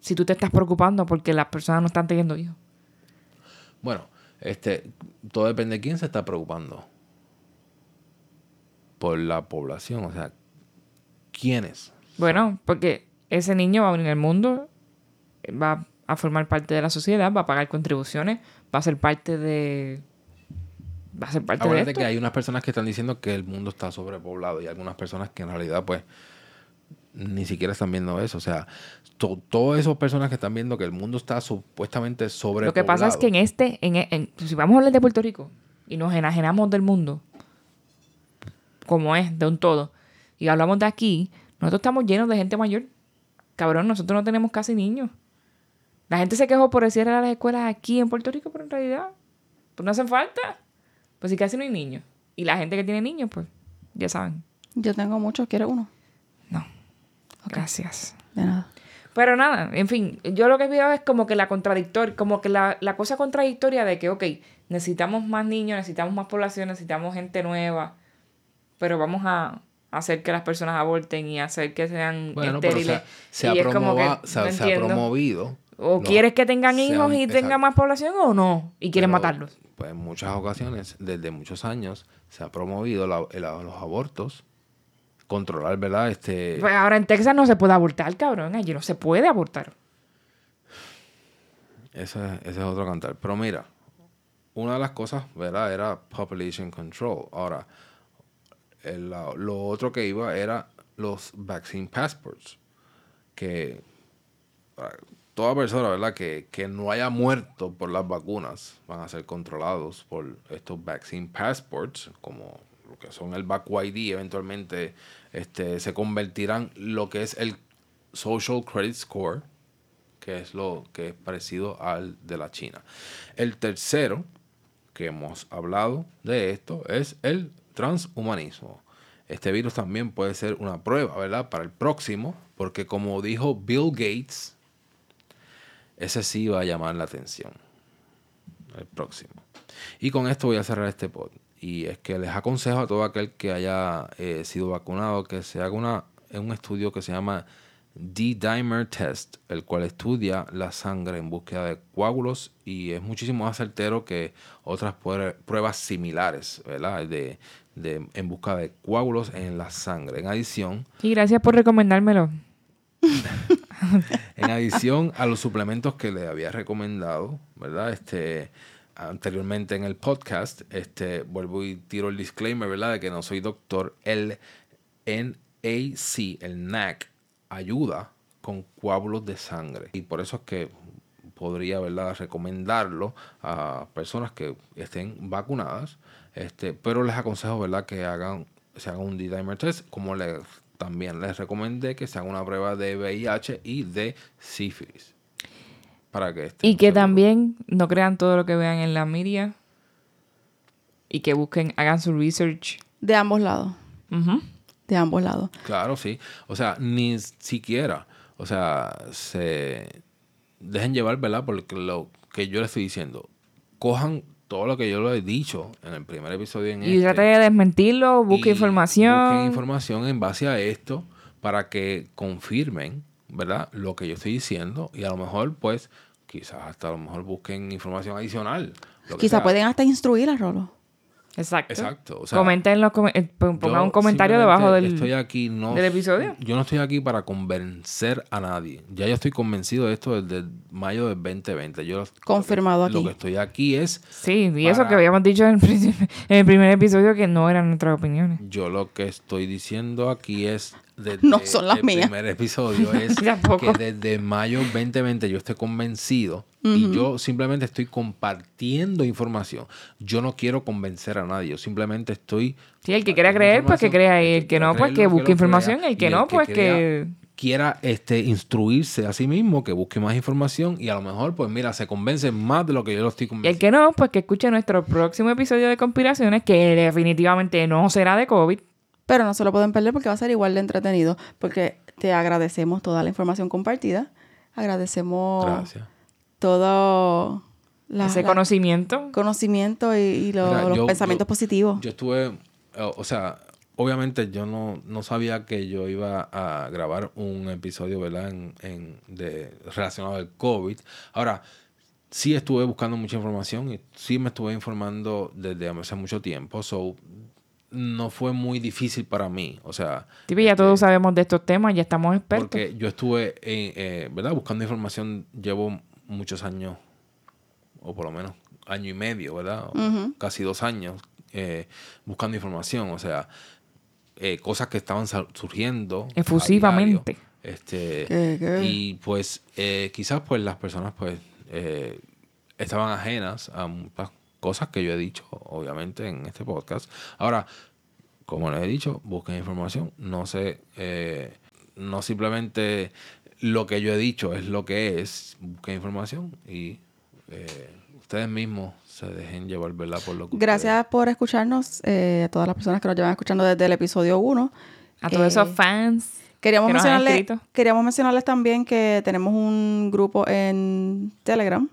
Si tú te estás preocupando porque las personas no están teniendo hijos.
Bueno, este, todo depende de quién se está preocupando por la población, o sea, quiénes.
Bueno, porque ese niño va a venir al mundo, va a formar parte de la sociedad, va a pagar contribuciones, va a ser parte de... Va a ser parte de esto.
que hay unas personas que están diciendo que el mundo está sobrepoblado y algunas personas que en realidad, pues, ni siquiera están viendo eso. O sea, to- todas esas personas que están viendo que el mundo está supuestamente sobrepoblado.
Lo que pasa es que en este, en, en- si vamos a hablar de Puerto Rico y nos enajenamos del mundo, como es, de un todo, y hablamos de aquí, nosotros estamos llenos de gente mayor. Cabrón, nosotros no tenemos casi niños. La gente se quejó por decir a las escuelas aquí en Puerto Rico, pero en realidad, pues no hacen falta. Pues si casi no hay niños. Y la gente que tiene niños, pues, ya saben.
Yo tengo muchos, ¿quieres uno?
No. Gracias.
De nada.
Pero nada, en fin, yo lo que veo es como que la contradictoria, como que la, la cosa contradictoria de que, ok, necesitamos más niños, necesitamos más población, necesitamos gente nueva, pero vamos a hacer que las personas aborten y hacer que sean
Bueno, pero
estériles.
se, ha- se
y
ha
es como que,
promova- se ha-
no
se ha
entiendo.
promovido.
O quieres que tengan hijos y tengan más población o no, y quieres matarlos.
Pues en muchas ocasiones, desde muchos años, se ha promovido la- el- los abortos, controlar, ¿verdad? Este,
Pues ahora en Texas no se puede abortar, cabrón, allí no se puede abortar.
ese, ese es otro cantar. Pero mira, una de las cosas, ¿verdad? Era population control. Ahora, el- lo otro que iba era los vaccine passports. Que para toda persona, ¿verdad? Que, que no haya muerto por las vacunas van a ser controlados por estos vaccine passports, como lo que son el VACU ID, eventualmente este, se convertirán lo que es el Social Credit Score, que es lo que es parecido al de la China. El tercero, que hemos hablado de esto, es el transhumanismo. Este virus también puede ser una prueba, ¿verdad? Para el próximo, porque como dijo Bill Gates, ese sí va a llamar la atención. El próximo. Y con esto voy a cerrar este pod. y es que les aconsejo a todo aquel que haya eh, sido vacunado que se haga una, un estudio que se llama D-Dimer Test, el cual estudia la sangre en búsqueda de coágulos y es muchísimo más certero que otras pruebas similares, ¿verdad? De, de, en busca de coágulos en la sangre. En adición...
Y gracias por recomendármelo.
en adición a los suplementos que le había recomendado, ¿verdad? Este, anteriormente en el podcast, este, vuelvo y tiro el disclaimer, ¿verdad? De que no soy doctor. El NAC, el NAC, ayuda con coágulos de sangre. Y por eso es que podría, ¿verdad?, recomendarlo a personas que estén vacunadas. Este, pero les aconsejo, ¿verdad?, que hagan, se hagan un D-dimer test, como les también les recomendé que se haga una prueba de VIH y de sífilis.
Para que y que también no crean todo lo que vean en la media y que busquen, hagan su research.
De ambos lados. De ambos lados.
Claro, sí. O sea, ni siquiera, o sea, se dejen llevar, ¿verdad? Porque lo que yo les estoy diciendo, cojan todo lo que yo lo he dicho en el primer episodio. En
y este, trate de desmentirlo, busque información.
Busquen información en base a esto para que confirmen, ¿verdad? Lo que yo estoy diciendo y a lo mejor, pues, quizás hasta a lo mejor busquen información adicional.
Quizás pueden hasta instruir a Rolo.
Exacto. Exacto. Comenten los eh, pongan un comentario debajo del,
estoy aquí no,
del episodio.
Yo no estoy aquí para convencer a nadie. Ya yo estoy convencido de esto desde mayo del 2020. Yo
Confirmado aquí.
Lo que estoy aquí es.
Sí, y eso que habíamos dicho en el, en el primer episodio que no eran nuestras opiniones.
Yo lo que estoy diciendo aquí es
no son las
el
mías.
primer episodio es que desde mayo 2020 yo estoy convencido y yo simplemente estoy compartiendo información. Yo no quiero convencer a nadie, yo simplemente estoy...
Sí, el que quiera creer, pues que crea, y el que no, pues que busque información, el que no, pues que...
quiera este, instruirse a sí mismo, que busque más información y a lo mejor, pues mira, se convence más de lo que yo lo estoy convenciendo.
Y el que no, pues que escuche nuestro próximo episodio de conspiraciones, que definitivamente no será de COVID,
pero no se lo pueden perder porque va a ser igual de entretenido. Porque te agradecemos toda la información compartida. Agradecemos todo
ese conocimiento.
Conocimiento y, los pensamientos positivos.
Yo estuve, o sea, obviamente yo no, no, sabía que yo iba a grabar un episodio, ¿verdad? En, de, relacionado al COVID. Ahora, sí estuve buscando mucha información y sí me estuve informando desde hace mucho tiempo. So, no fue muy difícil para mí. O sea.
Sí, ya todos este, sabemos de estos temas, ya estamos expertos.
Porque yo estuve, eh, ¿verdad? Buscando información, llevo muchos años, o por lo menos año y medio, ¿verdad? Casi dos años eh, buscando información. O sea, eh, cosas que estaban surgiendo.
Efusivamente.
Este, Y pues quizás pues las personas pues estaban ajenas a cosas que yo he dicho, obviamente, en este podcast. Ahora, como les he dicho, busquen información. No sé, eh, no simplemente lo que yo he dicho es lo que es. Busquen información y eh, ustedes mismos se dejen llevar, ¿verdad? Por lo que
Gracias por escucharnos, eh, a todas las personas que nos llevan escuchando desde el episodio 1.
A todos esos fans.
Queríamos, mencionarles, queríamos mencionarles también que tenemos un grupo en Telegram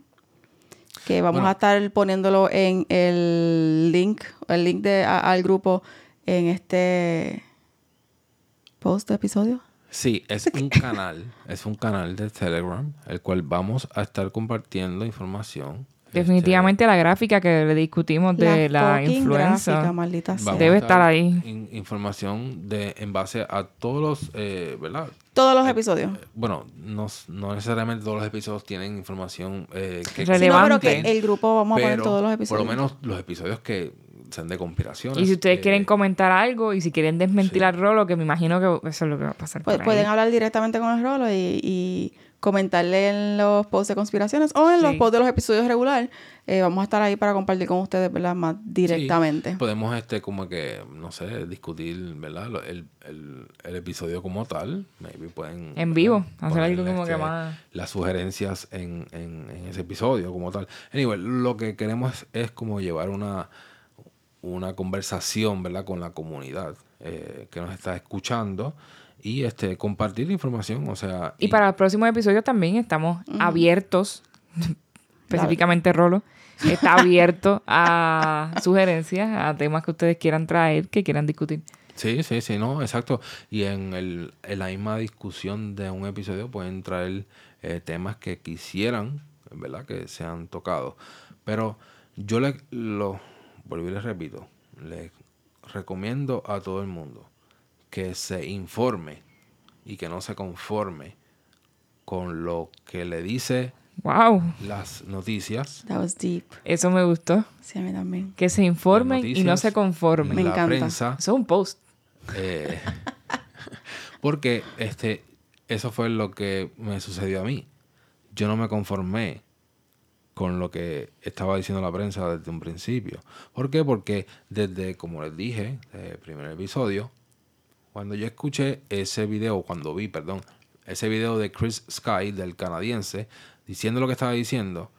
que vamos a estar poniéndolo en el link, el link de, al grupo en este post de episodio.
Sí, es un canal, es un canal de Telegram, el cual vamos a estar compartiendo información.
Definitivamente este, la gráfica que le discutimos de la, influenza debe estar, ahí.
información de en base a todos los, eh, ¿verdad?
Todos los eh, episodios.
Eh, bueno, no, no, necesariamente todos los episodios tienen información eh,
que relevante.
el grupo vamos a poner todos los episodios.
Por lo menos los episodios que sean de conspiraciones.
Y si ustedes quieren comentar algo y si quieren desmentir al Rolo, que me imagino que eso es lo que va a pasar.
Pues, pueden hablar directamente con el Rolo y comentarle en los posts de conspiraciones o en los posts de los episodios regulares. Eh, vamos a estar ahí para compartir con ustedes, ¿verdad? Más directamente.
podemos, este, como que, no sé, discutir, ¿verdad? El, episodio como tal. Maybe pueden...
En vivo. Hacer algo como que este, más...
Las sugerencias en, en, ese episodio como tal. Anyway, lo que queremos es, como llevar una, una conversación, ¿verdad? Con la comunidad eh, que nos está escuchando y este compartir información, o sea...
Y, para el próximo episodio también estamos abiertos específicamente Rolo, está abierto a sugerencias, a temas que ustedes quieran traer, que quieran discutir.
Sí, sí, sí, no, exacto. Y en, el, en la misma discusión de un episodio pueden traer eh, temas que quisieran, ¿verdad? Que sean tocados. Pero yo le lo, volví y les repito, les recomiendo a todo el mundo que se informe y que no se conforme con lo que le dice
Wow,
las noticias,
That was deep.
eso me gustó.
Sí, a mí también.
Que se informen y no se conformen.
Me
la
encanta.
prensa,
Eso es un post.
Eh, porque este, eso fue lo que me sucedió a mí. Yo no me conformé con lo que estaba diciendo la prensa desde un principio. ¿Por qué? Porque desde, como les dije, el primer episodio, cuando yo escuché ese video, cuando vi, perdón, ese video de Chris Sky, del canadiense, diciendo lo que estaba diciendo,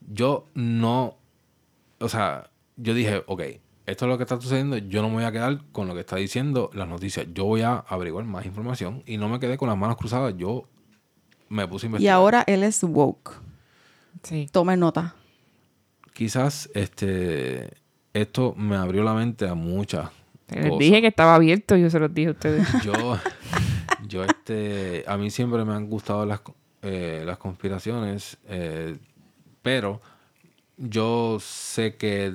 yo no, o sea, yo dije, ok, esto es lo que está sucediendo, yo no me voy a quedar con lo que está diciendo las noticias, yo voy a averiguar más información y no me quedé con las manos cruzadas, yo me puse a
Y
investigar.
ahora él es woke.
Sí.
Tome nota.
Quizás este, esto me abrió la mente a muchas
Les dije que estaba abierto, yo se los dije a ustedes.
Yo, yo este, a mí siempre me han gustado las, eh, las conspiraciones, eh, pero yo sé que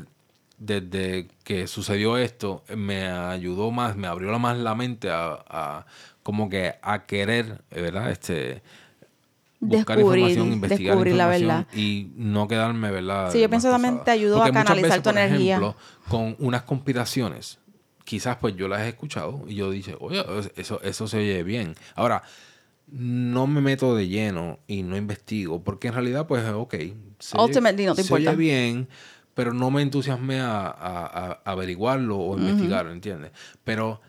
desde que sucedió esto me ayudó más, me abrió más la mente a, a como que a querer, ¿verdad? Este buscar
Descubrir,
información, investigar
descubrir la
información
verdad.
y no quedarme, ¿verdad?
Sí, yo pienso también te ayudó a
Porque
canalizar
veces,
tu
por
energía.
ejemplo, con unas conspiraciones, quizás pues yo las he escuchado y yo dije, oye, eso, eso se oye bien. Ahora, no me meto de lleno y no investigo, porque en realidad, pues, ok. se oye-
Ultimately no te
se oye
importa.
bien, pero no me entusiasmé a, a- a averiguarlo o investigarlo, ¿entiendes? Pero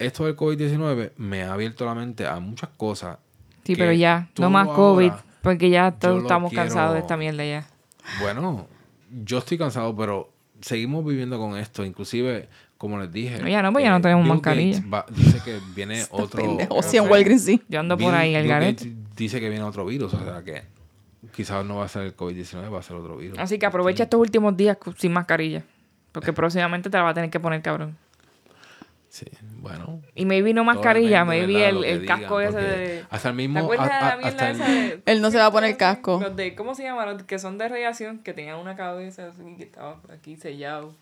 esto del COVID-19 me ha abierto la mente a muchas cosas.
Sí, pero ya, no más COVID, porque ya todos estamos
quiero-
cansados de esta mierda ya.
bueno, yo estoy cansado, pero seguimos viviendo con esto. Inclusive, como les dije...
No, ya no, pues ya no tenemos
Bill
mascarilla.
Va- dice que viene otro... No
Sí, en Walgreens sí.
Yo ando
Bill-
por ahí, el garete.
Dice que viene otro virus, o sea que quizás no va a ser el COVID-19, va a ser otro virus.
Así que aprovecha estos últimos días sin mascarilla. Porque próximamente te la va a tener que poner, cabrón.
Sí, bueno.
Y maybe no mascarilla, maybe
¿verdad?
el, el casco
digan,
ese de...
Hasta el
¿Te
mismo...
acuerdas
a-
de la
a-
mierda
hasta el-
esa de...
Él no se va a poner casco.
Los de, ¿Cómo se llama? Los que son de radiación, que tenían una cabeza así, que estaba por aquí sellado.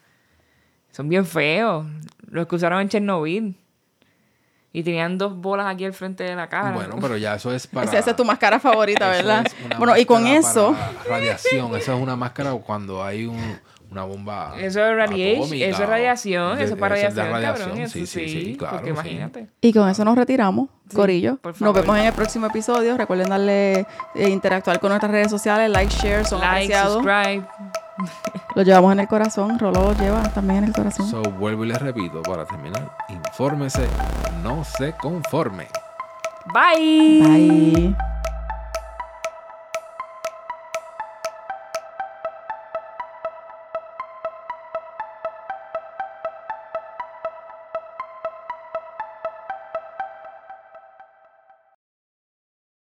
Son bien feos. Los que usaron en Chernobyl. Y tenían dos bolas aquí al frente de la cara.
Bueno, pero ya eso es para...
Esa, esa es tu máscara favorita, ¿verdad? Bueno, y con eso,
Radiación, eso es una máscara cuando hay un, una bomba.
Eso es radiation,
atómica
eso es radiación, eso es para radiación, cabrón.
radiación,
Eso
sí,
sí,
sí, sí, claro,
porque
sí.
imagínate.
y con eso nos retiramos, Corillo. Nos vemos en el próximo episodio. Recuerden darle, eh, interactuar con nuestras redes sociales, like, share, son
Like,
apreciados.
subscribe.
Lo llevamos en el corazón, Rolo lo lleva también en el corazón.
So, vuelvo y les repito para terminar. Infórmese, no se conforme.
Bye.
Bye.